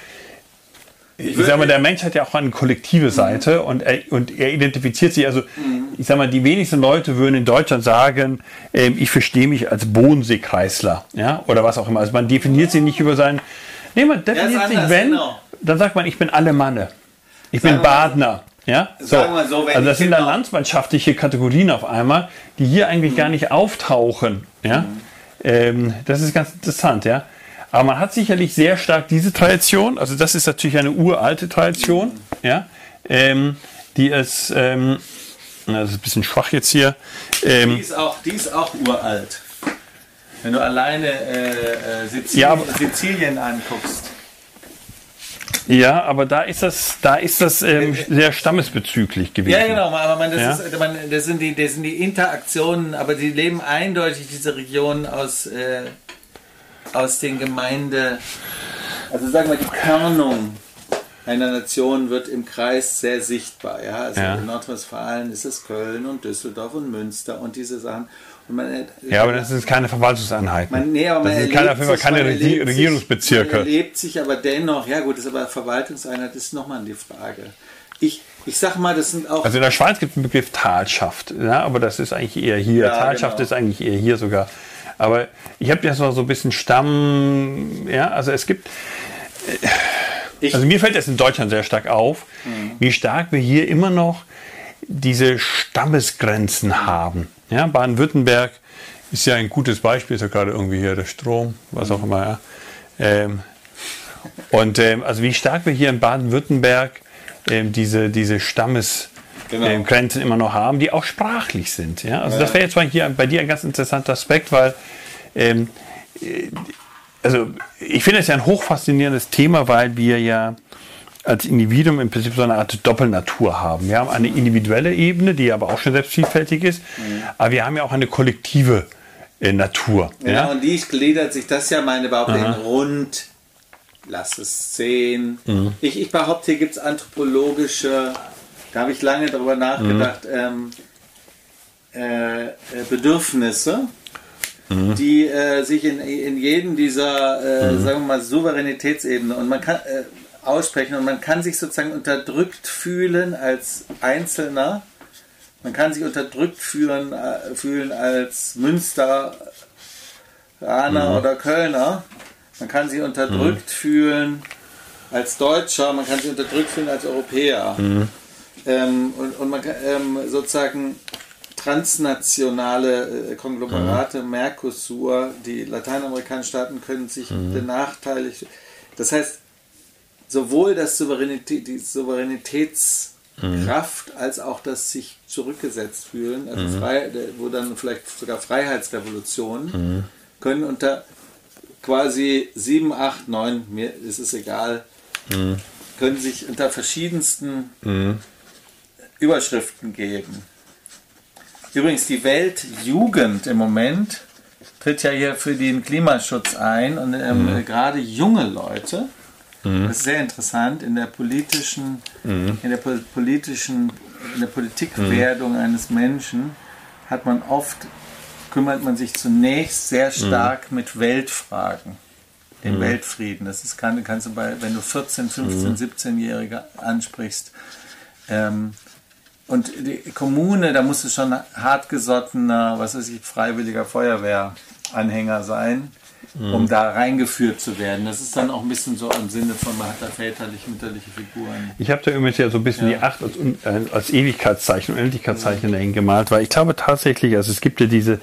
ich sag mal, der Mensch hat ja auch eine kollektive Seite mhm. und, er, und er identifiziert sich. Also, mhm. ich sag mal, die wenigsten Leute würden in Deutschland sagen, äh, ich verstehe mich als Bodenseekreisler, ja, oder was auch immer. Also, man definiert sich nicht über sein. Nee, man definiert sich, wenn, genau. dann sagt man, ich bin Alemanne. Ich sagen bin Badner. Ja, so. so also das sind dann landsmannschaftliche Kategorien auf einmal, die hier eigentlich mhm. gar nicht auftauchen. Ja, mhm. ähm, das ist ganz interessant. Ja, aber man hat sicherlich sehr stark diese Tradition, also das ist natürlich eine uralte Tradition, ja, ähm, die es, ähm, das ist ein bisschen schwach jetzt hier. Ähm, die, ist auch, die ist auch uralt. Wenn du alleine äh, äh Sizilien, ja, Sizilien anguckst. Ja, aber da ist das, da ist das ähm, sehr stammesbezüglich gewesen. Ja, genau, aber man, das, ja? ist, man, das, sind die, das sind die Interaktionen, aber die leben eindeutig diese Region aus äh, aus den Gemeinde, also sagen wir die Körnung einer Nation wird im Kreis sehr sichtbar. Ja? Also ja. in Nordrhein-Westfalen ist es Köln und Düsseldorf und Münster und diese Sachen. Und man, ja, aber das ist keine Verwaltungseinheit. Man, nee, aber man das ist keine, sich, keine Regi Regierungsbezirke. Sich, man erlebt sich aber dennoch, ja gut, das ist aber Verwaltungseinheit ist nochmal die Frage. Ich, ich sag mal, das sind auch. Also in der Schweiz gibt es den Begriff Talschaft, ja, aber das ist eigentlich eher hier. Ja, Talschaft genau. ist eigentlich eher hier sogar. Aber ich habe ja so ein bisschen Stamm, ja, also es gibt. Ich also mir fällt das in Deutschland sehr stark auf, mhm. wie stark wir hier immer noch diese Stammesgrenzen haben. Ja, Baden-Württemberg ist ja ein gutes Beispiel, ist ja gerade irgendwie hier der Strom, was auch immer. Ja. Ähm, und ähm, also wie stark wir hier in Baden-Württemberg ähm, diese, diese Stammesgrenzen genau. Ähm, immer noch haben, die auch sprachlich sind. Ja? Also ja. das wäre jetzt mal hier bei dir ein ganz interessanter Aspekt, weil ähm, äh, also ich finde es ja ein hochfaszinierendes Thema, weil wir ja als Individuum im Prinzip so eine Art Doppelnatur haben. Wir haben eine individuelle Ebene, die aber auch schon selbst vielfältig ist, mhm. aber wir haben ja auch eine kollektive äh, Natur. Genau, ja? und die gliedert sich das ja meine Behauptung in rund, lass es zehn. Mhm. Ich, ich behaupte, hier gibt es anthropologische, da habe ich lange darüber nachgedacht, mhm. ähm, äh, äh Bedürfnisse mhm. die äh, sich in, in jedem dieser, äh, mhm. sagen wir mal, Souveränitätsebene und man kann äh, aussprechen und man kann sich sozusagen unterdrückt fühlen als Einzelner. Man kann sich unterdrückt fühlen, äh, fühlen als Münsteraner mhm. oder Kölner. Man kann sich unterdrückt mhm. fühlen als Deutscher, man kann sich unterdrückt fühlen als Europäer. Mhm. Ähm, und, und man kann ähm, sozusagen transnationale äh, Konglomerate, mhm. Mercosur, die lateinamerikanischen Staaten können sich mhm. benachteiligt. Das heißt, sowohl das Souveränität, die Souveränitätskraft mhm. als auch das sich zurückgesetzt fühlen, also mhm. frei, wo dann vielleicht sogar Freiheitsrevolutionen, mhm. können unter quasi 7, 8, 9, mir ist es egal, mhm. können sich unter verschiedensten Überschriften geben. Übrigens, die Weltjugend im Moment tritt ja hier für den Klimaschutz ein und ähm, mhm. gerade junge Leute, mhm. das ist sehr interessant, in der politischen, mhm. in der politischen, in der Politikwerdung eines Menschen hat man oft, kümmert man sich zunächst sehr stark mit Weltfragen. den mhm. Weltfrieden. Das ist keine, kannst du bei, wenn du 14, 15, mhm. 17-Jährige ansprichst. Ähm, und die Kommune, da musst du schon hartgesottener, was weiß ich, freiwilliger Feuerwehranhänger sein mhm. um da reingeführt zu werden. Das ist dann auch ein bisschen so im Sinne von, man hat da väterlich-mütterliche Figuren. Ich habe da übrigens ja so ein bisschen ja. die Acht als, äh, als Ewigkeitszeichen, Unendlichkeitszeichen mhm. dahin gemalt, weil ich glaube tatsächlich, also es gibt ja diese,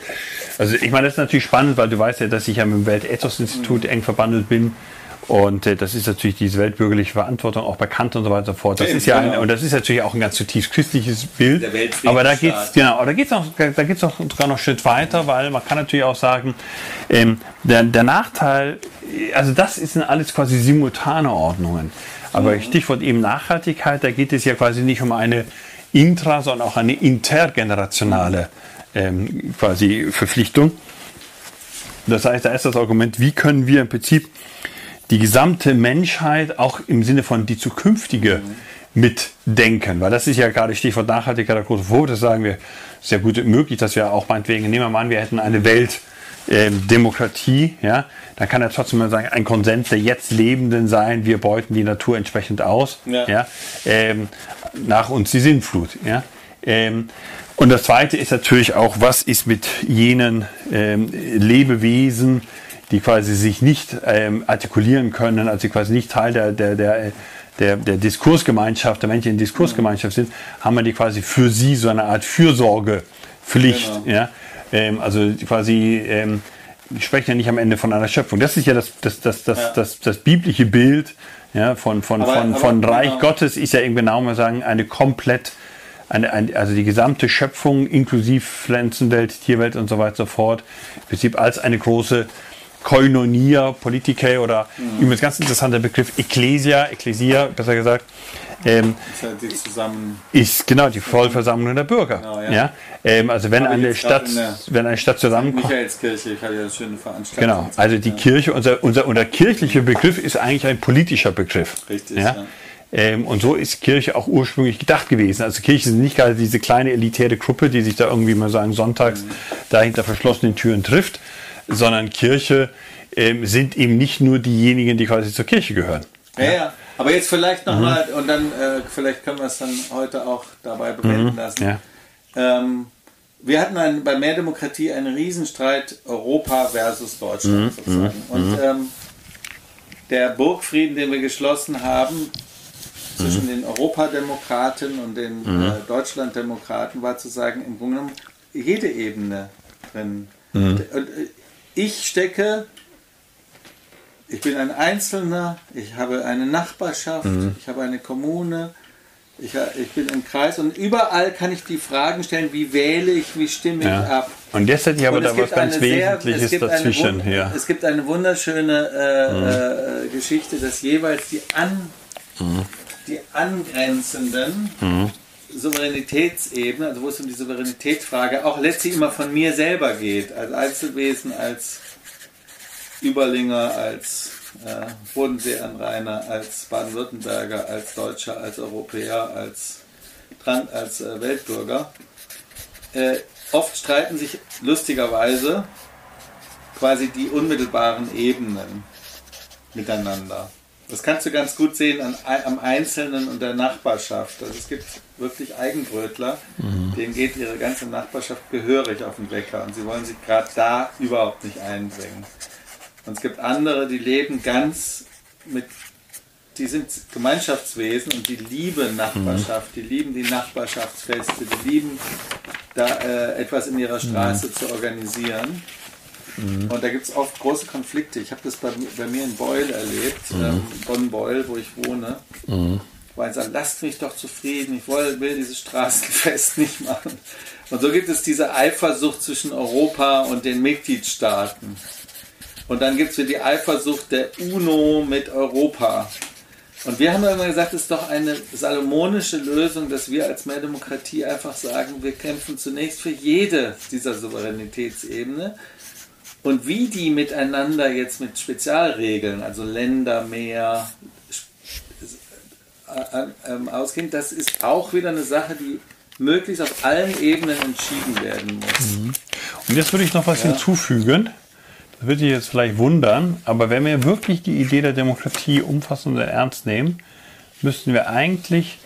also ich meine, das ist natürlich spannend, weil du weißt ja, dass ich ja mit dem Weltethos-Institut mhm. eng verbandelt bin. Und äh, das ist natürlich diese weltbürgerliche Verantwortung auch bekannt und so weiter und so fort. Das ja, ist ja ein, und das ist natürlich auch ein ganz zutiefst christliches Bild. aber da geht's genau, aber da geht's auch, da geht's auch sogar noch einen Schritt weiter, weil man kann natürlich auch sagen, ähm, der, der Nachteil, also das sind alles quasi simultane Ordnungen. Aber mhm. Stichwort eben Nachhaltigkeit, da geht es ja quasi nicht um eine intra, sondern auch eine intergenerationale ähm, quasi Verpflichtung. Das heißt, da ist das Argument, wie können wir im Prinzip die gesamte Menschheit auch im Sinne von die zukünftige mitdenken. Weil das ist ja gerade Stichwort Nachhaltigkeit der große Vorwurf. Das sagen wir sehr gut möglich, dass wir auch meinetwegen, nehmen wir mal an, wir hätten eine Welt, ähm, Demokratie, ja, dann kann er trotzdem mal sagen, ein Konsens der jetzt Lebenden sein, wir beuten die Natur entsprechend aus, ja, ja ähm, nach uns die Sinnflut, ja. Ähm, und das zweite ist natürlich auch, was ist mit jenen ähm, Lebewesen, die quasi sich nicht ähm, artikulieren können, also quasi nicht Teil der, der, der, der, der Diskursgemeinschaft, der Menschen in Diskursgemeinschaft sind, haben wir die quasi für sie so eine Art Fürsorgepflicht. Genau. Ja? Ähm, also quasi, ähm, die sprechen ja nicht am Ende von einer Schöpfung. Das ist ja das, das, das, das, ja. das, das, biblische Bild ja, von, von, aber, von, aber, von Reich genau. Gottes, ist ja eben genau mal sagen, eine komplett eine, eine, also die gesamte Schöpfung inklusive Pflanzenwelt, Tierwelt und so weiter und so fort, im Prinzip als eine große Koinonia, Politiker oder mhm. übrigens ganz interessanter Begriff Ecclesia, Ecclesia, besser gesagt. Ähm, ist, halt die zusammen ist genau die Vollversammlung der Bürger. Genau, ja. ja? Ähm, also wenn eine Stadt, wenn eine Stadt zusammenkommt. Michaelskirche, ich hatte ja eine schöne Veranstaltung. Genau, also die ja. Kirche, unser, unser, unser kirchlicher Begriff ist eigentlich ein politischer Begriff. Richtig. Ja? ja. Ähm, und so ist Kirche auch ursprünglich gedacht gewesen. Also Kirche sind nicht gerade diese kleine elitäre Gruppe, die sich da irgendwie mal sagen, sonntags mhm. da hinter verschlossenen Türen trifft, sondern Kirche ähm, sind eben nicht nur diejenigen, die quasi zur Kirche gehören. Ja, ja. ja. Aber jetzt vielleicht nochmal, mhm. und dann äh, vielleicht können wir es dann heute auch dabei bewenden mhm. lassen. Ja. Ähm, wir hatten ein, bei Mehr Demokratie einen Riesenstreit Europa versus Deutschland mhm. sozusagen. Mhm. Und mhm. ähm, der Burgfrieden, den wir geschlossen haben zwischen den Europademokraten und den äh, Deutschlanddemokraten, war zu sagen, im Grunde genommen jede Ebene drin. Und, äh, ich stecke, ich bin ein Einzelner, ich habe eine Nachbarschaft, mhm. ich habe eine Kommune, ich, ich, bin im Kreis und überall kann ich die Fragen stellen, wie wähle ich, wie stimme ja. ich ab. Und jetzt hätte ich aber da was ganz Wesentliches sehr, dazwischen. Eine, ja. Es gibt eine wunderschöne äh, mhm. äh, Geschichte, dass jeweils die, an, mhm. die angrenzenden mhm. Souveränitätsebene, also wo es um die Souveränitätsfrage auch letztlich immer von mir selber geht, als Einzelwesen, als Überlinger, als äh, Bodenseeanrainer, als Baden-Württemberger, als Deutscher, als Europäer, als, als äh, Weltbürger. Äh, oft streiten sich lustigerweise quasi die unmittelbaren Ebenen miteinander. Das kannst du ganz gut sehen an, am Einzelnen und der Nachbarschaft. Also es gibt wirklich Eigenbrötler, mhm. denen geht ihre ganze Nachbarschaft gehörig auf den Wecker und sie wollen sich gerade da überhaupt nicht einbringen. Und es gibt andere, die leben ganz mit, die sind Gemeinschaftswesen und die lieben Nachbarschaft, mhm. die lieben die Nachbarschaftsfeste, die lieben da äh, etwas in ihrer Straße mhm. zu organisieren. Mhm. Und da gibt es oft große Konflikte. Ich habe das bei, bei, mir in Beul erlebt, mhm. ähm, Bonn-Beul, wo ich wohne. Mhm. Weil sagen, lasst mich doch zufrieden, ich will, will dieses Straßenfest nicht machen. Und so gibt es diese Eifersucht zwischen Europa und den Mitgliedstaaten. Und dann gibt es die Eifersucht der UNO mit Europa. Und wir haben immer gesagt, es ist doch eine salomonische Lösung, dass wir als Mehr Demokratie einfach sagen, wir kämpfen zunächst für jede dieser Souveränitätsebene und wie die miteinander jetzt mit Spezialregeln, also Länder mehr äh, ähm, ausgehen, das ist auch wieder eine Sache, die möglichst auf allen Ebenen entschieden werden muss. Mhm. Und jetzt würde ich noch was ja. hinzufügen. Das würde sich jetzt vielleicht wundern, aber wenn wir wirklich die Idee der Demokratie umfassend und ernst nehmen, müssten wir eigentlich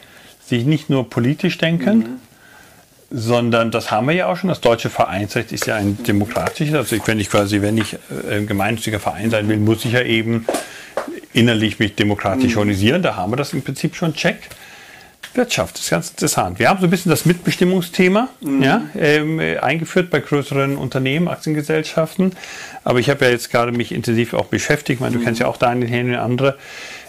sich nicht nur politisch denken, mhm. Sondern das haben wir ja auch schon. Das deutsche Vereinsrecht ist ja ein demokratisches. Also wenn ich quasi, wenn ich äh, ein gemeinnütziger Verein sein will, muss ich ja eben innerlich mich demokratisch mhm. organisieren. Da haben wir das im Prinzip schon check. Wirtschaft, das ist ganz interessant. Wir haben so ein bisschen das Mitbestimmungsthema mhm. ja, ähm, eingeführt bei größeren Unternehmen, Aktiengesellschaften. Aber ich habe ja jetzt gerade mich intensiv auch beschäftigt. Ich meine, du mhm. kennst ja auch Daniel Hähne und andere.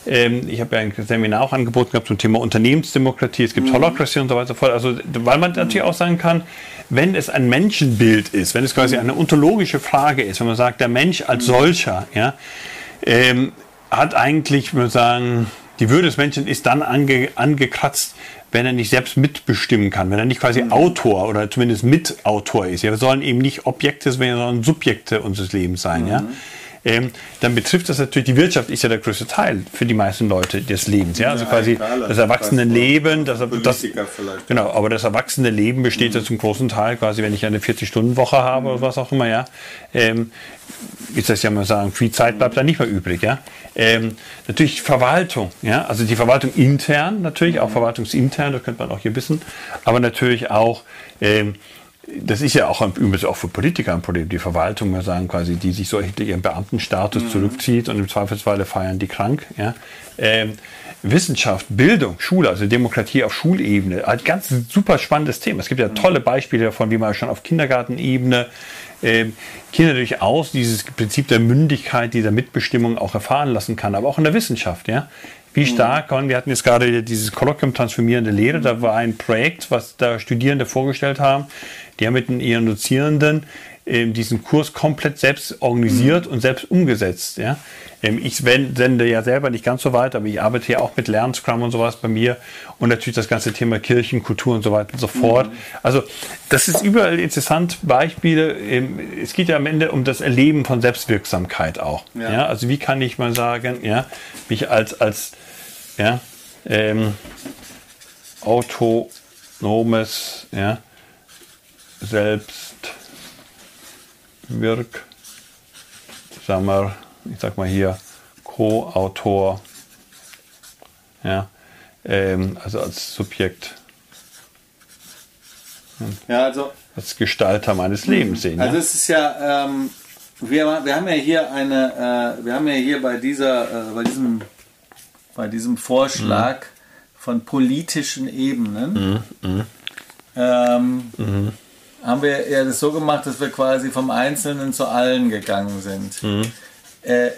Ähm, ich habe ja ein Seminar auch angeboten gehabt zum Thema Unternehmensdemokratie. Es gibt mhm. Holocracy und so weiter. Also, weil man natürlich auch sagen kann, wenn es ein Menschenbild ist, wenn es quasi eine ontologische Frage ist, wenn man sagt, der Mensch als mhm. solcher, ja, ähm, hat eigentlich, würde sagen, die Würde des Menschen ist dann ange, angekratzt, wenn er nicht selbst mitbestimmen kann, wenn er nicht quasi mhm. Autor oder zumindest Mitautor ist. Ja, wir sollen eben nicht Objekte, sondern Subjekte unseres Lebens sein. Mhm. Ja? Ähm, dann betrifft das natürlich, die Wirtschaft ist ja der größte Teil für die meisten Leute des Lebens. Ja? Also quasi das Erwachsenenleben, das, das, genau, aber das erwachsene Leben besteht mhm. ja zum großen Teil quasi, wenn ich eine 40-Stunden-Woche habe mhm. oder was auch immer, ja, ähm, ist das ja mal sagen, viel Zeit bleibt da nicht mehr übrig, ja. Ähm, natürlich Verwaltung, ja, also die Verwaltung intern, natürlich auch mhm. verwaltungsintern, das könnte man auch hier wissen, aber natürlich auch ähm, das ist ja auch übrigens auch für Politiker ein Problem. Die Verwaltung, wir sagen quasi, die sich so hinter ihrem Beamtenstatus mhm. zurückzieht und im Zweifelsfalle feiern die krank. Ja. Ähm, Wissenschaft, Bildung, Schule, also Demokratie auf Schulebene, ein ganz super spannendes Thema. Es gibt ja tolle Beispiele davon, wie man schon auf Kindergartenebene ähm, Kinder durchaus dieses Prinzip der Mündigkeit, dieser Mitbestimmung auch erfahren lassen kann, aber auch in der Wissenschaft. Ja. Wie mhm. stark, wir hatten jetzt gerade dieses Kolloquium Transformierende Lehre, da war ein Projekt, was da Studierende vorgestellt haben, die haben mit ihren Dozierenden ähm, diesen Kurs komplett selbst organisiert mhm. und selbst umgesetzt. Ja? Ähm, ich sende ja selber nicht ganz so weit, aber ich arbeite ja auch mit Lernscrum und sowas bei mir und natürlich das ganze Thema Kirchen, Kultur und so weiter und so fort. Mhm. Also das ist überall interessant, Beispiele. Ähm, es geht ja am Ende um das Erleben von Selbstwirksamkeit auch. Ja. ja? Also wie kann ich mal sagen, ja, mich als, als ja, ähm, autonomes, ja, selbst wirksamer, ich sag mal hier, Co-Autor, ja, ähm, also als Subjekt, ja, also, als Gestalter meines Lebens sehen. Also ja? es ist ja, ähm, wir, wir haben ja hier eine, äh, wir haben ja hier bei dieser, äh, bei diesem, bei diesem Vorschlag mhm. von politischen Ebenen, mhm. mhm. Ähm, mhm haben wir ja das so gemacht, dass wir quasi vom Einzelnen zu allen gegangen sind. Mhm. Äh,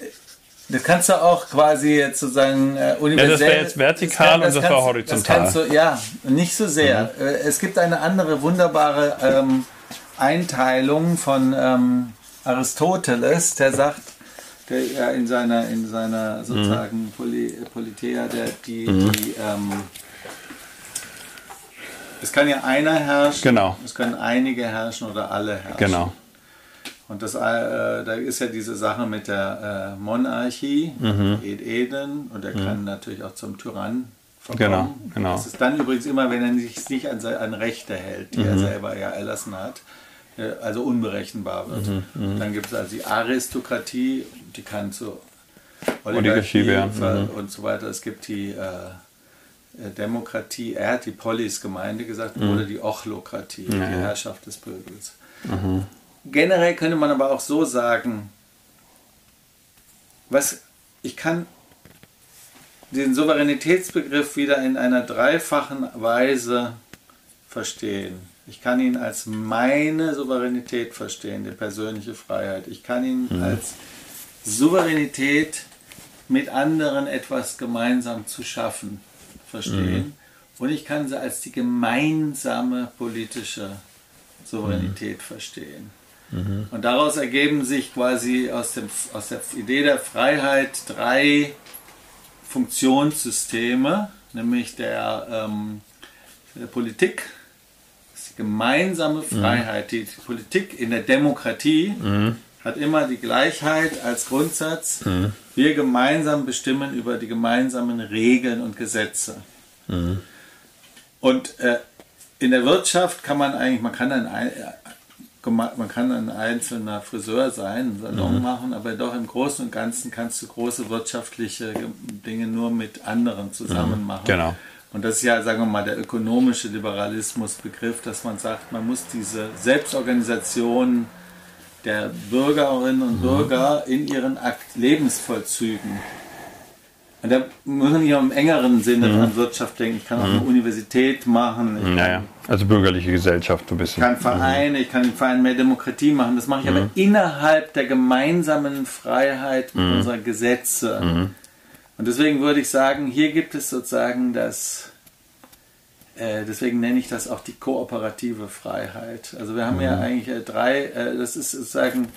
das kannst du auch quasi jetzt sozusagen äh, universell. Ja, das wäre jetzt vertikal das kann, das und das war horizontal. Das du, ja, nicht so sehr. Mhm. Äh, es gibt eine andere wunderbare ähm, Einteilung von ähm, Aristoteles, der sagt, der ja in seiner in seiner sozusagen mhm. Poly, Politeia, der die, mhm. die ähm, es kann ja einer herrschen, genau. es können einige herrschen oder alle herrschen. Genau. Und das, äh, da ist ja diese Sache mit der äh, Monarchie, mhm. Ed Eden, und er mhm. kann natürlich auch zum Tyrann verkommen. Genau, genau. Das ist dann übrigens immer, wenn er sich nicht an, an Rechte hält, die mhm. er selber ja erlassen hat, äh, also unberechenbar wird. Mhm, mhm. Dann gibt es also die Aristokratie, die kann zu Oligarchie, werden. und so weiter. Es gibt die äh, äh, Demokratie, er hat die Polis-Gemeinde gesagt, mhm. oder die Ochlokratie, ja, die Herrschaft des Pöbels. Mhm. Generell könnte man aber auch so sagen, was ich kann den Souveränitätsbegriff wieder in einer dreifachen Weise verstehen. Ich kann ihn als meine Souveränität verstehen, die persönliche Freiheit. Ich kann ihn mhm. als Souveränität, mit anderen etwas gemeinsam zu schaffen verstehen. Mhm. Und ich kann sie als die gemeinsame politische Souveränität mhm. verstehen. Mhm. Und daraus ergeben sich quasi aus, dem, aus der Idee der Freiheit drei Funktionssysteme, nämlich der, ähm, der Politik, gemeinsame mhm. Freiheit. Die, die Politik in der Demokratie mhm. hat immer die Gleichheit als Grundsatz. Mhm. Wir gemeinsam bestimmen über die gemeinsamen Regeln und Gesetze. Mhm. Und äh, in der Wirtschaft kann man eigentlich, man kann ein, man kann ein einzelner Friseur sein, einen Salon mhm. machen, aber doch im Großen und Ganzen kannst du große wirtschaftliche Dinge nur mit anderen zusammen mhm. machen. Genau. Und das ist ja, sagen wir mal, der ökonomische Liberalismusbegriff, dass man sagt, man muss diese Selbstorganisation der Bürgerinnen und mhm. Bürger in ihren Lebensvollzügen und da muss man ja im engeren Sinne mhm. an Wirtschaft denken. Ich kann auch mhm. eine Universität machen. Naja, also bürgerliche Gesellschaft ein bisschen. Ich kann Vereine, mhm. ich kann den Verein mehr Demokratie machen. Das mache ich mhm. aber innerhalb der gemeinsamen Freiheit mhm. unserer Gesetze. Mhm. Und deswegen würde ich sagen, hier gibt es sozusagen das, deswegen nenne ich das auch die kooperative Freiheit. Also wir haben ja eigentlich äh, drei, äh, das ist sozusagen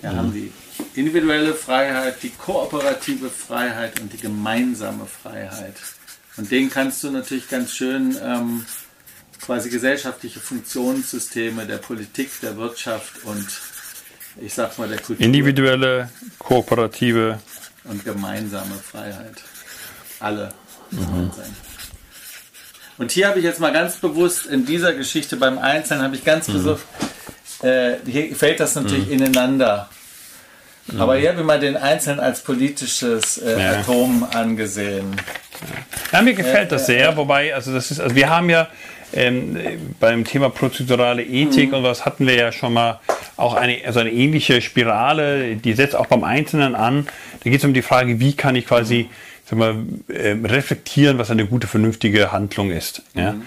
wir haben die individuelle Freiheit, die kooperative Freiheit und die gemeinsame Freiheit. Und den kannst du natürlich ganz schön ähm, quasi gesellschaftliche Funktionssysteme der Politik, der Wirtschaft und ich sag mal der Kultur. Individuelle, kooperative und gemeinsame Freiheit. Alle mhm. sein. Und hier habe ich jetzt mal ganz bewusst in dieser Geschichte beim Einzelnen habe ich ganz mhm. bewusst äh, hier fällt das natürlich mhm. ineinander. Mhm. Aber hier habe ich mal den Einzelnen als politisches äh, ja. Atom angesehen. Ja, mir gefällt äh, das sehr, wobei, also das ist, also wir haben ja ähm, beim Thema prozedurale Ethik mhm. und was hatten wir ja schon mal auch eine, also eine ähnliche Spirale, die setzt auch beim Einzelnen an. Da geht es um die Frage, wie kann ich quasi sag mal, äh, reflektieren, was eine gute, vernünftige Handlung ist. Ja? Mhm.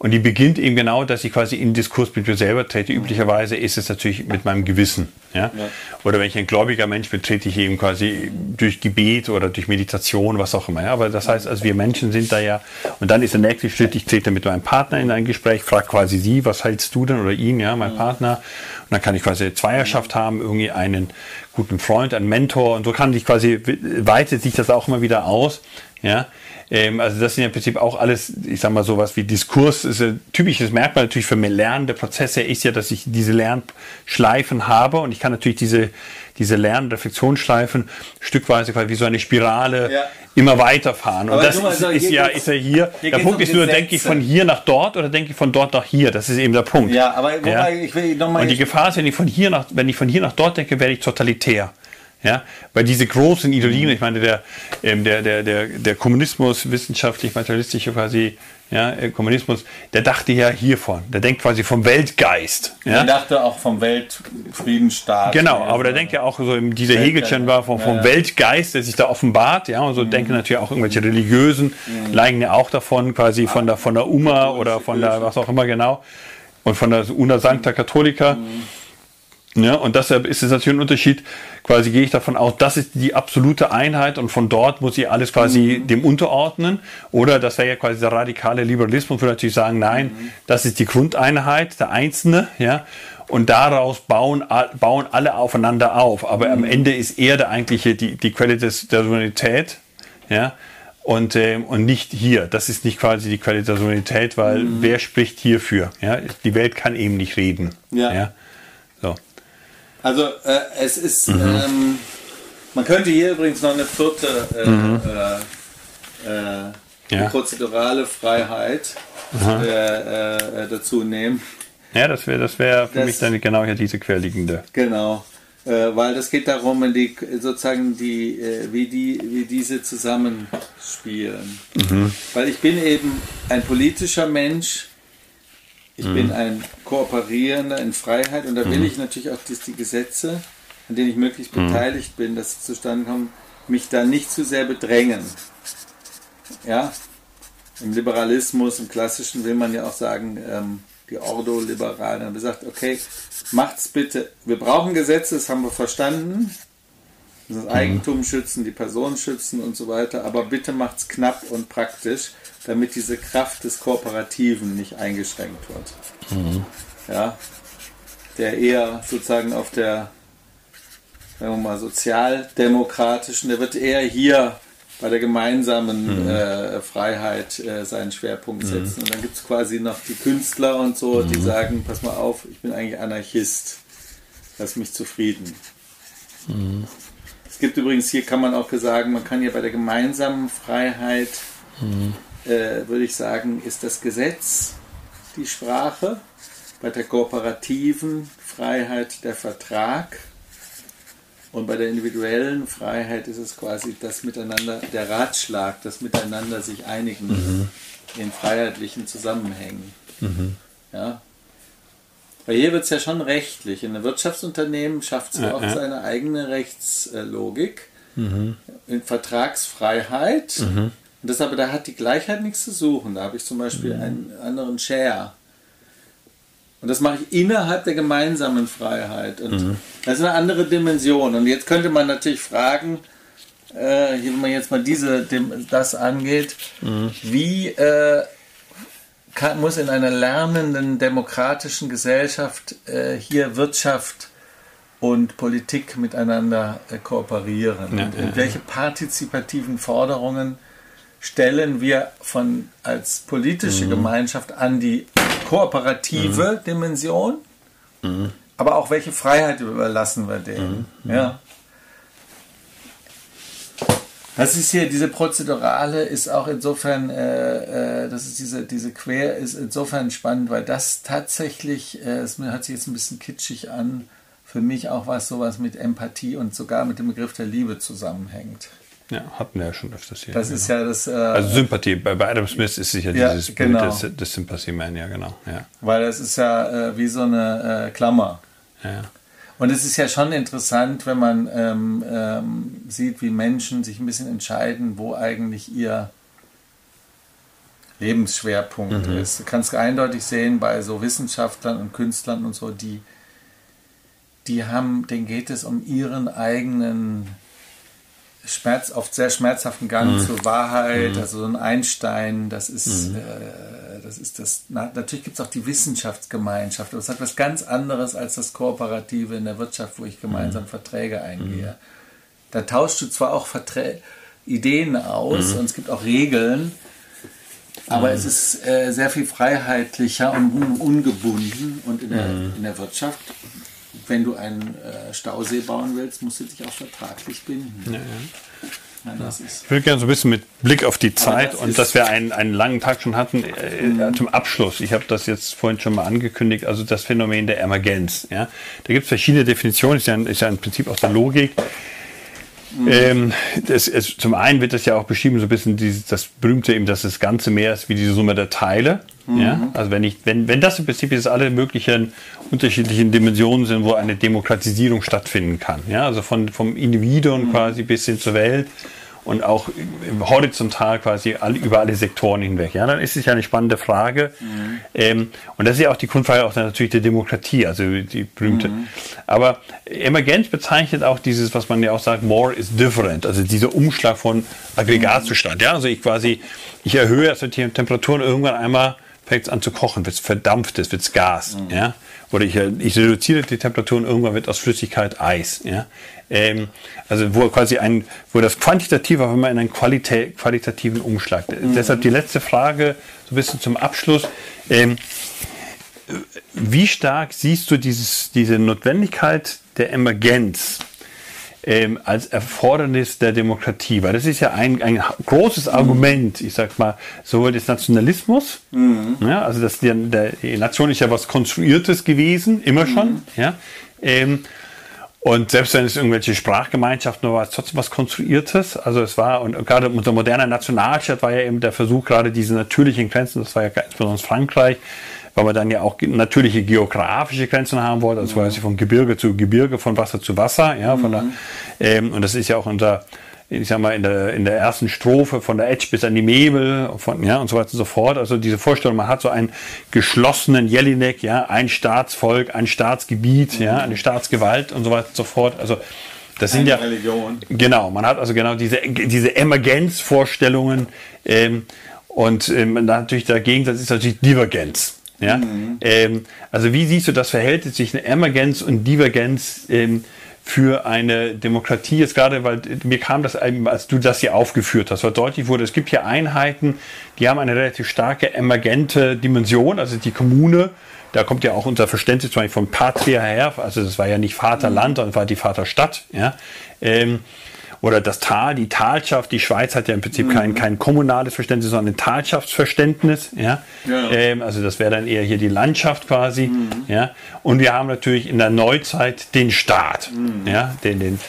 Und die beginnt eben genau, dass ich quasi in Diskurs mit mir selber trete. Üblicherweise ist es natürlich mit meinem Gewissen. Ja? ja? Oder wenn ich ein gläubiger Mensch bin, trete ich eben quasi durch Gebet oder durch Meditation, was auch immer. Ja? Aber das heißt, also wir Menschen sind da ja, und dann ist der nächste Schritt, ich trete mit meinem Partner in ein Gespräch, frage quasi sie, was hältst du denn oder ihn, ja, mein ja. Partner. Und dann kann ich quasi Zweierschaft haben, irgendwie einen guten Freund, einen Mentor und so kann ich quasi, weitet sich das auch immer wieder aus. Ja, ähm, also das sind ja im Prinzip auch alles, ich sag mal sowas wie Diskurs, ist ein typisches Merkmal natürlich für lernende Prozesse ist ja, dass ich diese Lernschleifen habe und ich kann natürlich diese, diese Lern- Reflexionsschleifen stückweise wie so eine Spirale ja. immer weiterfahren. Und das mal, ist, ist ja, ist ja hier, hier der Punkt um ist nur, denke ich von hier nach dort oder denke ich von dort nach hier? Das ist eben der Punkt. Ja, aber ja? ich will nochmal. Und die Gefahr ist, wenn ich von hier nach, wenn ich von hier nach dort denke, werde ich totalitär. Ja, weil diese großen Ideologien, ich meine, der, ähm, der, der, der, der Kommunismus, wissenschaftlich, materialistische quasi, ja, äh, Kommunismus, der dachte ja hiervon, der denkt quasi vom Weltgeist. Ja? Der dachte auch vom Weltfriedenstaat. Genau, aber der denkt ja auch so, dieser Hegelchen war vom, vom ja, Weltgeist, der sich da offenbart, ja, und so mhm. denken natürlich auch irgendwelche Religiösen, mhm. leiden ja auch davon, quasi von der, von der UMA oder von der, was auch immer genau, und von der Una Sancta Catholica. Mhm ja, und deshalb ist es natürlich ein Unterschied. Quasi gehe ich davon aus, das ist die absolute Einheit und von dort muss ich alles quasi mhm. dem unterordnen. Oder das wäre ja quasi der radikale Liberalismus, würde natürlich sagen, nein, mhm. das ist die Grundeinheit, der Einzelne, ja. Und daraus bauen, bauen alle aufeinander auf. Aber mhm. am Ende ist er der eigentliche, die, die Quelle des, der Souveränität, ja. Und, ähm, und nicht hier. Das ist nicht quasi die Quelle der Souveränität, weil mhm. wer spricht hierfür? Ja? Die Welt kann eben nicht reden. Ja. ja? So. Also äh, es ist, mhm. ähm, man könnte hier übrigens noch eine vierte äh, mhm. äh, äh ja. prozedurale Freiheit äh, äh, dazu nehmen. Ja, das wäre das wär für das, mich dann genau hier diese querliegende. Genau. weil das geht darum, die, sozusagen die, wie, die, wie diese zusammenspielen. Mhm. Weil ich bin eben ein politischer Mensch, ich mhm. bin ein Kooperierender in Freiheit und da will mhm. ich natürlich auch, dass die Gesetze, an denen ich möglichst mhm. beteiligt bin, dass sie zustande kommen, mich da nicht zu sehr bedrängen. Ja, im Liberalismus, im Klassischen will man ja auch sagen, ähm, die Ordo-Liberalen haben gesagt, okay, macht's bitte. Wir brauchen Gesetze, das haben wir verstanden. Das mhm. Eigentum schützen, die Person schützen und so weiter, aber bitte macht's knapp und praktisch damit diese Kraft des Kooperativen nicht eingeschränkt wird. Mhm. Ja, der eher sozusagen auf der, sagen wir mal, sozialdemokratischen, der wird eher hier bei der gemeinsamen mhm. äh, Freiheit äh, seinen Schwerpunkt mhm. setzen. Mhm. Und dann gibt es quasi noch die Künstler und so, die mhm. sagen, pass mal auf, ich bin eigentlich Anarchist, lass mich zufrieden. Mhm. Es gibt übrigens, hier kann man auch sagen, man kann ja bei der gemeinsamen Freiheit äh, würde ich sagen, ist das Gesetz die Sprache. bei der kooperativen Freiheit der Vertrag und bei der individuellen Freiheit ist es quasi das Miteinander, der Ratschlag, das Miteinander sich einigen mhm. in freiheitlichen Zusammenhängen. Mhm. Ja. Weil hier wird es ja schon rechtlich. In einem Wirtschaftsunternehmen schafft es ja, auch ja. seine eigene Rechtslogik mhm. in Vertragsfreiheit. Mhm. Und das aber, da hat die Gleichheit nichts zu suchen. Da habe ich zum Beispiel mhm. einen anderen Share. Und das mache ich innerhalb der gemeinsamen Freiheit. Und mhm. das ist eine andere Dimension. Und jetzt könnte man natürlich fragen, äh, wenn man jetzt mal diese, dem, das angeht, mhm. wie äh, kann, muss in einer lernenden demokratischen Gesellschaft äh, hier Wirtschaft und Politik miteinander äh, kooperieren? Ja, und, ja, welche partizipativen Forderungen stellen wir von als politische mhm. Gemeinschaft an die kooperative mhm. Dimension, mhm. aber auch welche Freiheit überlassen wir denen. Mhm. Ja. Das ist hier, diese Prozedurale ist auch insofern, äh, äh, das ist diese, diese Quer ist insofern spannend, weil das tatsächlich, äh, es hört sich jetzt ein bisschen kitschig an, für mich auch was sowas mit Empathie und sogar mit dem Begriff der Liebe zusammenhängt. Ja, hatten wir ja schon öfters hier. Das ist ja das. Äh, also Sympathie. Bei, bei Adam Smith ist sicher ja, dieses genau. Bild des, des Sympathy Man, ja, genau. Ja. Weil das ist ja äh, wie so eine äh, Klammer. Ja. Und es ist ja schon interessant, wenn man ähm, ähm, sieht, wie Menschen sich ein bisschen entscheiden, wo eigentlich ihr Lebensschwerpunkt mhm. ist. Du kannst eindeutig sehen bei so Wissenschaftlern und Künstlern und so, die, die haben, denen geht es um ihren eigenen Schmerz, oft sehr schmerzhaften Gang mhm. zur Wahrheit, mhm. also so ein Einstein, das ist, mhm. äh, das ist das, na, natürlich gibt es auch die Wissenschaftsgemeinschaft, aber es hat was ganz anderes als das Kooperative in der Wirtschaft, wo ich gemeinsam mhm. Verträge eingehe. Mhm. Da tauschst du zwar auch Verträ Ideen aus mhm. und es gibt auch Regeln, aber es ist äh, sehr viel freiheitlicher und ungebunden und in der, in der Wirtschaft wenn du einen äh, Stausee bauen willst, musst du dich auch vertraglich binden. Ja, ja. Ja, ich würde gerne so ein bisschen mit Blick auf die Zeit das und dass wir einen, einen langen Tag schon hatten, äh, mhm. zum Abschluss. Ich habe das jetzt vorhin schon mal angekündigt, also das Phänomen der Emergenz. Ja? Da gibt es verschiedene Definitionen, ist ja, ist ja im Prinzip aus der Logik. Mhm. Ähm, das, es, zum einen wird das ja auch beschrieben, so ein bisschen dieses, das berühmte eben, dass das ganze Meer ist wie die Summe der Teile. Mhm. Ja? Also wenn, ich, wenn, wenn das im Prinzip jetzt alle möglichen unterschiedlichen Dimensionen sind, wo eine Demokratisierung stattfinden kann. Ja? Also von, vom Individuum mhm. quasi bis hin zur Welt und auch horizontal quasi alle, über alle Sektoren hinweg. Ja, dann ist es ja eine spannende Frage. Mhm. Ähm, und das ist ja auch die Grundfrage auch natürlich der Demokratie, also die berühmte. Mhm. Aber Emergenz bezeichnet auch dieses, was man ja auch sagt, more is different, also dieser Umschlag von Aggregatzustand. Ja, also ich quasi, ich erhöhe also die Temperaturen irgendwann einmal fängt es an zu kochen, wird es verdampft, wird es Gas. Mhm. Ja? Oder ich, ich reduziere die Temperaturen, irgendwann wird aus Flüssigkeit Eis. Ja? Ähm, also wo quasi ein, wo das Quantitative auf einmal in einen Qualitä qualitativen Umschlag. Mhm. Deshalb die letzte Frage, so ein bisschen zum Abschluss. Ähm, wie stark siehst du dieses, diese Notwendigkeit der Emergenz ähm, als Erfordernis der Demokratie? Weil das ist ja ein, ein großes mhm. Argument, ich sag mal, sowohl des Nationalismus, mhm. ja, also dass die, der, die Nation ist ja was Konstruiertes gewesen, immer schon, mhm. ja, ähm, und selbst wenn es irgendwelche Sprachgemeinschaften war, es trotzdem was Konstruiertes. Also es war, und gerade unser moderner Nationalstaat war ja eben der Versuch, gerade diese natürlichen Grenzen, das war ja insbesondere Frankreich, weil man dann ja auch natürliche geografische Grenzen haben wollte, also quasi von Gebirge zu Gebirge, von Wasser zu Wasser, ja, von der, ähm, und das ist ja auch unser, ich sag mal, in der, in der ersten Strophe von der Etsch bis an die Mebel, von, ja, und so weiter und so fort. Also diese Vorstellung, man hat so einen geschlossenen Jelinek, ja, ein Staatsvolk, ein Staatsgebiet, mhm. ja, eine Staatsgewalt und so weiter und so fort. Also, das sind ja, Religion. genau, man hat also genau diese, diese Emergenzvorstellungen, ähm, und ähm, natürlich der Gegensatz ist natürlich Divergenz. Ja? Mhm. Ähm, also wie siehst du das Verhältnis zwischen Emergenz und Divergenz ähm, für eine Demokratie jetzt gerade, weil mir kam das, als du das hier aufgeführt hast, weil deutlich wurde, es gibt hier Einheiten, die haben eine relativ starke emergente Dimension, also die Kommune, da kommt ja auch unser Verständnis zum Beispiel von Patria her, also das war ja nicht Vaterland, sondern war die Vaterstadt, ja. Ähm, oder das Tal, die Talschaft. Die Schweiz hat ja im Prinzip kein, kein kommunales Verständnis, sondern ein Talschaftsverständnis. Ja? Ja. Ähm, also das wäre dann eher hier die Landschaft quasi. Ja? Und wir haben natürlich in der Neuzeit den Staat, ja? den, den,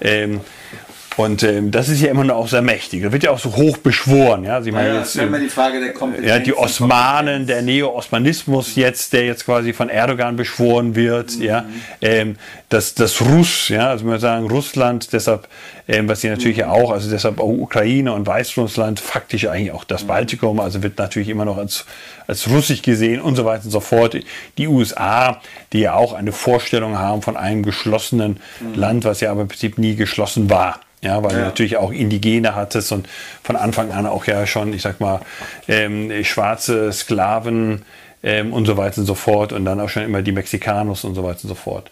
ähm, und ähm, das ist ja immer noch auch sehr mächtig. Da wird ja auch so hoch beschworen. Ja? Also ich meine, Ja, jetzt, das ist immer die Frage der Kompetenz. ja, die Osmanen, der Neo-Osmanismus jetzt, der jetzt quasi von Erdogan beschworen wird, ja, ähm, das, das Russ, ja, also wir sagen Russland, deshalb, ähm, was sie natürlich ja auch, also deshalb auch Ukraine und Weißrussland, faktisch eigentlich auch das Baltikum, also wird natürlich immer noch als, als russisch gesehen und so weiter und so fort. Die USA, die ja auch eine Vorstellung haben von einem geschlossenen Land, was ja aber im Prinzip nie geschlossen war. Ja, weil du Ja. natürlich auch Indigene hattest und von Anfang an auch ja schon, ich sag mal, ähm, schwarze Sklaven ähm, und so weiter und so fort und dann auch schon immer die Mexicanos und so weiter und so fort.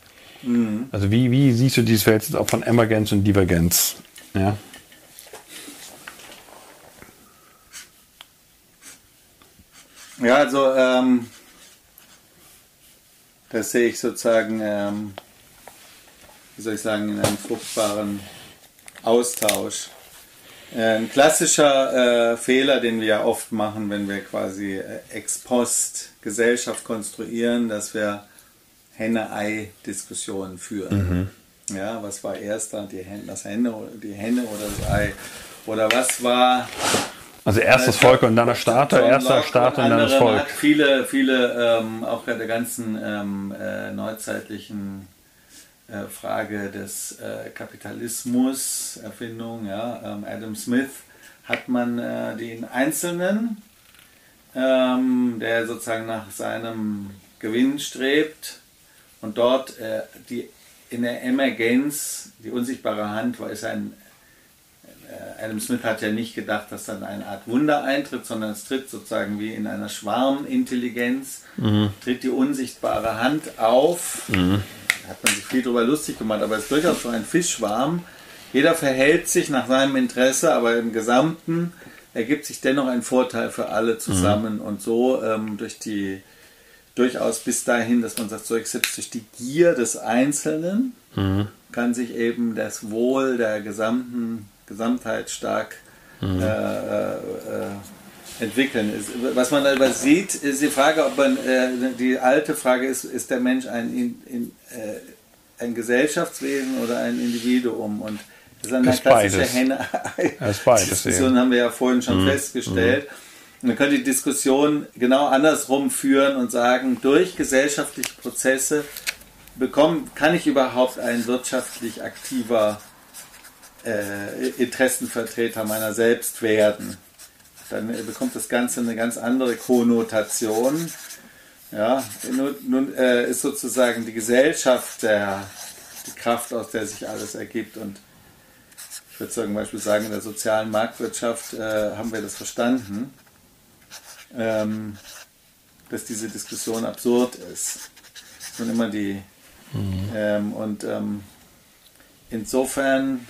Also wie, wie siehst du dieses Verhältnis auch von Emergenz und Divergenz? Ja. Ja, also ähm, das sehe ich sozusagen, ähm, wie soll ich sagen, in einem fruchtbaren Austausch. Äh, Ein klassischer äh, Fehler, den wir ja oft machen, wenn wir quasi äh, ex post Gesellschaft konstruieren, dass wir Henne-Ei-Diskussionen führen. Ja, was war erst da, die Henne, das Henne, die Henne oder das Ei? Oder was war Also erst das Volk und dann der Staat, oder John erst der Locke Staat und dann das Volk. Viele, viele, ähm, auch bei der ganzen ähm, äh, neuzeitlichen äh, Frage des äh, Kapitalismus, Erfindung, ja, ähm, Adam Smith, hat man äh, den Einzelnen, ähm, der sozusagen nach seinem Gewinn strebt und dort äh, die in der Emergenz, die unsichtbare Hand, war ist ein äh, Adam Smith hat ja nicht gedacht, dass dann eine Art Wunder eintritt, sondern es tritt sozusagen wie in einer Schwarmintelligenz, tritt die unsichtbare Hand auf. Da hat man sich viel darüber lustig gemacht, aber es ist durchaus so ein Fischschwarm. Jeder verhält sich nach seinem Interesse, aber im Gesamten ergibt sich dennoch ein Vorteil für alle zusammen. Und so ähm, durch die durchaus bis dahin, dass man sagt, so selbst durch die Gier des Einzelnen kann sich eben das Wohl der gesamten Gesamtheit stark äh, äh, äh, entwickeln. Was man aber sieht, ist die Frage, ob man äh, die alte Frage ist, ist der Mensch ein, in, in, äh, ein Gesellschaftswesen oder ein Individuum? Und das ist eine klassische Das ist beides, Diskussion ja. haben wir ja vorhin schon festgestellt. Und man könnte die Diskussion genau andersrum führen und sagen, durch gesellschaftliche Prozesse bekomm, kann ich überhaupt ein wirtschaftlich aktiver äh, Interessenvertreter meiner selbst werden. Dann bekommt das Ganze eine ganz andere Konnotation. Ja, nun, nun äh, ist sozusagen die Gesellschaft der, die Kraft, aus der sich alles ergibt. Und ich würde zum Beispiel sagen, in der sozialen Marktwirtschaft äh, haben wir das verstanden, ähm, dass diese Diskussion absurd ist. Und immer die ähm, und ähm, insofern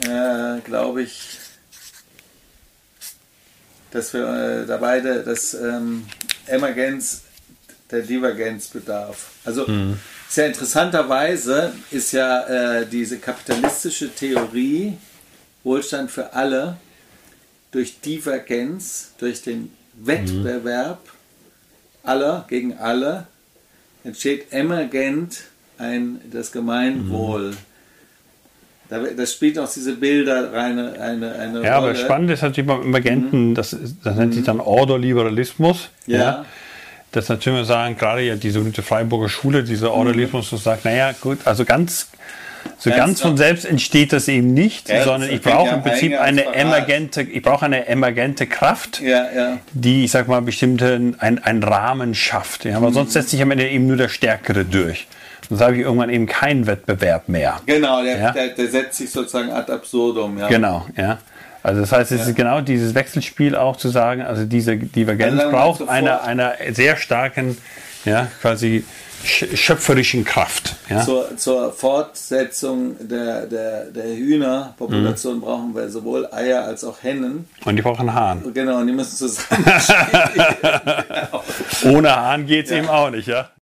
äh, glaube ich, dass wir äh, da beide das ähm, Emergenz der Divergenz bedarf. Also sehr interessanterweise ist ja äh, diese kapitalistische Theorie Wohlstand für alle durch Divergenz, durch den Wettbewerb aller gegen alle entsteht emergent ein, das Gemeinwohl. Da, das spielt auch diese Bilder rein, eine, eine Ja, Rolle. aber spannend ist natürlich beim Emergenten, das, ist, das nennt sich dann Ordo-Liberalismus. Ja. Das natürlich wir sagen, gerade ja die sogenannte Freiburger Schule, dieser Ordo-Liberalismus, das sagt, naja, gut, also ganz, so Ganz ganz, von selbst entsteht das eben nicht, Ja, das sondern ich brauche ja im Prinzip eine emergente, ich brauche eine emergente Kraft, Ja, ja. die, ich sag mal, bestimmten ein, einen Rahmen schafft. Ja, weil sonst setzt sich am Ende eben nur der Stärkere durch. Sonst habe ich irgendwann eben keinen Wettbewerb mehr. Genau, der, Ja. der, der setzt sich sozusagen ad absurdum. Ja. Genau, ja. Also das heißt, es ist genau dieses Wechselspiel auch zu sagen, also diese Divergenz Also braucht sofort- eine, einer sehr starken, ja, quasi sch- schöpferischen Kraft. Ja. Zur, zur Fortsetzung der, der, der Hühnerpopulation brauchen wir sowohl Eier als auch Hennen. Und die brauchen Hahn. Genau, und die müssen zusammen. Ohne Hahn geht es eben auch nicht, ja.